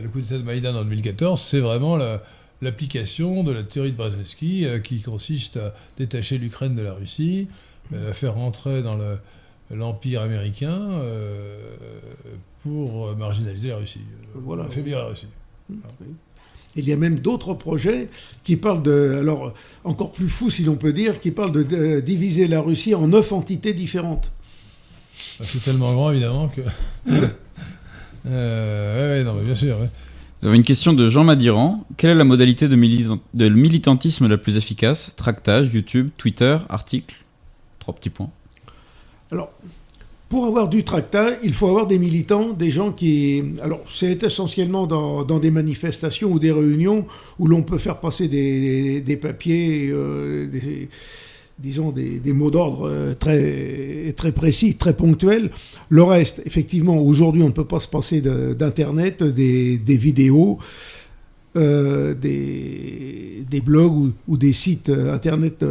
le coup d'État de Maïdan en 2014, c'est vraiment la- l'application de la théorie de Brzezinski euh, qui consiste à détacher l'Ukraine de la Russie, euh, la faire rentrer dans le- l'empire américain euh, pour euh, marginaliser la Russie, euh, Voilà. affaiblir la Russie. Il y a même d'autres projets qui parlent de, alors encore plus fou si l'on peut dire, qui parlent de, de diviser la Russie en neuf entités différentes. C'est tellement grand évidemment que. Euh, ouais, ouais, non, mais bien sûr. ouais. Nous avons une question de Jean Madiran. Quelle est la modalité de, militan- de militantisme la plus efficace? Tractage, YouTube, Twitter, article? Trois petits points. Alors, pour avoir du tractat, il faut avoir des militants, des gens qui... Alors, c'est essentiellement dans, dans des manifestations ou des réunions où l'on peut faire passer des, des papiers, euh, des- disons des, mots d'ordre euh, très, très précis, très ponctuels. Le reste, effectivement, aujourd'hui, on ne peut pas se passer d'Internet, des, vidéos, euh, des, blogs ou, des sites euh, Internet,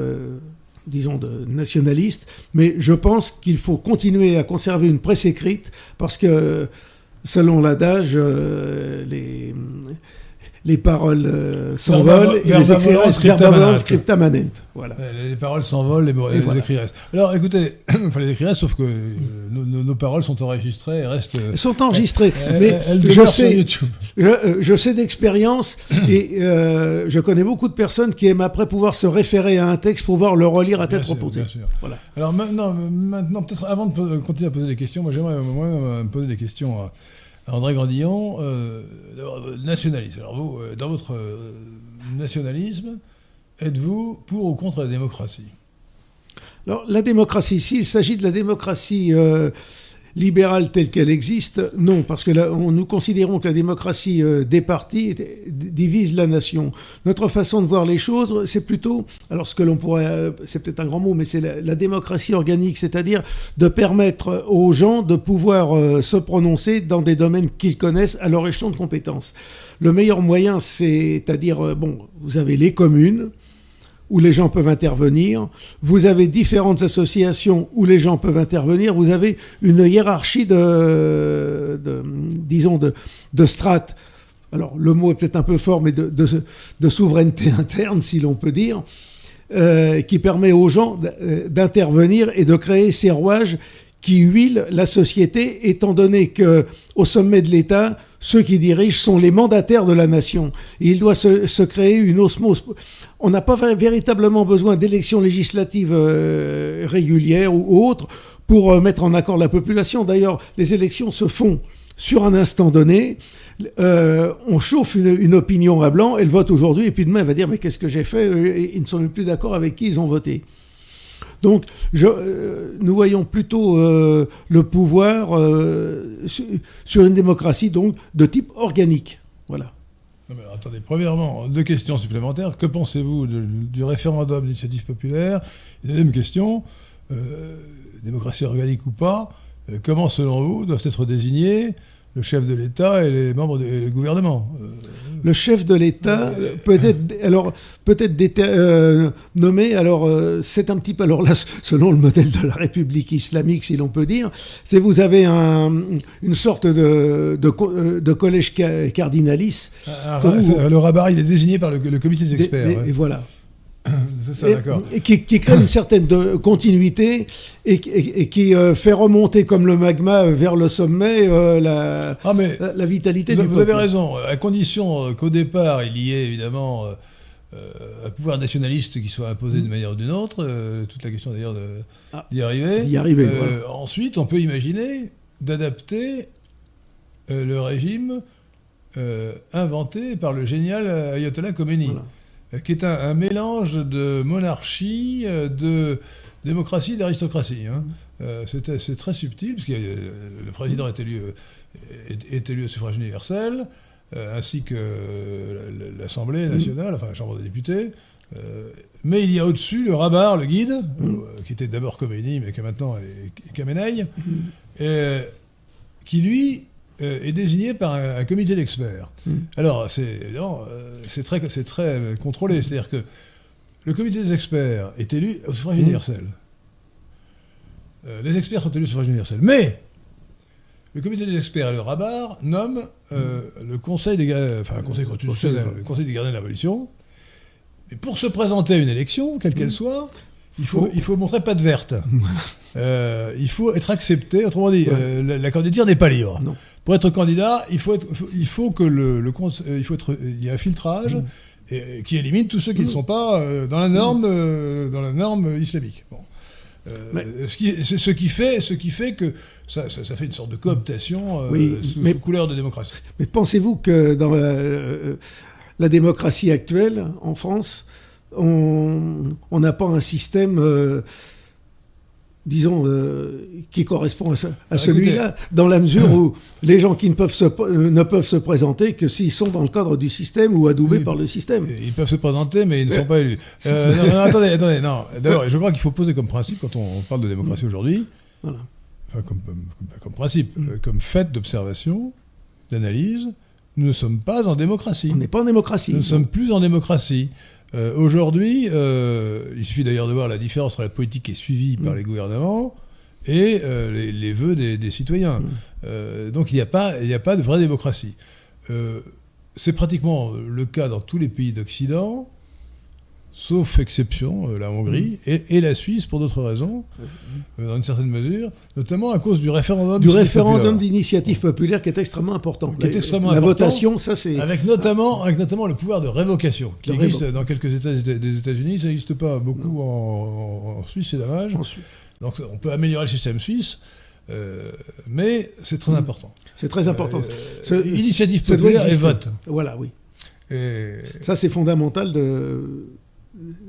disons, nationalistes. Mais je pense qu'il faut continuer à conserver une presse écrite parce que, selon l'adage, les, les paroles euh, s'envolent et les écrits restent scripta verba volant, manent. scripta manent. Voilà. Euh, Les paroles s'envolent, les, mots- Et les voilà. écrits restent. Alors écoutez, enfin les écrits restent, sauf que euh, nos, nos- nos paroles sont enregistrées et restent. Elles sont enregistrées, elles- mais elles je demeurent sur sais, YouTube. je, euh, je sais d'expérience et je connais beaucoup de personnes qui aiment après pouvoir se référer à un texte, pouvoir le relire à Bien tête sûr, reposée. bien sûr. Voilà. Alors maintenant, maintenant peut-être avant de continuer à poser des questions, moi j'aimerais moi, me poser des questions André Grandillon. Euh, euh, nationaliste. Alors vous, euh, dans votre euh, nationalisme, êtes-vous pour ou contre la démocratie? Alors, la démocratie, s'il s'agit de la démocratie libérale telle qu'elle existe, non, parce que là, on, nous considérons que la démocratie euh, des partis divise la nation. Notre façon de voir les choses, c'est plutôt, alors ce que l'on pourrait, euh, c'est peut-être un grand mot, mais c'est la, la démocratie organique, c'est-à-dire de permettre aux gens de pouvoir euh, se prononcer dans des domaines qu'ils connaissent à leur échelon de compétences. Le meilleur moyen, c'est-à-dire, euh, bon, vous avez les communes, où les gens peuvent intervenir. Vous avez différentes associations où les gens peuvent intervenir. Vous avez une hiérarchie de, disons, de, de strates. Alors, le mot est peut-être un peu fort, mais de, de- souveraineté interne, si l'on peut dire, euh, qui permet aux gens euh, d'intervenir et de créer ces rouages qui huilent la société, étant donné que au sommet de l'État, ceux qui dirigent sont les mandataires de la nation. Et il doit se, se créer une osmose. On n'a pas vé- véritablement besoin d'élections législatives euh, régulières ou autres pour euh, mettre en accord la population. D'ailleurs, les élections se font sur un instant donné, euh, on chauffe une, opinion à blanc, elle vote aujourd'hui, et puis demain, elle va dire Mais qu'est-ce que j'ai fait Ils ne sont même plus d'accord avec qui ils ont voté. Donc, nous voyons plutôt le pouvoir euh, su- sur une démocratie donc de type organique. Voilà. Attendez, premièrement, deux questions supplémentaires. Que pensez-vous du référendum d'initiative populaire? Deuxième question, euh, démocratie organique ou pas, euh, comment selon vous doivent être désignés le chef de l'État et les membres du gouvernement Euh, Le chef de l'État Euh, peut être alors peut-être déter- euh, nommé. Alors c'est un petit peu alors là selon le modèle de la République islamique, si l'on peut dire, c'est vous avez un, une sorte de de, co- de collège ca- cardinalis. un- Comme un- vous- Ah, le rabar, il est désigné par le, le comité des des- experts. des- ouais. Et voilà. C'est ça, Et- d'accord. et qui, qui crée une certaine de- continuité et, qui- et- et qui euh, fait remonter comme le magma vers le sommet euh, la, Ah, mais la, la vitalité vous, du vous peuple. avez raison, à condition euh, qu'au départ, il y ait évidemment euh, euh, un pouvoir nationaliste qui soit imposé d'une manière ou d'une autre, euh, toute la question d'ailleurs Ah, d'y arriver. d'y arriver, Euh, voilà. Ensuite, on peut imaginer d'adapter euh, le régime euh, inventé par le génial Ayatollah Khomeini, Voilà. Euh, qui est un, un mélange de monarchie, euh, de démocratie et d'aristocratie. hein. Euh, c'est très subtil, parce que le président est élu, est, est élu au suffrage universel, euh, ainsi que l'Assemblée nationale, enfin la Chambre des députés. Euh, mais il y a au-dessus le rabar, le guide, euh, qui était d'abord Khomeini, mais qui maintenant est est Khamenei, euh, qui lui euh, est désigné par un, un comité d'experts. Mm. Alors, c'est euh, c'est très, c'est très euh, contrôlé, c'est-à-dire que le comité des experts est élu au suffrage Mm. universel. Euh, les experts sont élus au suffrage universel. Mais le comité des experts et le rabar nomment euh, le conseil des enfin conseil constitutionnel, le conseil des gardiens de l'abolition. Et pour se présenter à une élection, quelle qu'elle soit, il faut, Faut- il faut montrer patte verte. Euh, il faut être accepté. Autrement dit, euh, la, la candidature n'est pas libre. Non. Pour être candidat, il faut, être, il faut que le, euh, il faut être, il y a un filtrage Mm. et- qui élimine tous ceux qui ne sont pas euh, dans la norme, euh, dans la norme islamique. Bon. Mais- ce, qui, c'est ce qui fait, ce qui fait que ça, ça- ça fait une sorte de cooptation Oui, sous, mais- sous couleur de démocratie. Mais pensez-vous que dans la, la démocratie actuelle en France, on n'a pas un système, disons, euh, qui correspond à, ce- à celui-là, dans la mesure où les gens qui ne peuvent se, euh, ne peuvent se présenter que s'ils sont dans le cadre du système ou adoubés Oui. par le système. Ils peuvent se présenter, mais ils ne sont pas élus. Euh, non, non, attendez, attendez, non. D'abord, je crois qu'il faut poser comme principe, quand on parle de démocratie aujourd'hui, Voilà. enfin comme, comme- comme principe, euh, comme fait d'observation, d'analyse, nous ne sommes pas en démocratie. On n'est pas en démocratie. Nous ne sommes plus en démocratie. Euh, Aujourd'hui, euh, il suffit d'ailleurs de voir la différence entre la politique qui est suivie par Mm. les gouvernements et euh, les, les vœux des, des citoyens. Mm. Donc il n'y a, pas- il n'y a pas de vraie démocratie. C'est pratiquement le cas dans tous les pays d'Occident, sauf exception, euh, la Hongrie et, et la Suisse pour d'autres raisons, euh, dans une certaine mesure, notamment à cause du référendum du référendum d'initiative populaire qui est extrêmement important. Qui est extrêmement la important. votation, ça c'est... Avec notamment, avec notamment le pouvoir de révocation, qui De existe révo- dans quelques États des États-Unis, ça n'existe pas beaucoup en, en Suisse, c'est dommage. Ensuite, Donc on peut améliorer le système suisse, euh, mais c'est très Mm. important. C'est très important. Euh, initiative populaire et vote. Voilà, oui. Et Ça, c'est fondamental de-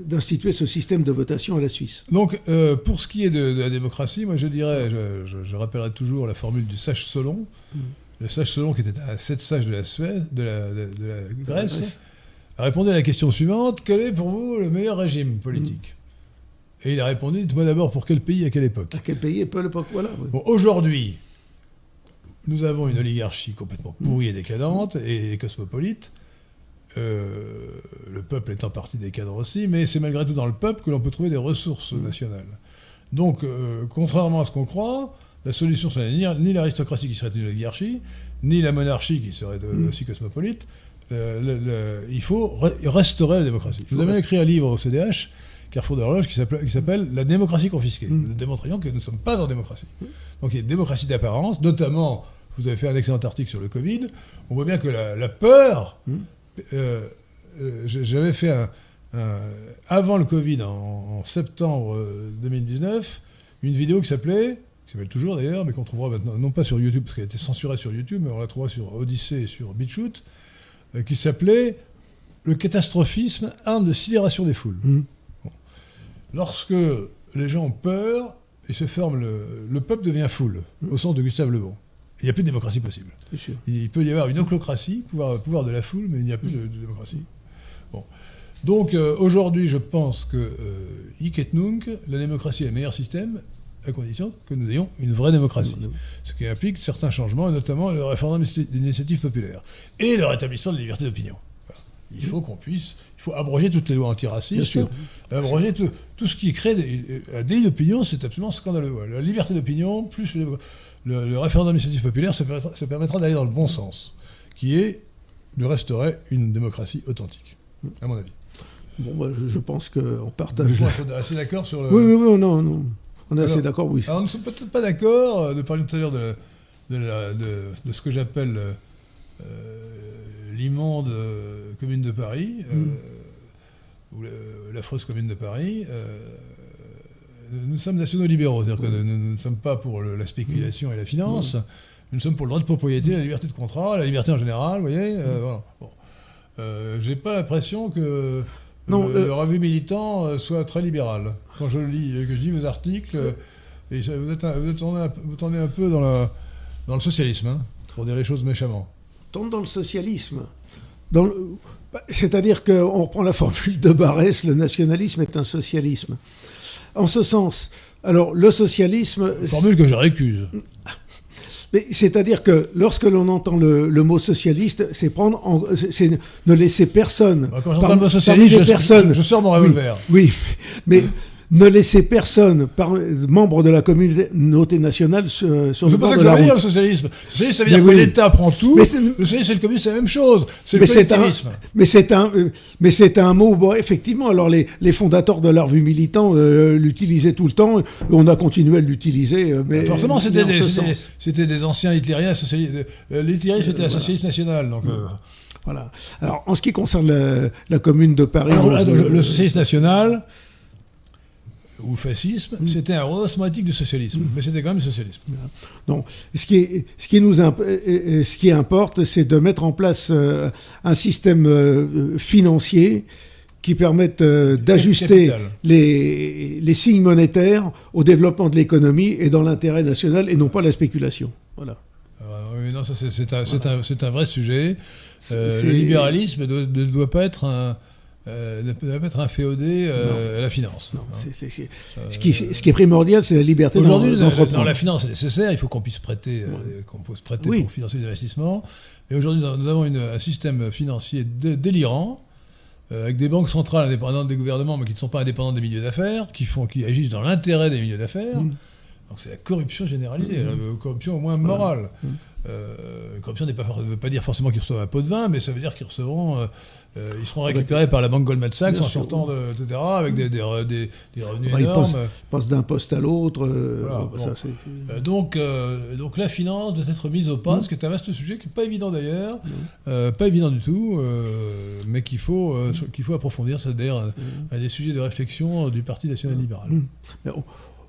d'instituer ce système de votation à la Suisse. donc, euh, pour ce qui est de, de la démocratie, moi je dirais, je, je- je rappellerai toujours la formule du sage Solon. Mm. Le sage Solon, qui était un sept sages de la Suède, de la, de- de la Grèce, Grèce. a répondu à la question suivante quel est pour vous le meilleur régime politique Et il a répondu dites-moi d'abord pour quel pays à quelle époque À quel pays et peu l'époque Voilà. oui. Bon, aujourd'hui, nous avons une oligarchie complètement pourrie et décadente et cosmopolite. Euh, le peuple est en partie décadent aussi, mais c'est malgré tout dans le peuple que l'on peut trouver des ressources nationales. Donc, euh, contrairement à ce qu'on croit, la solution, ce n'est ni, l'aristocratie qui serait une oligarchie, ni la monarchie qui serait de- Mm. aussi cosmopolite. Euh, le- le- il faut re- restaurer la démocratie. Vous avez écrit un livre au CDH, Carrefour de l'horloge, qui s'appelle La démocratie confisquée. Mm. Nous démontrions que nous ne sommes pas en démocratie. Donc il y a une démocratie d'apparence, notamment, vous avez fait un excellent article sur le Covid, on voit bien que la, la peur, Mm. Euh, euh, j'avais fait un, un- avant le Covid, en, en septembre euh, 2019, une vidéo qui s'appelait qui s'appelle toujours d'ailleurs, mais qu'on trouvera maintenant, non pas sur YouTube, parce qu'elle a été censurée sur YouTube, mais on la trouvera sur Odyssey et sur BitChute, euh, qui s'appelait Le catastrophisme, arme de sidération des foules. Mhm. Lorsque les gens ont peur, ils se forment, le, le peuple devient foule, au sens de Gustave Le Bon. Il n'y a plus de démocratie possible. Sûr. Il peut y avoir une oclocratie, pouvoir, pouvoir de la foule, mais il n'y a plus de, de démocratie. Bon. Donc euh, aujourd'hui, je pense que euh, hic et nunc, la démocratie est le meilleur système, à condition que nous ayons une vraie démocratie. Ce qui implique certains changements, et notamment le référendum d'initiative populaire. Et le rétablissement de la liberté d'opinion. Voilà. Il faut qu'on puisse, il faut abroger toutes les lois antiracistes, abroger tout, tout ce qui crée des, un délit d'opinion, c'est absolument scandaleux. La liberté d'opinion, plus le, référendum d'initiative populaire, ça permettra, d'aller dans le bon sens, qui est de restaurer une démocratie authentique, à mon avis. Bon, bah, je, je pense qu'on partage. sommes assez d'accord sur le... Oui, oui, oui, non, non. On est assez d'accord, oui. Alors, nous ne sommes peut-être pas d'accord, euh, de parler tout à l'heure de, de, la- de- de ce que j'appelle euh, euh, l'immonde euh, commune de Paris, euh, Mm. ou l'affreuse commune de Paris. euh, nous sommes nationaux libéraux, c'est-à-dire que nous, nous ne sommes pas pour le- la spéculation et la finance, nous sommes pour le droit de propriété, la liberté de contrat, la liberté en général, vous voyez. euh, voilà. Bon. Euh, J'ai pas l'impression que Non, le, euh, le revue militant euh, soit très libéral. Quand je lis, euh, que je lis vos articles, euh, et vous, êtes un, vous, êtes tourné un peu- vous tournez un peu dans, la- dans le socialisme, hein, pour dire les choses méchamment. tombe dans le socialisme. Dans le- bah, C'est-à-dire qu'on reprend la formule de Barès, le nationalisme est un socialisme. En ce sens, alors le socialisme, Formule que je récuse. c'est-à-dire que lorsque l'on entend le, le mot socialiste, c'est prendre, en- ne laisser personne. Bah, Quand j'entends le mot socialiste, je, personnes, je- je sors mon revolver. Oui, mais ne laisser personne, par, membre de la communauté nationale, sur, sur le C'est pas bord ça que ça veut dire le socialisme. Le socialisme, ça veut Mais dire que l'État prend tout. Mais c'est- le socialisme et le communisme, c'est la même chose. C'est le Mais c'est un, collectivisme. mais c'est un, euh, mais c'est un mot. Bon, effectivement, alors les, les fondateurs de la revue militant euh, l'utilisaient tout le temps. et On a continué à l'utiliser. euh, Mais Forcément, mais c'était des, c'était- anciens hitlériens. euh, L'hitlérisme était la voilà. socialisme national. Donc, euh, Voilà. Alors, en ce qui concerne la, la commune de Paris, alors, on- là, le, le socialisme national ou fascisme, Mm. c'était un osmotique du socialisme, mais c'était quand même le socialisme. Non, ce qui, est- ce qui nous imp- euh, euh, ce qui importe, c'est de mettre en place euh, un système euh, financier qui permette euh, d'ajuster les, les signes monétaires au développement de l'économie et dans l'intérêt national et non pas la spéculation. Voilà. Euh, oui, non, ça c'est un, c'est un- un vrai sujet. Euh, le libéralisme doit- ne doit pas être un, euh, ne pas être un féodé euh, à la finance. Non, Hein. Euh, ce, qui, ce qui est primordial, c'est la liberté Aujourd'hui, dans, la finance, c'est nécessaire. Il faut qu'on puisse prêter, euh, qu'on puisse prêter Oui. pour financer des investissements. Mais aujourd'hui, nous avons une- un système financier dé- délirant, euh, avec des banques centrales indépendantes des gouvernements, mais qui ne sont pas indépendantes des milieux d'affaires, qui font, qui agissent dans l'intérêt des milieux d'affaires. Mm. Donc c'est la corruption généralisée, la corruption au moins morale. Mm. Corruption ne veut pas dire forcément qu'ils reçoivent un pot de vin, mais ça veut dire qu'ils recevront, euh, ils seront récupérés par la banque Goldman Sachs en sortant, de, etc., avec des, des, des- des revenus Bah, ils énormes. pensent- passe d'un poste à l'autre. euh, Voilà, bon, ça, bon. c'est- Euh, donc, euh, donc la finance doit être mise au pas, Mm. ce qui est un vaste sujet qui n'est pas évident d'ailleurs, euh, pas évident du tout, mais qu'il faut, qu'il faut approfondir. C'est d'ailleurs un, un des sujets de réflexion du Parti national libéral. Mm. Mais on,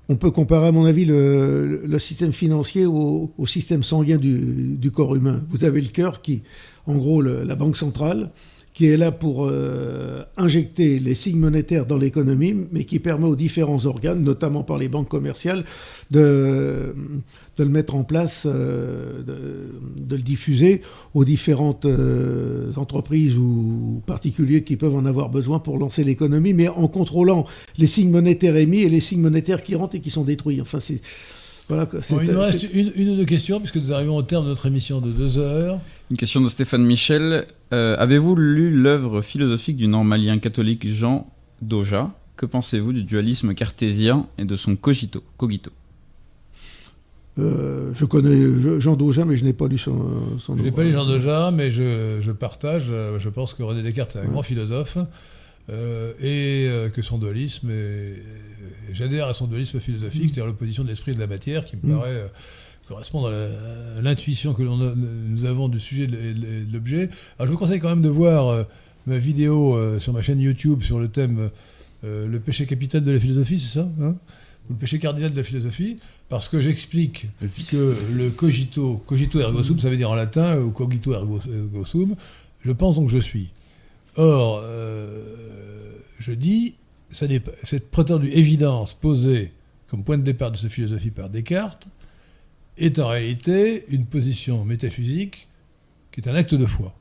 on peut comparer, à mon avis, le, le système financier au, au système sanguin du, du corps humain. Vous avez le cœur qui, en gros, le- la banque centrale, qui est là pour euh, injecter les signes monétaires dans l'économie, mais qui permet aux différents organes, notamment par les banques commerciales, de, de le mettre en place, euh, de, le diffuser aux différentes euh, entreprises ou particuliers qui peuvent en avoir besoin pour lancer l'économie, mais en contrôlant les signes monétaires émis et les signes monétaires qui rentrent et qui sont détruits. Enfin, c'est voilà. quoi. Bon, C'est- il nous reste c'est- une, une ou deux questions, puisque nous arrivons au terme de notre émission de deux heures. Une question de Stéphane Michel. Euh, Avez-vous lu l'œuvre philosophique du normalien catholique Jean Doja? Que pensez-vous du dualisme cartésien et de son cogito, cogito? Euh, je connais je- Jean Daugin, mais je n'ai pas lu son. son Je n'ai pas lu Jean Deja, mais je, je partage, euh, je pense que René Descartes est un grand philosophe, euh, et euh, que son dualisme, j'adhère à son dualisme philosophique, c'est-à-dire l'opposition de l'esprit et de la matière, qui me Mm. paraît euh, correspondre à l'intuition que a- nous avons du sujet et de, l'objet. Alors je vous conseille quand même de voir euh, ma vidéo euh, sur ma chaîne YouTube sur le thème euh, Le péché capital de la philosophie, c'est ça hein Ou le péché cardinal de la philosophie parce que j'explique que le cogito, cogito ergo sum, ça veut dire en latin, ou cogito ergo, ergo sum, je pense donc je suis. Or, euh, je dis, cette prétendue évidence posée comme point de départ de cette philosophie par Descartes est en réalité une position métaphysique qui est un acte de foi.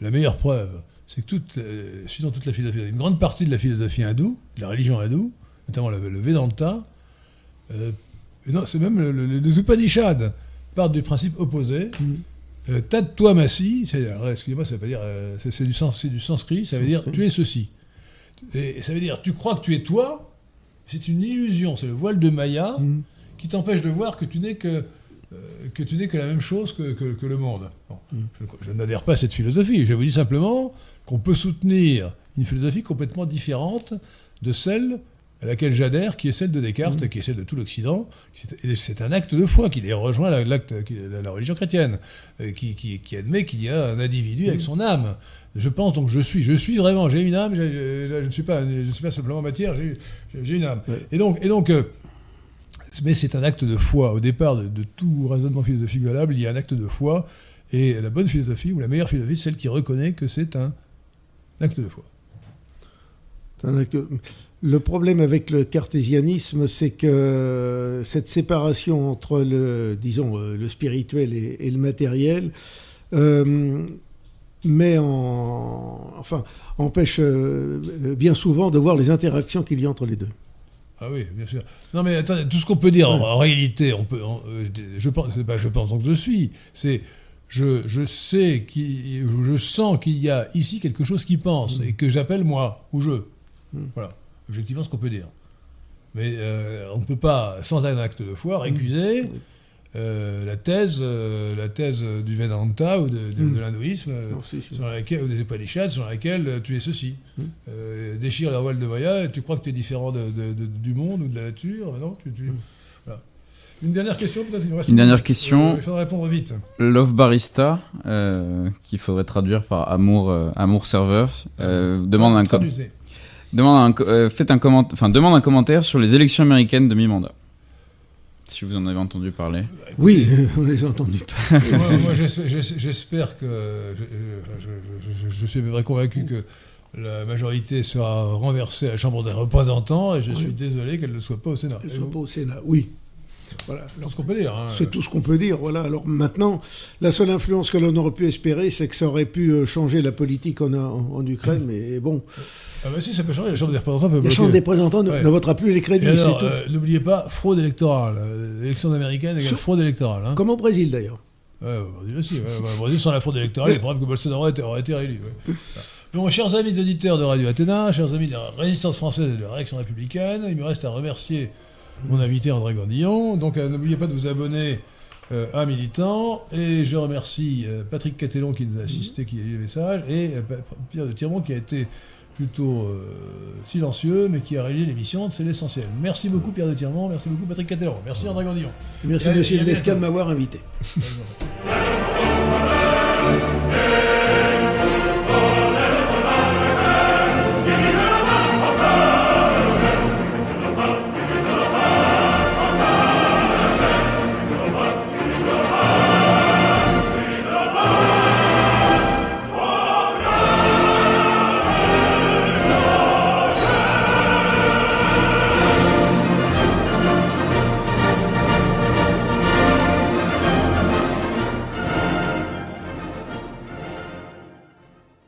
La meilleure preuve, c'est que toute, euh, toute la philosophie, une grande partie de la philosophie hindoue, de la religion hindoue, notamment le, Vedanta, euh, c'est même le, le- Upanishads partent du principe opposé. Mm. Euh, c'est, alors, excusez-moi, ça veut pas dire, euh, c'est, du, sens, du sanskrit, ça veut dire tu es ceci. Et, et ça veut dire tu crois que tu es toi, c'est une illusion, c'est le voile de Maya Mm. qui t'empêche de voir que tu n'es que, euh, que, tu n'es que la même chose que, que- que le monde. Bon, Mm. je, je n'adhère pas à cette philosophie, je vous dis simplement qu'on peut soutenir une philosophie complètement différente de celle à laquelle j'adhère, qui est celle de Descartes, Mm. qui est celle de tout l'Occident. C'est- un acte de foi qui les rejoint la, l'acte- la- la religion chrétienne, euh, qui, qui- qui admet qu'il y a un individu Mm. avec son âme. Je pense donc je suis, je suis vraiment, j'ai une âme, je ne suis pas, je ne suis pas simplement matière, j'ai une âme. Ouais. Et donc, et donc euh, mais c'est un acte de foi. Au départ de, de tout raisonnement philosophique valable, il y a un acte de foi. Et la bonne philosophie, ou la meilleure philosophie, c'est celle qui reconnaît que c'est un acte de foi. C'est un acte- Le problème avec le cartésianisme, c'est que cette séparation entre le, disons, euh, le spirituel et, et le matériel euh, met en, enfin, empêche euh, bien souvent de voir les interactions qu'il y a entre les deux. Ah oui, bien sûr. Non mais attendez, tout ce qu'on peut dire en, Ouais. en réalité, on peut, euh, je pense, pas je pense donc je suis, c'est je, je sais qui, je sens qu'il y a ici quelque chose qui pense et que j'appelle moi ou je. Mm. Voilà, objectivement ce qu'on peut dire. Mais euh, on ne peut pas, sans un acte de foi, récuser euh, la thèse, euh, la thèse du Vedanta ou de, de- Mm. de l'hindouisme. euh, sur laquelle, ou des Upanishads sur laquelle tu es ceci. Mm. Euh, déchire la voile de Maya et tu crois que tu es différent de- de- de- du monde ou de la nature. Mais non, tu, tu- Mm. voilà. Une dernière question peut-être reste Une dernière question. Il faudra répondre vite. Love Barista, euh, qu'il faudrait traduire par amour, euh, amour serveur, euh, demande un, Traduisez. Demande un, co- euh, faites un comment- enfin, demande un commentaire sur les élections américaines de mi-mandat. Si vous en avez entendu parler. Oui, on les a entendus. moi, moi, j'es- j'es- j'espère que. Je, je- je- je- je suis à peu près convaincu que la majorité sera renversée à la Chambre des représentants et je suis désolé qu'elle ne soit pas au Sénat. Et ne vous pas au Sénat. Oui. Voilà. C'est ce qu'on peut dire. hein. C'est tout ce qu'on peut dire. Voilà. Alors maintenant, la seule influence que l'on aurait pu espérer, c'est que ça aurait pu euh, changer la politique en, en, en Ukraine. Mais bon, Ah bah si, ça peut changer. La Chambre des représentants peut la bloquer. Chambre des représentants ne, Ouais. ne votera plus les crédits. Euh, n'oubliez pas, fraude électorale. L'élection américaine égale Sur- fraude électorale. Hein. Comme au Brésil d'ailleurs. Ouais, au Brésil aussi. Ouais, ouais, au Brésil, sans la fraude électorale, il est probable que Bolsonaro aurait été, aurait été réélu. chers amis auditeurs de Radio Athéna, chers amis de la résistance française et de la réaction républicaine, il me reste à remercier mon invité André Gandillon. Donc, euh, n'oubliez pas de vous abonner euh, à Militant. Et je remercie euh, Patrick Catellon qui nous a assisté, qui a lu les messages, et euh, Pierre de Tirmont qui a été plutôt silencieux, mais qui a réalisé l'émission. C'est l'essentiel. Merci beaucoup Pierre de Tirmont, merci beaucoup Patrick Catellon, merci André Gandillon. Merci Et- Monsieur Lesca de m'avoir invité.